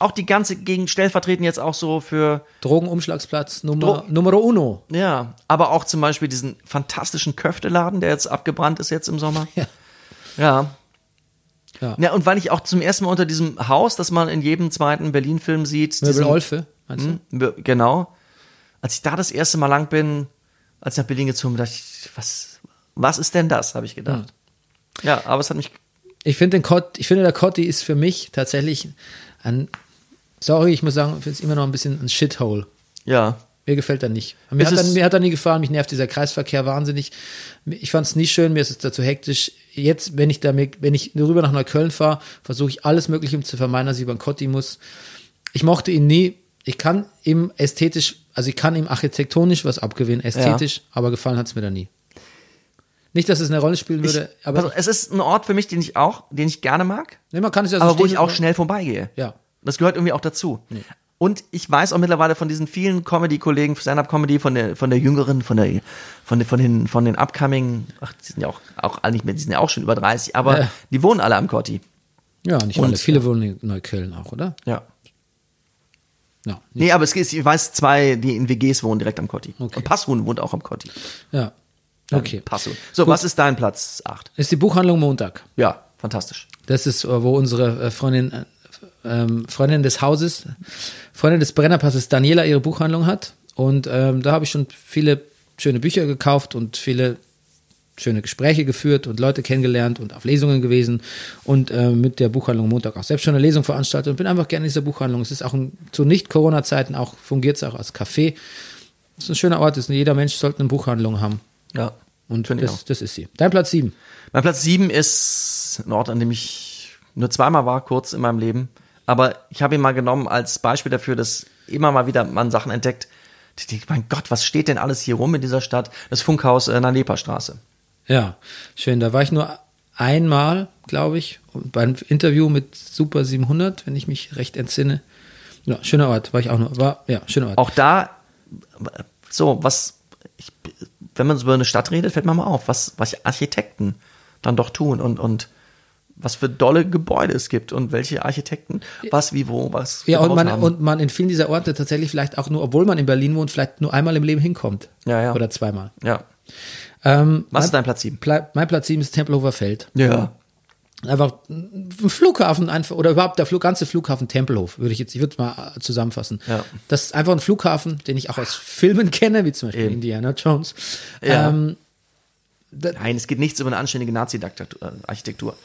auch die ganze Gegend stellvertretend jetzt auch so für Drogenumschlagsplatz Nummer, Dro- Numero uno. Ja, aber auch zum Beispiel diesen fantastischen Köfteladen, der jetzt abgebrannt ist jetzt im Sommer. Ja. Ja. Ja. Ja, und weil ich auch zum ersten Mal unter diesem Haus, das man in jedem zweiten Berlin-Film sieht, Möbel Olfe, meinst du? Hm, genau. Als ich da das erste Mal lang bin, als ich nach Berlin gezogen bin, dachte ich, was, was ist denn das, habe ich gedacht. Hm. Ja, aber es hat mich, Ich finde den Cott, ich finde der Cotti ist für mich tatsächlich ein, sorry, ich muss sagen, ich finde es immer noch ein bisschen ein Shithole. ja, Mir gefällt er nicht. Mir hat, er, mir hat er nie gefallen, mich nervt dieser Kreisverkehr wahnsinnig. Ich fand es nie schön, mir ist es dazu hektisch. Jetzt, wenn ich da mir- wenn ich rüber nach Neukölln fahre, versuche ich alles Mögliche um zu vermeiden, dass ich über den Kotti muss. Ich mochte ihn nie. Ich kann ihm ästhetisch, also ich kann ihm architektonisch was abgewinnen, ästhetisch, aber gefallen hat es mir da nie. Nicht, dass es eine Rolle spielen würde, ich, aber also, es ist ein Ort für mich, den ich auch, den ich gerne mag. nee, man kann es ja so aber wo ich auch schnell vorbeigehe. Ja. Das gehört irgendwie auch dazu. Und ich weiß auch mittlerweile von diesen vielen Comedy-Kollegen, Stand-Up-Comedy, von der, von der jüngeren, von der, von den, von den, von den Upcoming, ach, die sind ja auch, auch alle nicht mehr, die sind ja auch schon über 30, aber Ja. die wohnen alle am Kotti. Ja, nicht Und- alle. Viele wohnen in Neukölln auch, oder? Ja. Ja. Nee, aber es ich weiß zwei, die in WGs wohnen, direkt am Kotti. Okay. Und Passhun wohnt auch am Kotti. Ja. Okay. Passhun. So, was ist dein Platz 8? Ist die Buchhandlung Montag. Ja, fantastisch. Das ist, äh, wo unsere äh, Freundin, äh, ähm, Freundin des Hauses, Freundin des Brennerpasses Daniela ihre Buchhandlung hat. Und ähm, da habe ich schon viele schöne Bücher gekauft und viele schöne Gespräche geführt und Leute kennengelernt und auf Lesungen gewesen und äh, mit der Buchhandlung Montag auch selbst schon eine Lesung veranstaltet und bin einfach gerne in dieser Buchhandlung. Es ist auch ein, zu Nicht-Corona-Zeiten auch fungiert es auch als Café. Es ist ein schöner Ort, ist, jeder Mensch sollte eine Buchhandlung haben. Ja. Und Finde ich auch. das, das ist sie. Dein Platz sieben. Mein Platz 7 ist ein Ort, an dem ich nur zweimal war, kurz in meinem Leben. Aber ich habe ihn mal genommen als Beispiel dafür, dass immer mal wieder man Sachen entdeckt. Ich denke, mein Gott, was steht denn alles hier rum in dieser Stadt? Das Funkhaus in der Neperstraße. Ja, schön. Da war ich nur einmal, glaube ich, beim Interview mit Super 700, wenn ich mich recht entsinne. Ja, schöner Ort, war ich auch nur. War, ja, schöner Ort. Auch da, so, was, ich, wenn man so über eine Stadt redet, fällt mir mal auf, was, was Architekten dann doch tun und, und was für dolle Gebäude es gibt und welche Architekten was, wie, wo, was. ja, und man, haben. und man in vielen dieser Orte tatsächlich vielleicht auch nur, obwohl man in Berlin wohnt, vielleicht nur einmal im Leben hinkommt. Ja, ja. Oder zweimal. ja. Ähm, Was mein, ist dein Platz 7? Pla- mein Platz 7 ist Tempelhofer Feld. Ja. Einfach ein Flughafen einfach, oder überhaupt der Flug, ganze Flughafen Tempelhof, würde ich jetzt, ich würde es mal zusammenfassen. Ja. Das ist einfach ein Flughafen, den ich auch aus Filmen kenne, wie zum Beispiel Eben. Indiana Jones. Ja. Ähm, Nein, es geht nichts über eine anständige Nazi-Architektur.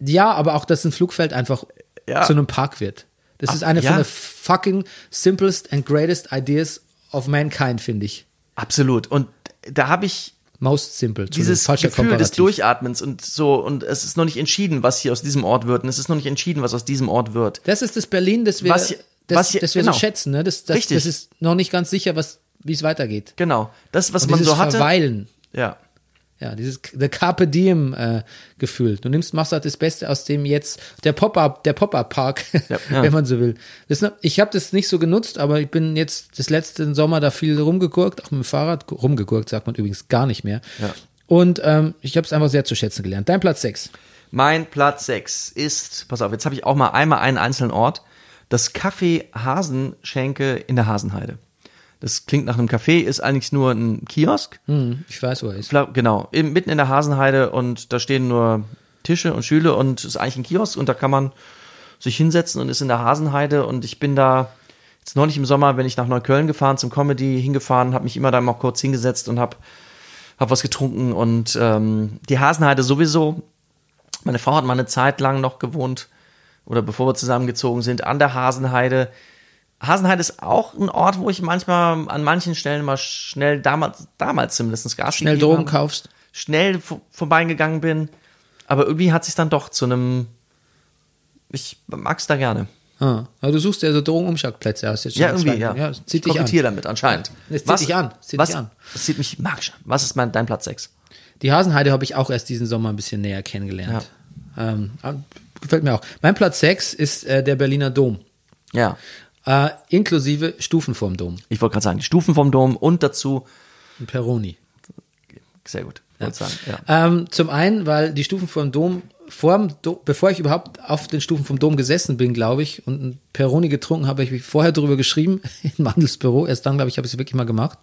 Ja, aber auch, dass ein Flugfeld einfach Ja. zu einem Park wird. Das Ach, ist eine ja. von den fucking simplest and greatest ideas of mankind, finde ich. Absolut. Und da habe ich Most simple. Dieses Gefühl des Komparativ. Durchatmens und so, und es ist noch nicht entschieden, was hier aus diesem Ort wird, und es ist noch nicht entschieden, was aus diesem Ort wird. Das ist das Berlin, das wir, Was hier- das, was hier- das wir genau. so schätzen. Ne? Das, das, Richtig. das ist noch nicht ganz sicher, was, wie es weitergeht. Genau. Das, was Und man so hatte. Verweilen. Ja. Ja, dieses the Carpe Diem äh, Gefühl. Du nimmst, machst halt das Beste aus dem jetzt der Pop-up, der Pop-up Park, [LAUGHS] Ja, ja. wenn man so will. Das, ich habe das nicht so genutzt, aber ich bin jetzt das letzte Sommer da viel rumgegurkt, auch mit dem Fahrrad rumgegurkt, sagt man übrigens gar nicht mehr. Ja. Und ähm, ich habe es einfach sehr zu schätzen gelernt. Dein Platz 6. Mein Platz 6 ist, pass auf, jetzt habe ich auch mal einmal einen einzelnen Ort, das Café Hasenschenke in der Hasenheide. Das klingt nach einem Café, ist eigentlich nur ein Kiosk. Hm, ich weiß, wo er ist. Genau, mitten in der Hasenheide und da stehen nur Tische und Stühle und es ist eigentlich ein Kiosk und da kann man sich hinsetzen und ist in der Hasenheide und ich bin da jetzt neulich im Sommer, wenn ich nach Neukölln gefahren zum Comedy hingefahren, habe mich immer da mal kurz hingesetzt und habe hab was getrunken und ähm, die Hasenheide sowieso. Meine Frau hat mal eine Zeit lang noch gewohnt oder bevor wir zusammengezogen sind an der Hasenheide. Hasenheide ist auch ein Ort, wo ich manchmal an manchen Stellen mal schnell damals damals zumindest Gas Schnell Drogen kaufst. schnell vor- vorbeigegangen bin. Aber irgendwie hat sich dann doch zu einem. Ich mag's da gerne. Ah, aber du suchst ja so Drogenumschlagplätze aus. Jetzt schon Ja, irgendwie, ja. ja das zieht ich dich an. damit anscheinend. Es zieht dich an, zieht was, dich an. Es zieht mich magisch an. Was ist mein, dein Platz 6? Die Hasenheide habe ich auch erst diesen Sommer ein bisschen näher kennengelernt. Ähm, ah, gefällt mir auch. Mein Platz 6 ist äh, der Berliner Dom. Ja. Äh, inklusive Stufen vorm Dom. Ich wollte gerade sagen, die Stufen vom Dom und dazu. In Peroni. Sehr gut. Wollte sagen. Ja. Ähm, zum einen, weil die Stufen vom Dom, vorm Do bevor ich überhaupt auf den Stufen vom Dom gesessen bin, glaube ich, und ein Peroni getrunken habe, habe ich vorher darüber geschrieben, [LAUGHS] in Mandels Büro. Erst dann, glaube ich, habe ich es wirklich mal gemacht.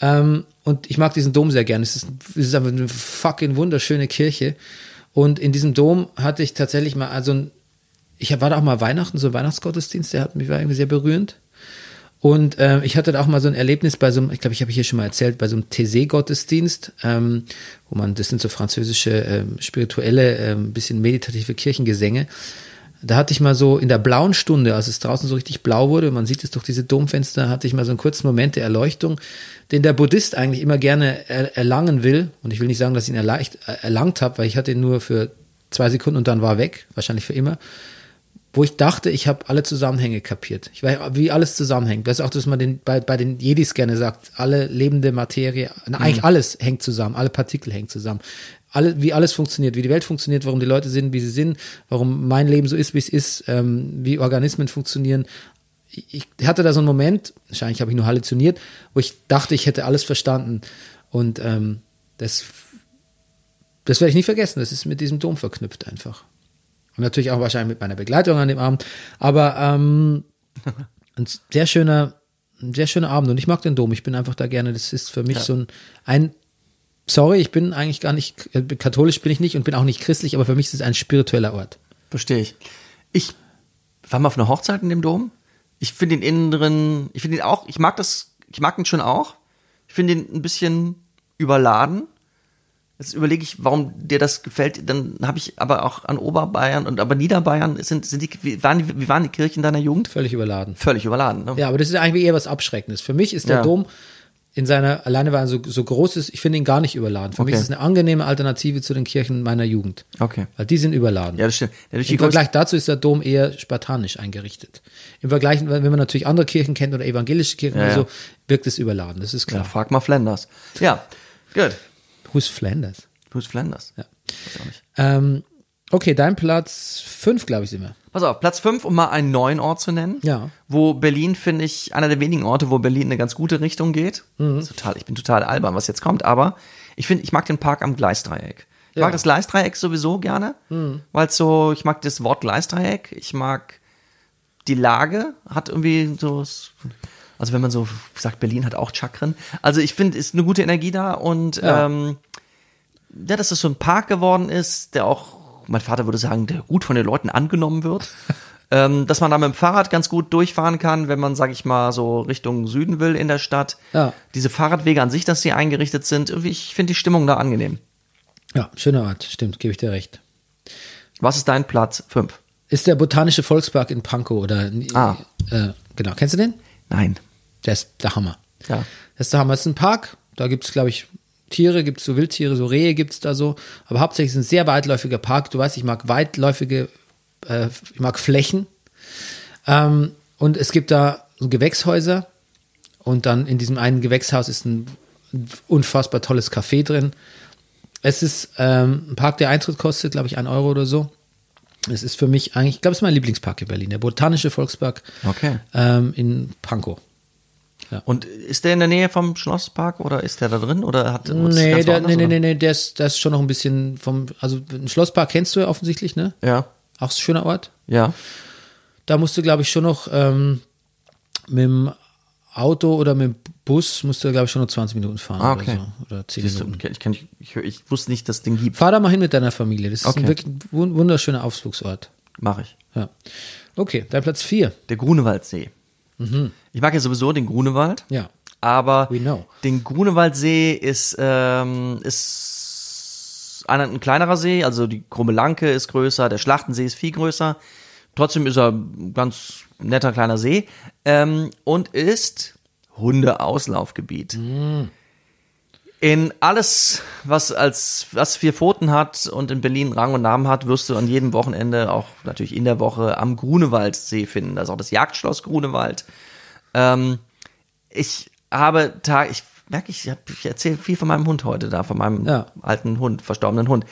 Ähm, und ich mag diesen Dom sehr gerne. Es ist, es ist einfach eine fucking wunderschöne Kirche. Und in diesem Dom hatte ich tatsächlich mal, also ein, ich war da auch mal Weihnachten, so Weihnachtsgottesdienst, der hat mich war irgendwie sehr berührend. Und ähm, ich hatte da auch mal so ein Erlebnis bei so einem, ich glaube, ich habe hier schon mal erzählt, bei so einem Thésée-Gottesdienst, ähm, wo man, das sind so französische, ähm, spirituelle, ähm, bisschen meditative Kirchengesänge. Da hatte ich mal so in der blauen Stunde, als es draußen so richtig blau wurde, man sieht es durch diese Domfenster, hatte ich mal so einen kurzen Moment der Erleuchtung, den der Buddhist eigentlich immer gerne er erlangen will. Und ich will nicht sagen, dass ich ihn äh, erlangt habe, weil ich hatte ihn nur für zwei Sekunden und dann war weg, wahrscheinlich für immer wo ich dachte, ich habe alle Zusammenhänge kapiert. Ich weiß, wie alles zusammenhängt. Das ist auch, dass man den, bei, bei den Jedis gerne sagt, alle lebende Materie, na, eigentlich alles hängt zusammen, alle Partikel hängen zusammen. Alle, wie alles funktioniert, wie die Welt funktioniert, warum die Leute sind, wie sie sind, warum mein Leben so ist, wie es ist, ähm, wie Organismen funktionieren. Ich, ich hatte da so einen Moment, wahrscheinlich habe ich nur halluziniert, wo ich dachte, ich hätte alles verstanden. Und ähm, das, das werde ich nie vergessen. Das ist mit diesem Dom verknüpft einfach. Und natürlich auch wahrscheinlich mit meiner Begleitung an dem Abend. Aber ähm, [LAUGHS] ein sehr schöner, ein sehr schöner Abend. Und ich mag den Dom. Ich bin einfach da gerne. Das ist für mich so ein, ein Sorry, ich bin eigentlich gar nicht, äh, katholisch bin ich nicht und bin auch nicht christlich, aber für mich ist es ein spiritueller Ort. Verstehe ich. Ich war mal auf einer Hochzeit in dem Dom. Ich finde den innen drin, ich finde ihn auch, ich mag das, ich mag ihn schon auch. Ich finde ihn ein bisschen überladen. Jetzt überlege ich, warum dir das gefällt. Dann habe ich aber auch an Oberbayern und aber Niederbayern sind, sind die, wie waren die, wie waren die Kirchen deiner Jugend? Völlig überladen. Völlig überladen. Ne? Ja, aber das ist eigentlich eher was Abschreckendes. Für mich ist der Ja. Dom in seiner, alleine weil er so, so groß ist, ich finde ihn gar nicht überladen. Für mich Okay. ist es eine angenehme Alternative zu den Kirchen meiner Jugend. Okay. Weil die sind überladen. Ja, das stimmt. Ja, Im Vergleich dazu ist der Dom eher spartanisch eingerichtet. Im Vergleich, wenn man natürlich andere Kirchen kennt oder evangelische Kirchen Ja, oder ja. so, wirkt es überladen. Das ist Ja, klar. frag mal Flanders. Ja, gut. Who's Flanders? Who's Flanders? Ja. Weiß auch nicht. Ähm, okay, dein Platz fünf, glaube ich, sind wir. Pass auf, Platz 5, um mal einen neuen Ort zu nennen. Ja. Wo Berlin, finde ich, einer der wenigen Orte, wo Berlin in eine ganz gute Richtung geht. Mhm. Total, ich bin total albern, was jetzt kommt, aber ich finde, ich mag den Park am Gleisdreieck. Ich Ja. Mhm. mag das Gleisdreieck sowieso gerne, weil es so, ich mag das Wort Gleisdreieck, ich mag die Lage, hat irgendwie so, also wenn man so sagt, Berlin hat auch Chakren. Also ich finde, ist eine gute Energie da und Ja. ähm, ja, dass es so ein Park geworden ist, der auch, mein Vater würde sagen, der gut von den Leuten angenommen wird. [LAUGHS] ähm, dass man da mit dem Fahrrad ganz gut durchfahren kann, wenn man, sag ich mal, so Richtung Süden will in der Stadt. Ja. Diese Fahrradwege an sich, dass sie eingerichtet sind, ich finde die Stimmung da angenehm. Ja, schöner Ort, stimmt, gebe ich dir recht. Was ist dein Platz? Fünf. Ist der Botanische Volkspark in Pankow oder Ah. äh, genau, kennst du den? Nein. Der ist der Hammer. Ja. Das ist der Hammer. Das ist ein Park, da gibt es, glaube ich, Tiere, gibt es so Wildtiere, so Rehe gibt es da so. Aber hauptsächlich ist es ein sehr weitläufiger Park. Du weißt, ich mag weitläufige, äh, ich mag Flächen. Ähm, und es gibt da so Gewächshäuser. Und dann in diesem einen Gewächshaus ist ein unfassbar tolles Café drin. Es ist ähm, ein Park, der Eintritt kostet, glaube ich, ein Euro oder so. Es ist für mich eigentlich, ich glaube, es ist mein Lieblingspark in Berlin, der Botanische Volkspark Okay. ähm, in Pankow. Und ist der in der Nähe vom Schlosspark oder ist der da drin oder hat Nee, der, nee, nee, nee, nee, der ist, der ist schon noch ein bisschen vom, also ein Schlosspark kennst du ja offensichtlich, ne? Ja. Auch ein schöner Ort. Ja. Da musst du, glaube ich, schon noch ähm, mit dem Auto oder mit dem Bus musst du, glaube ich, schon nur 20 Minuten fahren Ah, okay. oder so. Oder 10 Siehst du, Minuten. ich, kenn- ich, ich, ich wusste nicht, dass es den gibt. Fahr da mal hin mit deiner Familie. Das ist Okay. ein wirklich wun- wunderschöner Ausflugsort. Mache ich. Ja. Okay, dein Platz 4. Der Grunewaldsee. Ich mag ja sowieso den Grunewald. Ja. Aber We know. den Grunewaldsee ist, ähm, ist ein, ein kleinerer See, also die Krumme Lanke ist größer, der Schlachtensee ist viel größer. Trotzdem ist er ein ganz netter kleiner See ähm, und ist Hundeauslaufgebiet. In alles, was als was vier Pfoten hat und in Berlin Rang und Namen hat, wirst du an jedem Wochenende, auch natürlich in der Woche, am Grunewaldsee finden. Da ist auch das Jagdschloss Grunewald. Ähm, ich habe Tag, ich merke, ich, hab- ich erzähle viel von meinem Hund heute da, von meinem Ja. alten Hund, verstorbenen Hund.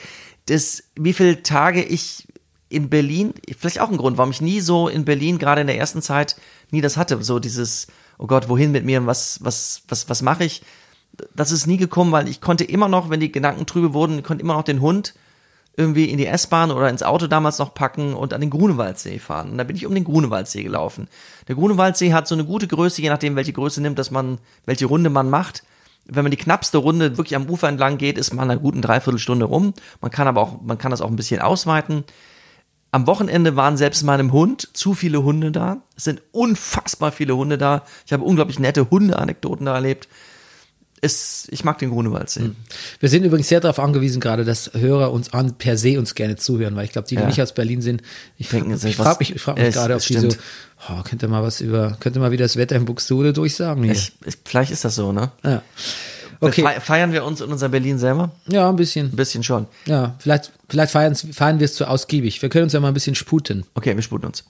Das, wie viele Tage ich in Berlin, vielleicht auch ein Grund, warum ich nie so in Berlin, gerade in der ersten Zeit, nie das hatte, so dieses, oh Gott, wohin mit mir, was, was, was, was mache ich? Das ist nie gekommen, weil ich konnte immer noch, wenn die Gedanken trübe wurden, ich konnte immer noch den Hund irgendwie in die S-Bahn oder ins Auto damals noch packen und an den Grunewaldsee fahren. Und da bin ich um den Grunewaldsee gelaufen. Der Grunewaldsee hat so eine gute Größe, je nachdem, welche Größe nimmt, dass man, welche Runde man macht. Wenn man die knappste Runde wirklich am Ufer entlang geht, ist man eine guten Dreiviertelstunde rum. Man kann aber auch, man kann das auch ein bisschen ausweiten. Am Wochenende waren selbst meinem Hund zu viele Hunde da. Es sind unfassbar viele Hunde da. Ich habe unglaublich nette Hunde-Anekdoten da erlebt. Es, ich mag den Grunewaldsee. Wir sind übrigens sehr darauf angewiesen, gerade, dass Hörer uns an per se uns gerne zuhören, weil ich glaube, die, die Ja. nicht aus Berlin sind, ich, Denken ich, frage mich, ich frag mich gerade, ob die so, oh, könnte mal was über, könnte mal wieder das Wetter in Buxtehude durchsagen hier. Ich, ich, vielleicht ist das so, ne? ja. Okay, Fe- Feiern wir uns in unser Berlin selber? ja, ein bisschen. Ein bisschen schon. Ja, vielleicht, vielleicht feiern, feiern wir es zu ausgiebig. Wir können uns ja mal ein bisschen sputen. Okay, wir sputen uns.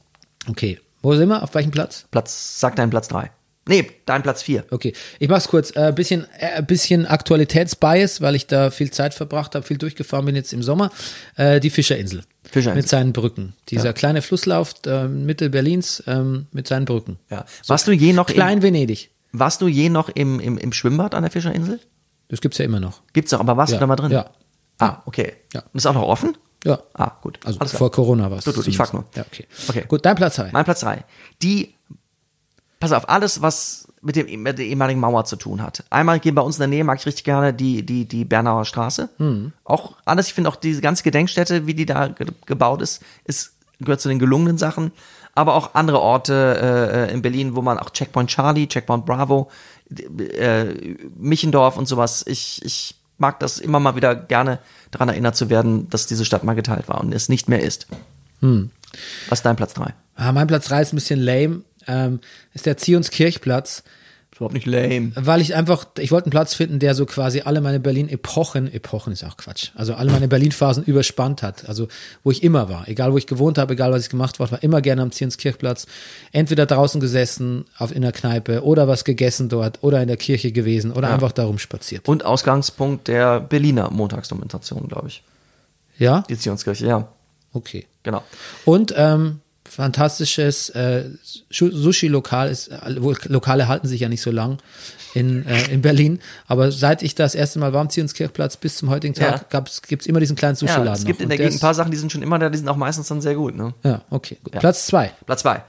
Okay. Wo sind wir? Auf welchem Platz? Platz, sag deinen Platz drei. Nee, dein Platz vier. Okay, ich mach's kurz. Ein äh, bisschen, äh, bisschen Aktualitätsbias, weil ich da viel Zeit verbracht habe, viel durchgefahren bin jetzt im Sommer. Äh, die Fischerinsel. Fischerinsel. Mit seinen Brücken. Dieser kleine Flusslauf äh, Mitte Berlins ähm, mit seinen Brücken. Ja. Warst du je noch Klein im, Venedig. warst du je noch im, im, im Schwimmbad an der Fischerinsel? Das gibt's ja immer noch. Gibt's doch, aber warst Ja, du da mal drin? ja. Ah, okay. Ja. Ist auch noch offen? Ja. Ah, gut. Also Alles klar. vor Corona war's. Gut, gut, ich frag nur. Ja, okay. Okay. Gut, dein Platz drei. Mein Platz drei. Die, pass auf, alles, was mit, dem, mit der ehemaligen Mauer zu tun hat. Einmal gehen bei uns in der Nähe, mag ich richtig gerne, die, die, die Bernauer Straße. Hm. Auch alles, ich finde auch diese ganze Gedenkstätte, wie die da ge gebaut ist, ist, gehört zu den gelungenen Sachen. Aber auch andere Orte äh, in Berlin, wo man auch Checkpoint Charlie, Checkpoint Bravo, äh, Michendorf und sowas. Ich, ich mag das immer mal wieder gerne daran erinnert zu werden, dass diese Stadt mal geteilt war und es nicht mehr ist. Hm. Was ist dein Platz drei? Ah, mein Platz drei ist ein bisschen lame. Ähm, ist der Zionskirchplatz. Ist überhaupt nicht lame. Weil ich einfach, ich wollte einen Platz finden, der so quasi alle meine Berlin-Epochen, Epochen ist auch Quatsch, also alle meine Berlin-Phasen überspannt hat. Also wo ich immer war, egal wo ich gewohnt habe, egal was ich gemacht habe, war immer gerne am Zionskirchplatz. Entweder draußen gesessen, auf, in der Kneipe oder was gegessen dort oder in der Kirche gewesen oder einfach darum spaziert. Und Ausgangspunkt der Berliner Montagsdokumentation, glaube ich. Ja? Die Zionskirche, ja, Okay. genau. Und ähm, fantastisches äh, Sushi-Lokal ist, wohl, Lokale halten sich ja nicht so lang in, äh, in Berlin, aber seit ich das erste Mal war am Zionskirchplatz bis zum heutigen Ja. Tag gab's, gibt's immer diesen kleinen Ja, Sushi-Laden es gibt noch. in der Gegend ein paar Sachen, die sind schon immer da, die sind auch meistens dann sehr gut, ne? Ja, okay, gut. Ja. Platz zwei. Platz zwei.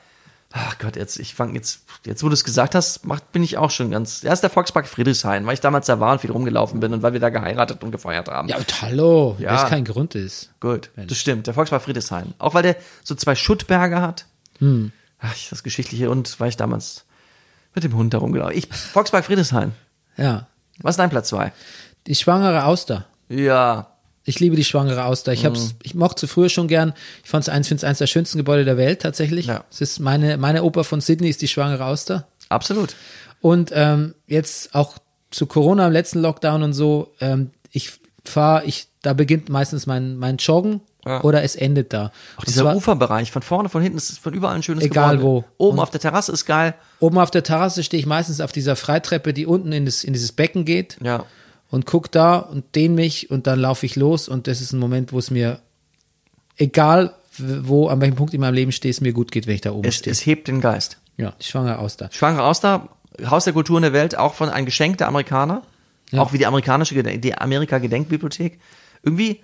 Ach Gott, jetzt, ich fange jetzt, jetzt wo du es gesagt hast, macht, bin ich auch schon ganz. Ja, ist der Volkspark Friedrichshain, weil ich damals da war und viel rumgelaufen bin und weil wir da geheiratet und gefeiert haben. Ja, und hallo, Ja. ja. das kein Grund ist. Gut, das stimmt. Der Volkspark Friedrichshain. Auch weil der so zwei Schuttberge hat. Hm. Ach, das Geschichtliche und weil ich damals mit dem Hund da rumgelaufen Ich, Volkspark Friedrichshain. Ja. Was ist dein Platz zwei? Die schwangere Auster. Ja. Ich liebe die schwangere Auster. Mhm. Ich hab's, ich mochte sie früher schon gern. Ich fand es eins, finde es eins der schönsten Gebäude der Welt tatsächlich. Ja. Es ist meine, meine Oper von Sydney ist die schwangere Auster. Absolut. Und ähm, jetzt auch zu Corona im letzten Lockdown und so, ähm, ich fahre, ich, da beginnt meistens mein, mein Joggen Ja. oder es endet da. Auch Und dieser zwar Uferbereich, von vorne, von hinten, ist es von überall ein schönes Egal Gebäude. wo. Oben auf der Terrasse ist geil. oben auf der Terrasse stehe ich meistens auf dieser Freitreppe, die unten in, das, in dieses Becken geht Ja. Und guck da und dehn mich und dann laufe ich los und das ist ein Moment, wo es mir, egal wo, an welchem Punkt in meinem Leben stehe, es mir gut geht, wenn ich da oben Es, stehe. es hebt den Geist. Ja, die schwangere Auster. Schwangere Auster, Haus der Kultur in der Welt, auch von ein Geschenk der Amerikaner. Ja. Auch wie die amerikanische, die Amerika-Gedenkbibliothek. Irgendwie,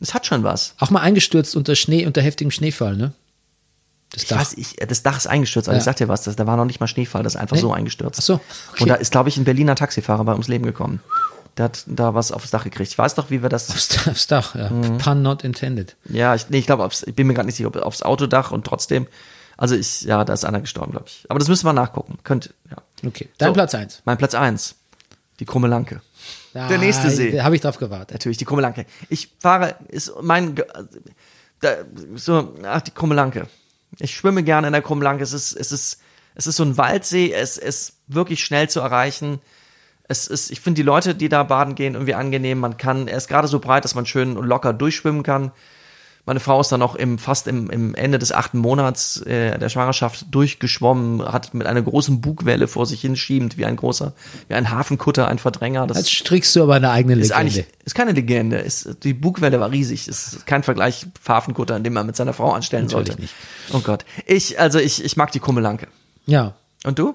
es hat schon was. Auch mal eingestürzt unter Schnee, unter heftigem Schneefall, ne? Das Ich Dach. weiß, ich, das Dach ist eingestürzt, aber Ja. ich sag dir was, das, da war noch nicht mal Schneefall, das ist einfach Nee? so eingestürzt. Ach so, okay. Und da ist, glaube ich, ein Berliner Taxifahrer bei ums Leben gekommen. Der hat da was aufs Dach gekriegt. Ich weiß doch, wie wir das. Aufs, aufs Dach, ja. Mhm. Pun not intended. Ja, ich, nee, ich glaube, ich bin mir gerade nicht sicher, ob aufs Autodach und trotzdem. Also ich, ja, da ist einer gestorben, glaube ich. Aber das müssen wir nachgucken. Könnt, ja. Okay, dein So, Platz eins. Mein Platz eins. Die Krumme Lanke. Der nächste Ah, See. Da habe ich drauf gewartet. Natürlich, die Krumme Lanke. Ich fahre, ist mein, da, so, ach, die Krumme Lanke. Ich schwimme gerne in der Krumme Lanke. Es ist, es ist, es ist so ein Waldsee. Es ist wirklich schnell zu erreichen. Es ist, ich finde die Leute, die da baden gehen, irgendwie angenehm. Man kann, er ist gerade so breit, dass man schön und locker durchschwimmen kann. Meine Frau ist dann noch im, fast im, im Ende des achten Monats äh, der Schwangerschaft durchgeschwommen, hat mit einer großen Bugwelle vor sich hinschiebend, wie ein großer, wie ein Hafenkutter, ein Verdränger. Das Jetzt strickst du aber eine eigene ist Legende. eigentlich ist keine Legende. Ist, die Bugwelle war riesig. Ist kein Vergleich Hafenkutter, an dem man mit seiner Frau anstellen Natürlich sollte. nicht. Oh Gott. Ich, also ich, ich mag die Kummelanke. Ja, Und du?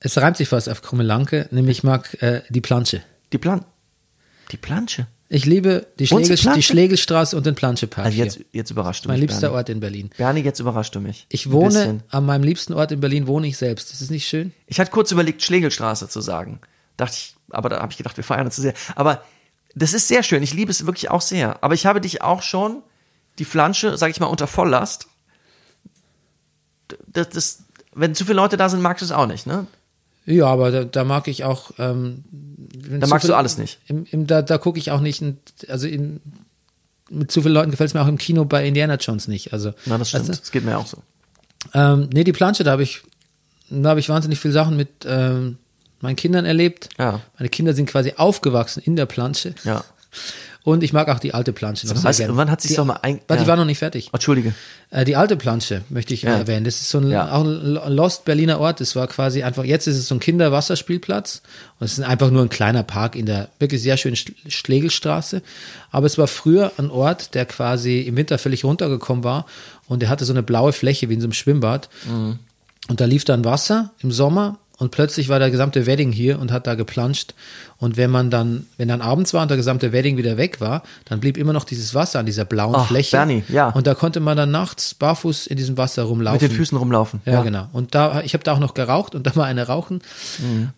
Es reimt sich fast auf Krummelanke, nämlich ich mag äh, die Plansche. Die Plan die Plansche. Ich liebe die, Schlegel, die Schlegelstraße und den Planschepark. Also jetzt, jetzt überrascht du mein mich. liebster Bernie. Ort in Berlin. Bernie, jetzt überrascht du mich. Ich wohne, an meinem liebsten Ort in Berlin wohne ich selbst. Ist es nicht schön? Ich hatte kurz überlegt, Schlegelstraße zu sagen. Dachte ich, aber da habe ich gedacht, wir feiern uns zu sehr. Aber das ist sehr schön. Ich liebe es wirklich auch sehr. Aber ich habe dich auch schon die Flansche, sag ich mal, unter Volllast. Das, das, wenn zu viele Leute da sind, magst du es auch nicht, ne? Ja, aber da, da mag ich auch. Ähm, Da magst viel- du alles nicht. Im, im, da da gucke ich auch nicht. Also in, mit zu vielen Leuten gefällt es mir auch im Kino bei Indiana Jones nicht. Also, Na, das stimmt. Das geht mir auch so. ähm, nee, die Plansche, da habe ich, da habe ich wahnsinnig viele Sachen mit ähm, meinen Kindern erlebt. Ja. Meine Kinder sind quasi aufgewachsen in der Plansche. Ja. Und ich mag auch die alte Plansche noch So, sehr gerne. wann hat die, doch mal ein- Warte, ja. die war noch nicht fertig. Entschuldige. Äh, die alte Plansche möchte ich Ja. erwähnen. Das ist so ein, Ja. auch ein Lo- Lost Berliner Ort. Das war quasi einfach, jetzt ist es so ein Kinderwasserspielplatz. Und es ist einfach nur ein kleiner Park in der wirklich sehr schönen Sch- Schlegelstraße. Aber es war früher ein Ort, der quasi im Winter völlig runtergekommen war. Und der hatte so eine blaue Fläche wie in so einem Schwimmbad. Mhm. Und da lief dann Wasser im Sommer. Und plötzlich war der gesamte Wedding hier und hat da geplanscht. Und wenn man dann, wenn dann abends war und der gesamte Wedding wieder weg war, dann blieb immer noch dieses Wasser an dieser blauen Ach, Fläche. Bernie, ja. Und da konnte man dann nachts barfuß in diesem Wasser rumlaufen. Mit den Füßen rumlaufen. Ja, genau. Und da, ich habe da auch noch geraucht und da war eine rauchen.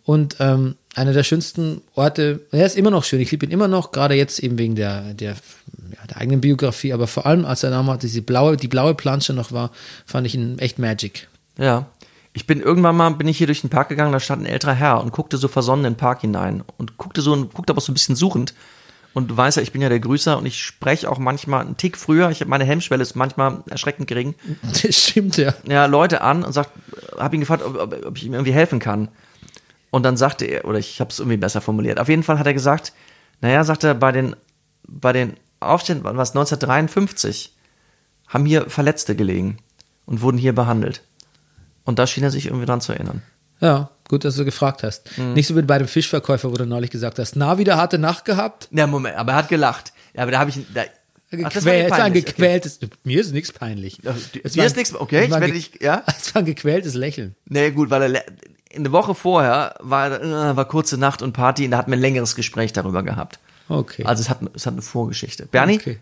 Und ähm, einer der schönsten Orte, er ist immer noch schön, ich liebe ihn immer noch, gerade jetzt eben wegen der, der, ja, der eigenen Biografie, aber vor allem, als er damals diese blaue, die blaue Plansche noch war, fand ich ihn echt Magic. Ja. Ich bin irgendwann mal, bin ich hier durch den Park gegangen, da stand ein älterer Herr und guckte so versonnen in den Park hinein und guckte so, guckte aber so ein bisschen suchend. Und du weißt ja, ich bin ja der Grüßer und ich spreche auch manchmal einen Tick früher. Ich habe meine Hemmschwelle ist manchmal erschreckend gering. [LAUGHS] Das stimmt, ja. Ja, Leute an und sagt, habe ihn gefragt, ob, ob, ob ich ihm irgendwie helfen kann. Und dann sagte er, oder ich habe es irgendwie besser formuliert. Auf jeden Fall hat er gesagt, naja, sagt er, bei den, bei den Aufständen, es 1953, haben hier Verletzte gelegen und wurden hier behandelt. Und da schien er sich irgendwie dran zu erinnern. Ja, gut, dass du gefragt hast. Mhm. Nicht so wie bei dem Fischverkäufer, wo du neulich gesagt hast, na, wieder harte Nacht gehabt? Ja, Moment, aber er hat gelacht. Ja, aber da habe ich. Da, Ach, das war Gequält, ein gequältes, mir ist nichts peinlich. Es war ist nichts- okay, ich werde dich- ja? [LAUGHS] Es war ein gequältes Lächeln. Nee, gut, weil er eine Woche vorher war, äh, war kurze Nacht und Party und da hatten wir ein längeres Gespräch darüber gehabt. Okay. Also es hat, es hat eine Vorgeschichte. Bernie, Okay.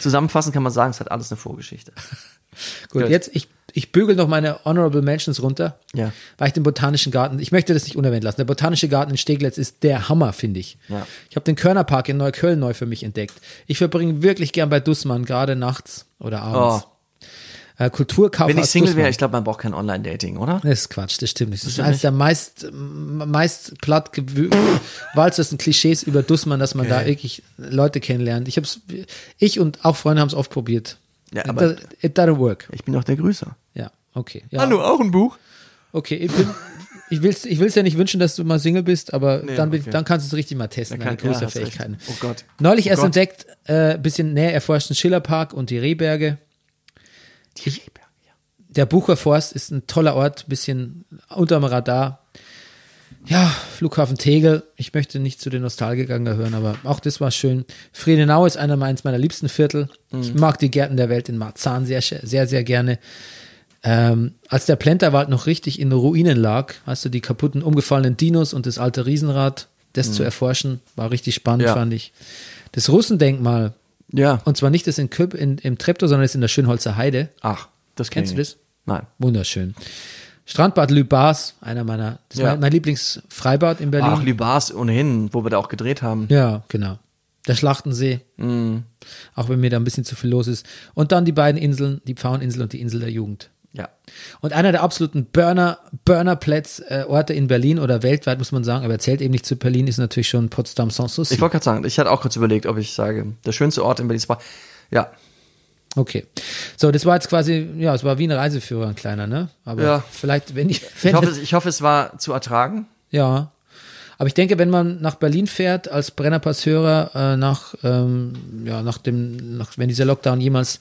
zusammenfassend kann man sagen, es hat alles eine Vorgeschichte. [LAUGHS] Gut, Gut. jetzt, ich, ich bügel noch meine Honorable Mentions runter, Ja. weil ich den Botanischen Garten, ich möchte das nicht unerwähnt lassen. Der Botanische Garten in Steglitz ist der Hammer, finde ich. Ja. Ich habe den Körnerpark in Neukölln neu für mich entdeckt. Ich verbringe wirklich gern bei Dussmann, gerade nachts oder abends. Äh, Kulturkauf Wenn ich Single wäre, ich glaube, man braucht kein Online-Dating, oder? Das ist Quatsch, das stimmt nicht. Das ist eines der meist, meist platt gewalztesten [LAUGHS] Klischees über Dussmann, dass man da wirklich Leute kennenlernt. Ich hab's, ich und auch Freunde haben es oft probiert. Ja, it, aber- do- it doesn't work. Ich bin doch der Grüßer. Ja, okay. Ja, auch ein Buch? Okay, ich, bin, ich will es ich will's ja nicht wünschen, dass du mal Single bist, aber dann, bin, okay. dann kannst du es richtig mal testen, Dann deine ja, Größerfähigkeiten. recht. Oh Gott. Neulich Oh erst Gott. entdeckt, äh, bisschen näher erforscht den Schillerpark und die Rehberge. Die Der Bucher Forst ist ein toller Ort, bisschen unterm Radar. Ja, Flughafen Tegel. Ich möchte nicht zu den Nostalgikern gehören, aber auch das war schön. Friedenau ist einer meins meiner liebsten Viertel. Ich mag die Gärten der Welt in Marzahn sehr, sehr, sehr gerne. Ähm, als der Plenterwald noch richtig in Ruinen lag, hast du die kaputten, umgefallenen Dinos und das alte Riesenrad, das zu erforschen, war richtig spannend, Ja. fand ich. Das Russendenkmal, Ja. und zwar nicht das in Köp, in, im Treptow, sondern das in der Schönholzer Heide. Ach. Das kenn Kennst du das? Nein. Wunderschön. Strandbad Lübars, einer meiner, das Ja. mein, mein Lieblingsfreibad in Berlin. Ach, Lübars ohnehin, wo wir da auch gedreht haben. Ja, genau. Der Schlachtensee. Auch wenn mir da ein bisschen zu viel los ist. Und dann die beiden Inseln, die Pfaueninsel und die Insel der Jugend. Ja. Und einer der absoluten Burner, Burnerplätz, äh, Orte in Berlin oder weltweit, muss man sagen, aber er zählt eben nicht zu Berlin, ist natürlich schon Potsdam Sanssouci. Ich wollte gerade sagen, ich hatte auch kurz überlegt, ob ich sage, der schönste Ort in Berlin ist. Ja, Okay. So, das war jetzt quasi, ja, es war wie ein Reiseführer, ein kleiner, ne? Aber Ja. vielleicht, wenn ich, ich wenn hoffe, das, es- ich hoffe, es war zu ertragen. ja. Aber ich denke, wenn man nach Berlin fährt als Brennerpass-Hörer, äh, nach, ähm, ja, nach dem, nach, wenn dieser Lockdown jemals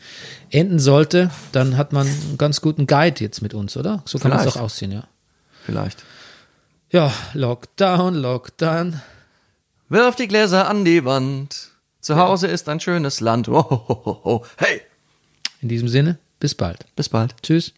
enden sollte, dann hat man einen ganz guten Guide jetzt mit uns, oder? So kann man es auch aussehen, ja. Vielleicht. Ja, Lockdown, Lockdown. Wirf die Gläser an die Wand. Zu Hause ist ein schönes Land. Oh, ho, ho, ho. Hey, In diesem Sinne, bis bald. bis bald. Tschüss.